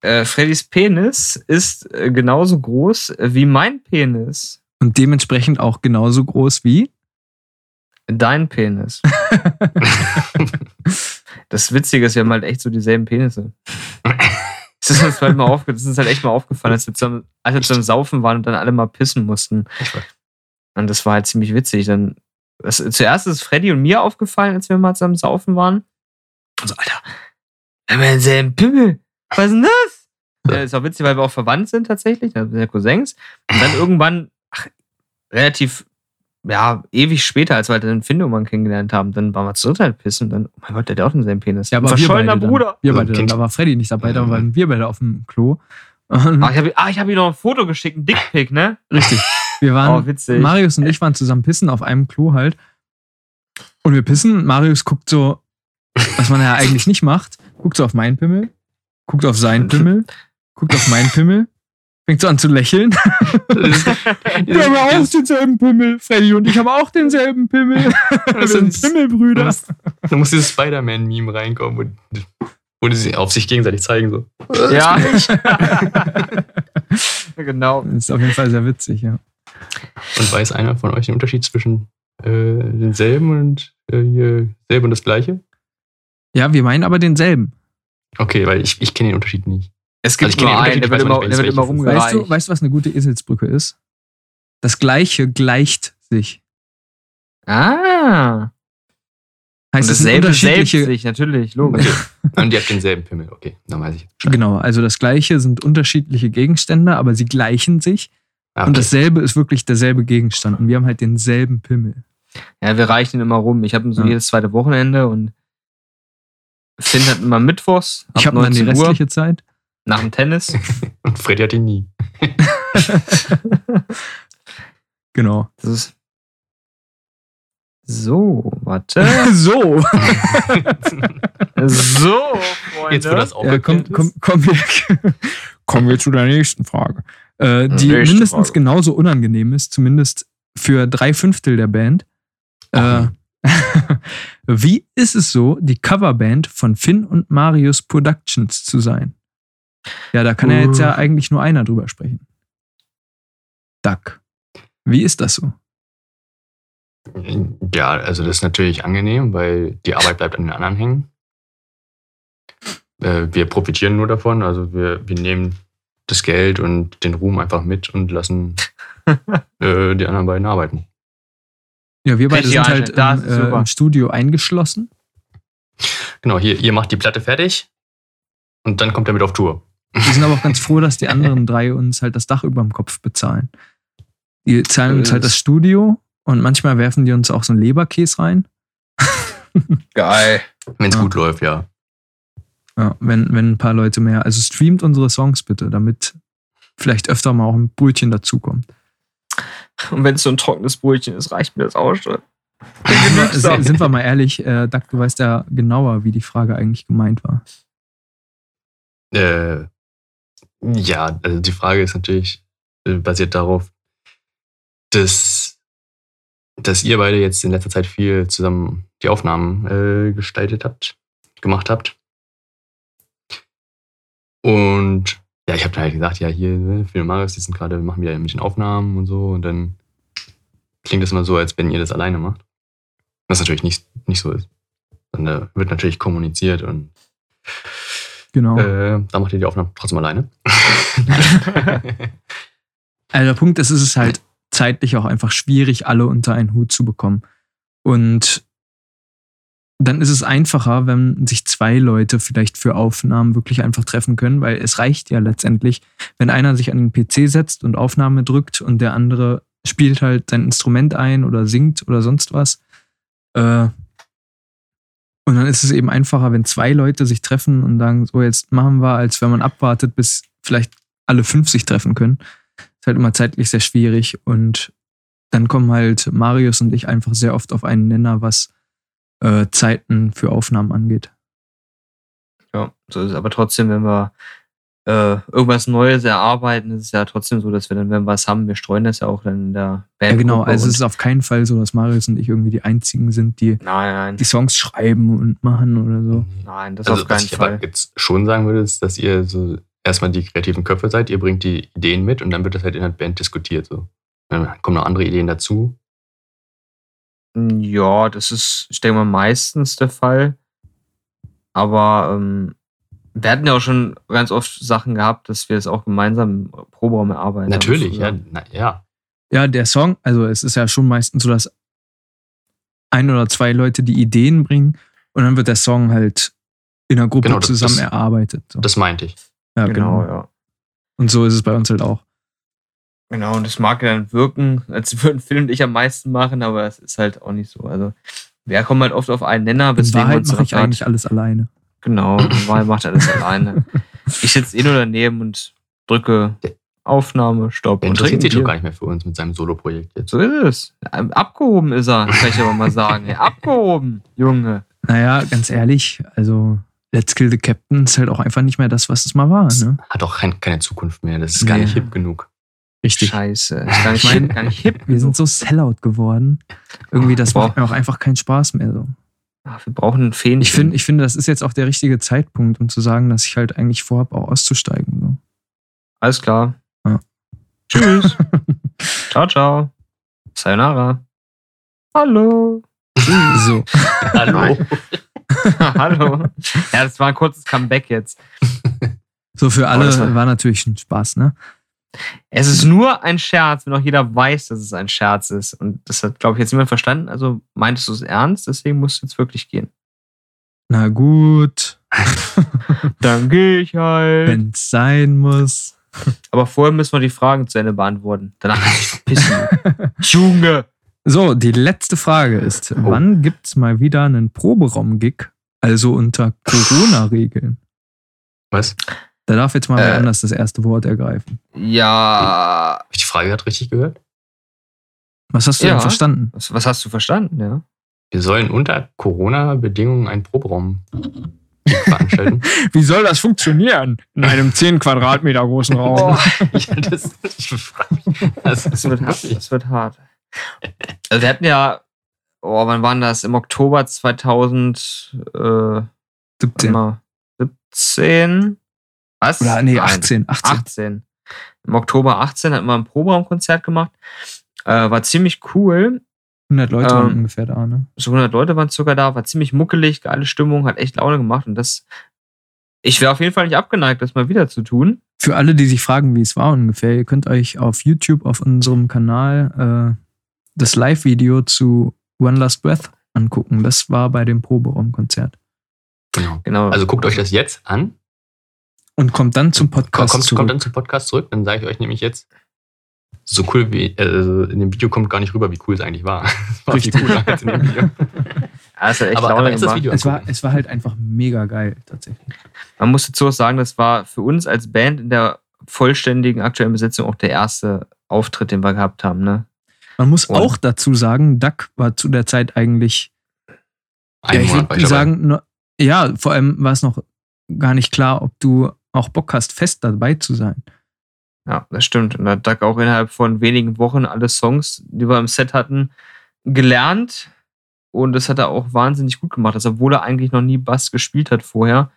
Äh, Freddys Penis ist äh, genauso groß wie mein Penis. Und dementsprechend auch genauso groß wie? Dein Penis. (laughs) Das Witzige ist, wir haben halt echt so dieselben Penisse. Das ist uns halt mal aufge das ist uns halt echt mal aufgefallen, als wir, zusammen, als wir zusammen saufen waren und dann alle mal pissen mussten. Und das war halt ziemlich witzig. Dann, das, zuerst ist Freddy und mir aufgefallen, als wir mal zusammen saufen waren. Und so, Alter, wir haben ja denselben Pimmel. Was ist denn das? Ja, ist auch witzig, weil wir auch verwandt sind tatsächlich. Also wir sind ja Cousins. Und dann irgendwann, relativ, ja, ewig später, als wir halt den Findomann kennengelernt haben, dann waren wir zu dritt halt pissen und dann, oh mein Gott, der hat auch denselben Penis. Ja, aber wir Verschollener dann. Bruder. Wir Also beide dann. Kind. Da war Freddy nicht dabei, da waren wir beide auf dem Klo. Ach, ich habe ah, ich hab ihm noch ein Foto geschickt, ein Dickpick, ne? richtig. Wir waren, Oh, witzig. Marius und ich waren zusammen pissen auf einem Klo halt. Und wir pissen. Marius guckt so, was man ja eigentlich nicht macht, guckt so auf meinen Pimmel, guckt auf seinen (laughs) Pimmel, guckt auf meinen Pimmel, fängt so an zu lächeln. (laughs) Wir haben auch denselben Pimmel. Freddy und ich haben auch denselben Pimmel. (laughs) Wir sind Pimmelbrüder. Da muss dieses Spider-Man-Meme reinkommen und, und sie auf sich gegenseitig zeigen. So. (laughs) Ja. genau. Das ist auf jeden Fall sehr witzig, ja. Und weiß einer von euch den Unterschied zwischen äh, denselben und äh, hier selbe und das gleiche? Ja, wir meinen aber denselben. Okay, weil ich, ich kenne den Unterschied nicht. Es Also ich gibt kenn nur einen, der wird immer, der wird immer rumgereicht. Weißt du, weißt du, was eine gute Eselsbrücke ist? Das Gleiche gleicht sich. ah. Heißt Und dasselbe selbst unterschiedliche. sich, natürlich, logisch. Okay. (laughs) Und ihr habt denselben Pimmel. Okay, dann weiß ich. Bescheid. Genau, also das Gleiche sind unterschiedliche Gegenstände, aber sie gleichen sich. Ah, Und okay. dasselbe ist wirklich derselbe Gegenstand. Und wir haben halt denselben Pimmel. Ja, wir reichen ihn immer rum. Ich habe ihn so Ja. jedes zweite Wochenende und Finn hat immer Mittwochs. Ich ab habe dann die 19 Uhr restliche Zeit. Nach dem Tennis. (laughs) Und Freddy hat ihn nie. (laughs) Genau. Das ist so, warte. (laughs) so. so, Freunde. Jetzt, wo das Ja, aufgeklärt komm, komm, kommen, wir, kommen wir zu der nächsten Frage. Äh, die Nächste mindestens Frage. genauso unangenehm ist, zumindest für drei Fünftel der Band. Äh, wie ist es so, die Coverband von Finn und Marius Productions zu sein? Ja, da kann ja jetzt ja Uh. eigentlich nur einer drüber sprechen. Duck. Wie ist das so? Ja, also das ist natürlich angenehm, weil die Arbeit bleibt an den anderen hängen. Äh, wir profitieren nur davon, also wir, wir nehmen das Geld und den Ruhm einfach mit und lassen (laughs) äh, die anderen beiden arbeiten. Ja, wir beide sind halt im, äh, super. im Studio eingeschlossen. Genau, hier, ihr macht die Platte fertig und dann kommt er mit auf Tour. Wir sind aber auch ganz froh, dass die anderen drei uns halt das Dach über dem Kopf bezahlen. Die zahlen uns halt das Studio und manchmal werfen die uns auch so einen Leberkäse rein. Geil. Wenn es Ja. gut läuft, ja. Ja, wenn, wenn ein paar Leute mehr. Also streamt unsere Songs bitte, damit vielleicht öfter mal auch ein Brötchen dazukommt. Und wenn es so ein trockenes Brötchen ist, reicht mir das auch schon. (laughs) Sind wir mal ehrlich, äh, Doug, du weißt ja genauer, wie die Frage eigentlich gemeint war. Äh, ja, also die Frage ist natürlich äh, basiert darauf, dass, dass ihr beide jetzt in letzter Zeit viel zusammen die Aufnahmen äh, gestaltet habt, gemacht habt. Und ja, ich habe dann halt gesagt, ja, hier, ne, Phil und Marius, die sind gerade, machen wieder mit den Aufnahmen und so. Und dann klingt das immer so, als wenn ihr das alleine macht. Was natürlich nicht, nicht so ist. Dann äh, wird natürlich kommuniziert und Genau. äh, da macht ihr die Aufnahmen trotzdem alleine. (laughs) Also der Punkt ist, es ist halt zeitlich auch einfach schwierig, alle unter einen Hut zu bekommen. Und dann ist es einfacher, wenn sich zwei Leute vielleicht für Aufnahmen wirklich einfach treffen können, weil es reicht ja letztendlich, wenn einer sich an den PC setzt und Aufnahme drückt und der andere spielt halt sein Instrument ein oder singt oder sonst was. Äh, und dann ist es eben einfacher, wenn zwei Leute sich treffen und sagen, so jetzt machen wir, als wenn man abwartet, bis vielleicht alle fünf sich treffen können. Ist halt immer zeitlich sehr schwierig und dann kommen halt Marius und ich einfach sehr oft auf einen Nenner, was äh, Zeiten für Aufnahmen angeht. Ja, so ist es. Aber trotzdem, wenn wir äh, irgendwas Neues erarbeiten, ist es ja trotzdem so, dass wir dann, wenn wir was haben, wir streuen das ja auch dann in der Band. Ja, genau. Also es ist auf keinen Fall so, dass Marius und ich irgendwie die einzigen sind, die Nein, nein. die Songs schreiben und machen oder so. Nein, das also, auf was keinen ich aber Fall. jetzt schon sagen würde, ist, dass ihr so erstmal die kreativen Köpfe seid, ihr bringt die Ideen mit und dann wird das halt in der Band diskutiert. So. Dann kommen noch andere Ideen dazu. Ja, das ist, ich denke mal, meistens der Fall. Aber ähm, wir hatten ja auch schon ganz oft Sachen gehabt, dass wir es auch gemeinsam im Proberaum erarbeiten. Natürlich, ja, Also, na, ja. Ja, der Song, also es ist ja schon meistens so, dass ein oder zwei Leute die Ideen bringen und dann wird der Song halt in der Gruppe Genau, das- zusammen das- erarbeitet. So. Das meinte ich. ja, Genau, ja. Und so ist es bei uns halt auch. Genau, und das mag ja dann wirken, als würden Phil und ich am meisten machen, aber es ist halt auch nicht so. Also, wir kommen halt oft auf einen Nenner, In weswegen wir Wahrheit uns mache ich eigentlich alles alleine. Genau, Wahrheit macht er das (laughs) alleine. Ich sitze eh nur daneben und drücke Aufnahme, Stopp Er und interessiert sich doch gar nicht mehr für uns mit seinem Solo-Projekt jetzt. So ist es. Abgehoben ist er, kann ich aber mal sagen. Abgehoben, Junge. Naja, ganz ehrlich, also Let's Kill the Captain ist halt auch einfach nicht mehr das, was es mal war. Ne? Hat auch kein, keine Zukunft mehr. Das ist gar Nee. nicht hip genug. Richtig. Scheiße. (laughs) Ist gar nicht, Ich mein, hip, gar nicht hip. Wir sind so Sellout geworden. Irgendwie, das Boah. macht mir auch einfach keinen Spaß mehr so. Ach, wir brauchen einen Fähnchen. Ich finde, ich finde, das ist jetzt auch der richtige Zeitpunkt, um zu sagen, dass ich halt eigentlich vorhabe, auch auszusteigen. So. Alles klar. Ja. Tschüss. (laughs) ciao, ciao. Sayonara. Hallo. so. Hallo. (laughs) Hallo. Ja, das war ein kurzes Comeback jetzt. So für alle war- war natürlich ein Spaß, ne? Es ist nur ein Scherz, wenn auch jeder weiß, dass es ein Scherz ist. Und das hat, glaube ich, jetzt niemand verstanden. Also meintest du es ernst, deswegen musst du jetzt wirklich gehen. Na gut, (laughs) Dann gehe ich halt. wenn's sein muss. Aber vorher müssen wir die Fragen zu Ende beantworten. Danach kann ich verpissen. (laughs) Junge! So, die letzte Frage ist: Oh. Wann gibt's mal wieder einen Proberaum-Gig Also unter Corona-Regeln. Was? Da darf jetzt mal Äh. wer anders das erste Wort ergreifen. Ja, Hab ich die Frage gerade richtig gehört? Was hast du Ja. denn verstanden? was, was hast du verstanden, ja? Wir sollen unter Corona-Bedingungen einen Proberaum veranstalten. (laughs) Wie soll das funktionieren? In einem 10 Quadratmeter großen Raum. (laughs) ja, das, ich frage mich. Das Das wird hart. Das wird hart. Also wir hatten ja, oh, wann waren das? Im Oktober 2000, äh, 17. mal, 17? Was? Oder nee, Nein, 18. 18. 18. Im Oktober 18 hatten wir ein Proberaumkonzert gemacht. Äh, war ziemlich cool. 100 Leute waren Ähm, ungefähr da, ne? So 100 Leute waren circa da. War ziemlich muckelig, geile Stimmung, hat echt Laune gemacht. Und das, ich wäre auf jeden Fall nicht abgeneigt, das mal wieder zu tun. Für alle, die sich fragen, wie es war ungefähr, ihr könnt euch auf YouTube auf unserem Kanal äh, das Live-Video zu One Last Breath angucken. Das war bei dem Proberaumkonzert. Genau. Genau. Also guckt euch das jetzt an. Und kommt dann zum Podcast kommt, zurück. kommt dann zum Podcast zurück. Dann sage ich euch nämlich jetzt, so cool wie, also in dem Video kommt gar nicht rüber, wie cool es eigentlich war. (laughs) Es war viel Richtig. cooler als in dem Video. (laughs) hat echt aber, aber ist das. Video es, war, es war halt einfach mega geil, tatsächlich. Man muss dazu auch sagen, das war für uns als Band in der vollständigen aktuellen Besetzung auch der erste Auftritt, den wir gehabt haben. Ne? Man muss Und- auch dazu sagen, Duck war zu der Zeit eigentlich, ja, ich würde dabei. sagen, nur- ja, vor allem war es noch gar nicht klar, ob du auch Bock hast, fest dabei zu sein. Ja, das stimmt. Und da hat Doug auch innerhalb von wenigen Wochen alle Songs, die wir im Set hatten, gelernt. Und das hat er auch wahnsinnig gut gemacht. Also, obwohl er eigentlich noch nie Bass gespielt hat vorher.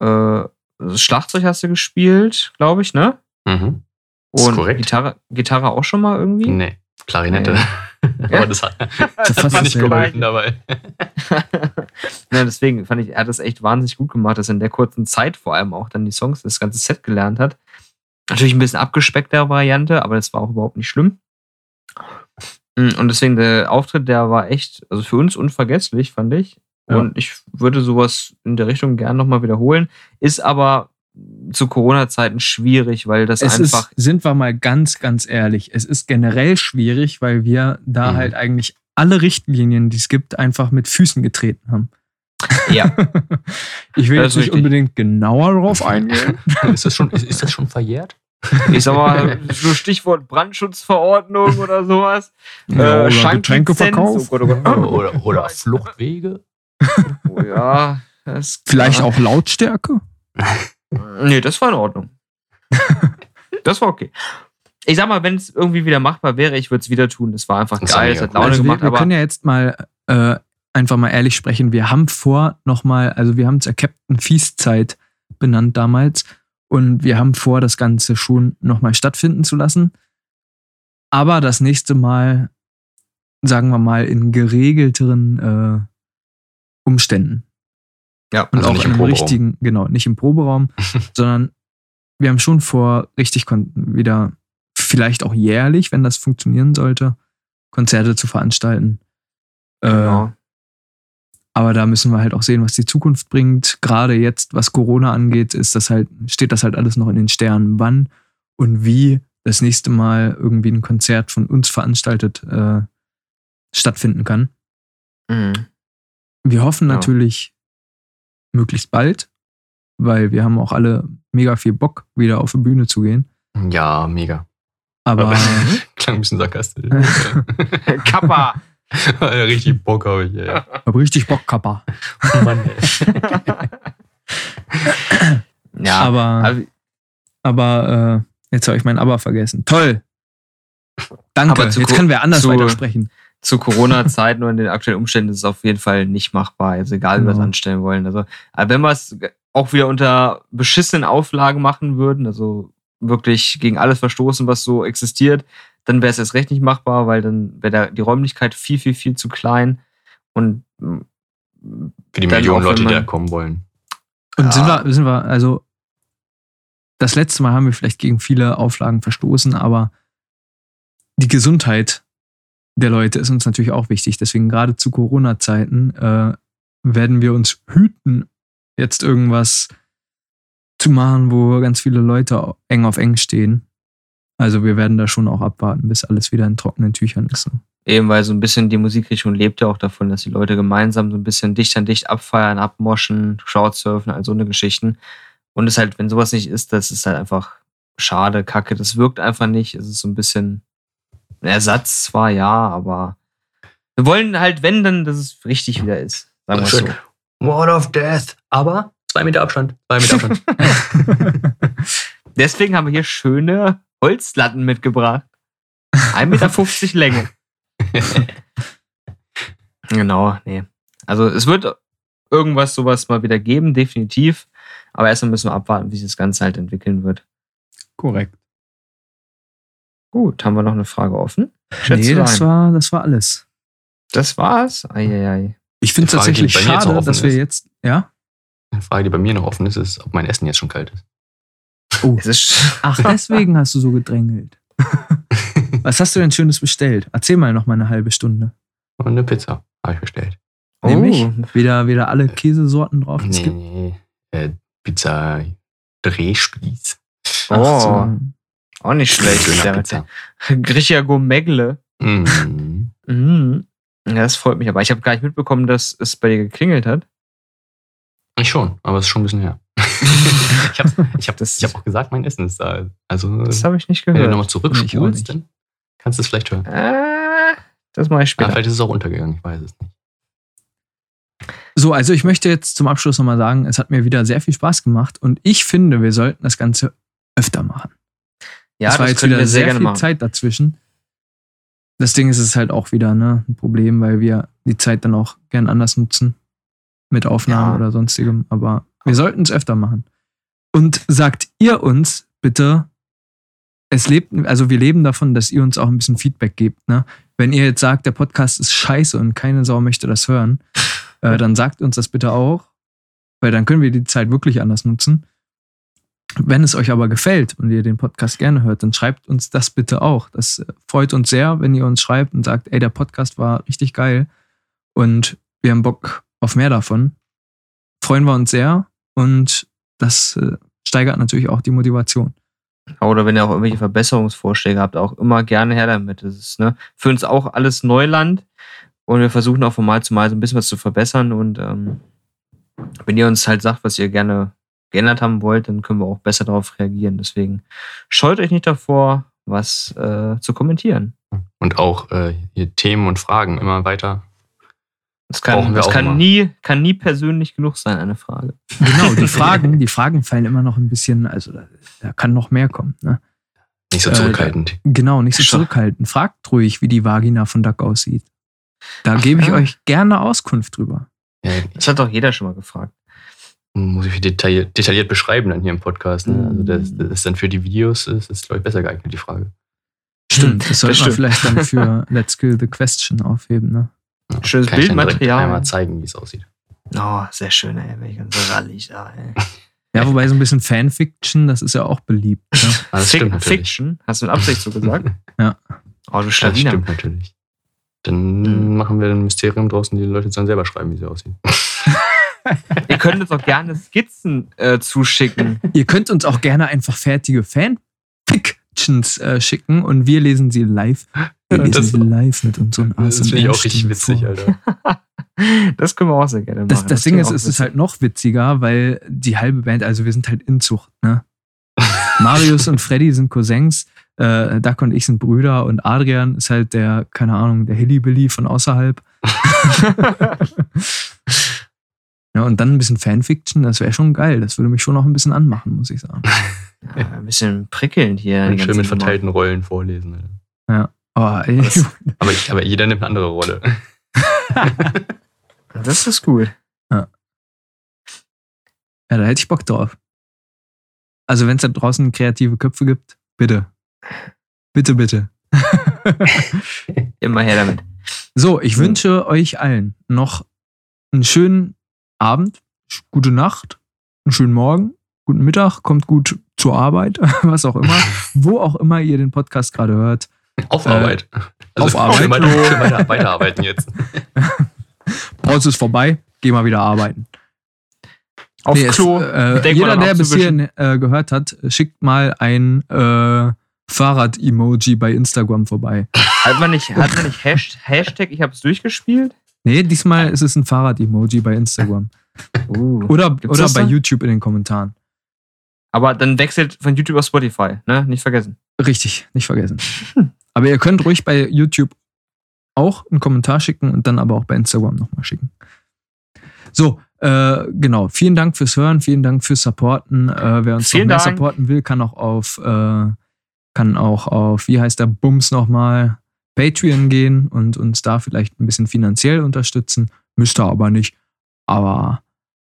Äh, das Schlagzeug hast du gespielt, glaube ich, ne? Mhm. Ist Und korrekt. Gitarre, Gitarre auch schon mal irgendwie? Nee, Klarinette. Ja. (laughs) aber das hat, das (laughs) fast hat nicht geholfen dabei. (laughs) ja, deswegen fand ich, er hat das echt wahnsinnig gut gemacht, dass er in der kurzen Zeit vor allem auch dann die Songs, das ganze Set gelernt hat. Natürlich ein bisschen abgespeckter Variante, aber das war auch überhaupt nicht schlimm. Mm, Und deswegen der Auftritt, der war echt, also für uns unvergesslich, fand ich. Ja. Und ich würde sowas in der Richtung gern nochmal wiederholen. Ist aber zu Corona-Zeiten schwierig, weil das Es einfach. ist, sind wir mal ganz, ganz ehrlich, es ist generell schwierig, weil wir da Mhm. halt eigentlich alle Richtlinien, die es gibt, einfach mit Füßen getreten haben. Ja. (laughs) Ich will Das jetzt nicht richtig. unbedingt genauer drauf eingehen. (laughs) ist, das schon, ist, ist das schon verjährt? Ich sag mal, (laughs) so Stichwort Brandschutzverordnung oder sowas. Ja, oder Schanklizenz. Getränkeverkauf. Gott. Oder, oder Fluchtwege? Oh ja, das Vielleicht auch Lautstärke. Nee, das war in Ordnung. (laughs) das war okay. Ich sag mal, wenn es irgendwie wieder machbar wäre, ich würde es wieder tun. Das war einfach Das geil, es hat. Laune Also wir, gemacht, wir aber können ja jetzt mal äh, einfach mal ehrlich sprechen. Wir haben vor nochmal, also wir haben es ja Captain Feast Zeit benannt damals und wir haben vor, das Ganze schon nochmal stattfinden zu lassen. Aber das nächste Mal, sagen wir mal, in geregelteren äh, Umständen. Ja, Und Also auch nicht im richtigen, genau, nicht im Proberaum, (laughs) sondern wir haben schon vor, richtig wieder, vielleicht auch jährlich, wenn das funktionieren sollte, Konzerte zu veranstalten. Äh, genau. aber da müssen wir halt auch sehen, was die Zukunft bringt. Gerade jetzt, was Corona angeht, ist das halt, steht das halt alles noch in den Sternen, wann und wie das nächste Mal irgendwie ein Konzert von uns veranstaltet äh, stattfinden kann. Mhm. Wir hoffen Ja. natürlich möglichst bald, weil wir haben auch alle mega viel Bock, wieder auf die Bühne zu gehen. Ja, mega. Aber Aber- (laughs) Klang ein bisschen sarkastisch. (laughs) Kappa! (laughs) Richtig Bock habe ich, ey. hab richtig Bock, Kappa. Mann, ey. ja, aber aber, aber äh, jetzt habe ich mein Aber vergessen. Toll. Danke. Aber zu jetzt können wir anders zu- weitersprechen. Zu Corona-Zeiten und in den aktuellen Umständen ist es auf jeden Fall nicht machbar. Also egal, wie wir es Genau. anstellen wollen. Also, aber wenn wir es auch wieder unter beschissenen Auflagen machen würden, also wirklich gegen alles verstoßen, was so existiert, dann wäre es erst recht nicht machbar, weil dann wäre die Räumlichkeit viel, viel, viel zu klein. Und Für die Millionen Leute, die da kommen wollen. Und sind, Ja. wir, sind wir, also das letzte Mal haben wir vielleicht gegen viele Auflagen verstoßen, aber die Gesundheit der Leute ist uns natürlich auch wichtig. Deswegen gerade zu Corona-Zeiten äh, werden wir uns hüten, jetzt irgendwas zu machen, wo ganz viele Leute eng auf eng stehen. Also wir werden da schon auch abwarten, bis alles wieder in trockenen Tüchern ist. Eben weil so ein bisschen die Musikrichtung lebt ja auch davon, dass die Leute gemeinsam so ein bisschen dicht an dicht abfeiern, abmoschen, Crowdsurfen, all so eine Geschichten. Und es halt, wenn sowas nicht ist, das ist halt einfach schade, kacke. Das wirkt einfach nicht. Es ist so ein bisschen Ersatz zwar, ja, aber wir wollen halt, wenn, dann, dass es richtig wieder ist. Sagen wir Schön. so. Wall of Death. Aber zwei Meter Abstand. Zwei Meter Abstand. (laughs) (laughs) Deswegen haben wir hier schöne Holzlatten mitgebracht. 1,50 Meter Länge. (laughs) Genau, nee. Also es wird irgendwas sowas mal wieder geben, definitiv. Aber erstmal müssen wir abwarten, wie sich das Ganze halt entwickeln wird. Korrekt. Gut, haben wir noch eine Frage offen? Schätze nee, das war, das war alles. das war's. Eieiei. Ich finde es tatsächlich schade, dass wir ist. jetzt. Ja? Eine Frage, die bei mir noch offen ist, ist, ob mein Essen jetzt schon kalt ist. Oh. Es ist Ach, (laughs) deswegen hast du so gedrängelt. (laughs) Was hast du denn Schönes bestellt? Erzähl mal noch mal eine halbe Stunde. Und eine Pizza habe ich bestellt. Nämlich? Oh, Wieder, wieder alle Käsesorten drauf. Nee, nee. Äh, Pizza Drehspieß. Ach Oh, so. Auch nicht schlecht. (laughs) Richtiger Gourmetle. Mhm. Mhm. Ja, das freut mich. Aber ich habe gar nicht mitbekommen, dass es bei dir geklingelt hat. Ich schon, aber es ist schon ein bisschen her. (laughs) ich habe ich hab, Das- ich hab auch gesagt, mein Essen ist da. Also, Das habe ich nicht wenn du gehört. nochmal zurückspulst, nicht. dann kannst du es vielleicht hören. Äh, das mache ich Aber später. vielleicht ist es auch untergegangen, ich weiß es nicht. So, also ich möchte jetzt zum Abschluss nochmal sagen, es hat mir wieder sehr viel Spaß gemacht und ich finde, wir sollten das Ganze öfter machen. Ja, es war jetzt wieder sehr, viel machen. Zeit dazwischen. Das Ding ist es ist halt auch wieder ne, ein Problem, weil wir die Zeit dann auch gern anders nutzen. Mit Aufnahmen Ja. oder sonstigem. Aber wir sollten es öfter machen. Und sagt ihr uns bitte, es lebt, also wir leben davon, dass ihr uns auch ein bisschen Feedback gebt. Ne? Wenn ihr jetzt sagt, der Podcast ist scheiße und keine Sau möchte das hören, äh, (laughs) dann sagt uns das bitte auch, weil dann können wir die Zeit wirklich anders nutzen. Wenn es euch aber gefällt und ihr den Podcast gerne hört, dann schreibt uns das bitte auch. Das äh, freut uns sehr, wenn ihr uns schreibt und sagt, ey, der Podcast war richtig geil und wir haben Bock auf mehr davon. Freuen wir uns sehr und das äh, steigert natürlich auch die Motivation. Oder wenn ihr auch irgendwelche Verbesserungsvorschläge habt, auch immer gerne her damit. Das ist ne, für uns auch alles Neuland und wir versuchen auch von Mal zu Mal so ein bisschen was zu verbessern. Und ähm, wenn ihr uns halt sagt, was ihr gerne geändert haben wollt, dann können wir auch besser darauf reagieren. Deswegen scheut euch nicht davor, was äh, zu kommentieren. Und auch äh, hier Themen und Fragen immer weiter. Das kann, das auch kann immer. nie, kann nie persönlich genug sein, eine Frage. Genau, die (laughs) Fragen, die Fragen fallen immer noch ein bisschen, also da, da kann noch mehr kommen. Ne? Nicht so Äh, zurückhaltend. Genau, nicht so zurückhaltend. Fragt ruhig, wie die Vagina von Duck aussieht. Da gebe ich ja. euch gerne Auskunft drüber. Das hat doch jeder schon mal gefragt. Muss ich detailliert, detailliert beschreiben dann hier im Podcast. Ne? Also das, das ist dann für die Videos, das ist, glaube ich, besser geeignet, die Frage. Stimmt, das sollte man vielleicht dann (laughs) für Let's Kill the Question aufheben. Ne? Ja, Schönes kann ich dann direkt Bildmaterial. Einmal zeigen, wie es aussieht. Oh, sehr schön, ey. Welch ganz rallig da, ey. Ja, wobei so ein bisschen Fanfiction, das ist ja auch beliebt. Ne? (laughs) Ah, das Fic- stimmt natürlich. Fiction? Hast du mit Absicht so gesagt? (laughs) Ja. Oh, du Das Schlawiner. stimmt natürlich. Dann Mhm. machen wir ein Mysterium draußen, die Leute dann selber schreiben, wie sie aussehen. Ihr könnt uns auch gerne Skizzen äh, zuschicken. Ihr könnt uns auch gerne einfach fertige Fanfictions äh, schicken und wir lesen sie live. Wir lesen das- sie live mit unseren Das finde ich auch richtig witzig, vor. Alter. (laughs) Das können wir auch sehr gerne machen. Das, das Ding klingt ist, es ist halt noch witziger, weil die halbe Band, also wir sind halt Inzucht, ne? Marius und Freddy sind Cousins, äh, Duck und ich sind Brüder und Adrian ist halt der, keine Ahnung, der Hillybilly von außerhalb. (laughs) (laughs) Ja, und dann ein bisschen Fanfiction, das wäre schon geil. Das würde mich schon noch ein bisschen anmachen, muss ich sagen. (laughs) ja, ein bisschen prickelnd hier. Und schön mit verteilten Rollen vorlesen. Alter. Oh, Aber, ich, aber jeder nimmt eine andere Rolle. (laughs) Das ist gut. Ja, da hätte ich Bock drauf. Also, wenn es da draußen kreative Köpfe gibt, bitte. Bitte, bitte. (laughs) Immer her damit. So, ich So. wünsche euch allen noch einen schönen Abend, gute Nacht, einen schönen Morgen, guten Mittag, kommt gut zur Arbeit, (laughs) was auch immer, wo auch immer ihr den Podcast gerade hört. Auf Äh, Arbeit. auf Arbeit. Schön weiter, schön weiter, weiterarbeiten jetzt. (laughs) Pause ist vorbei, geh mal wieder arbeiten. Auf Nee, es, Klo. äh, denk mal jeder, der bis hierhin äh, gehört hat, schickt mal ein äh, Fahrrad-Emoji bei Instagram vorbei. Hat man nicht, hat man nicht Hasht- Hashtag, ich hab's durchgespielt? Nee, diesmal ist es ein Fahrrad-Emoji bei Instagram. Uh. (laughs) Oder, oder bei? YouTube in den Kommentaren. Aber dann wechselt von YouTube auf Spotify, ne? Nicht vergessen. Richtig, nicht vergessen. Aber ihr könnt ruhig bei YouTube auch einen Kommentar schicken und dann aber auch bei Instagram nochmal schicken. So, äh, genau. Vielen Dank fürs Hören, vielen Dank fürs Supporten. Äh, wer uns Vielen noch mehr Dank. supporten will, kann auch auf, äh, kann auch auf, wie heißt der Bums nochmal, Patreon gehen und uns da vielleicht ein bisschen finanziell unterstützen. Müsste aber nicht. Aber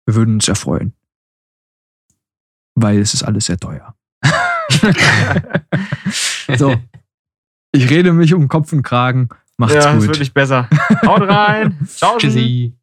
wir würden uns ja freuen. Weil es ist alles sehr teuer. (laughs) so. Ich rede mich um Kopf und Kragen. Macht's ja, ist gut. wirklich besser. Haut rein. Ciao. (laughs) Tschüssi.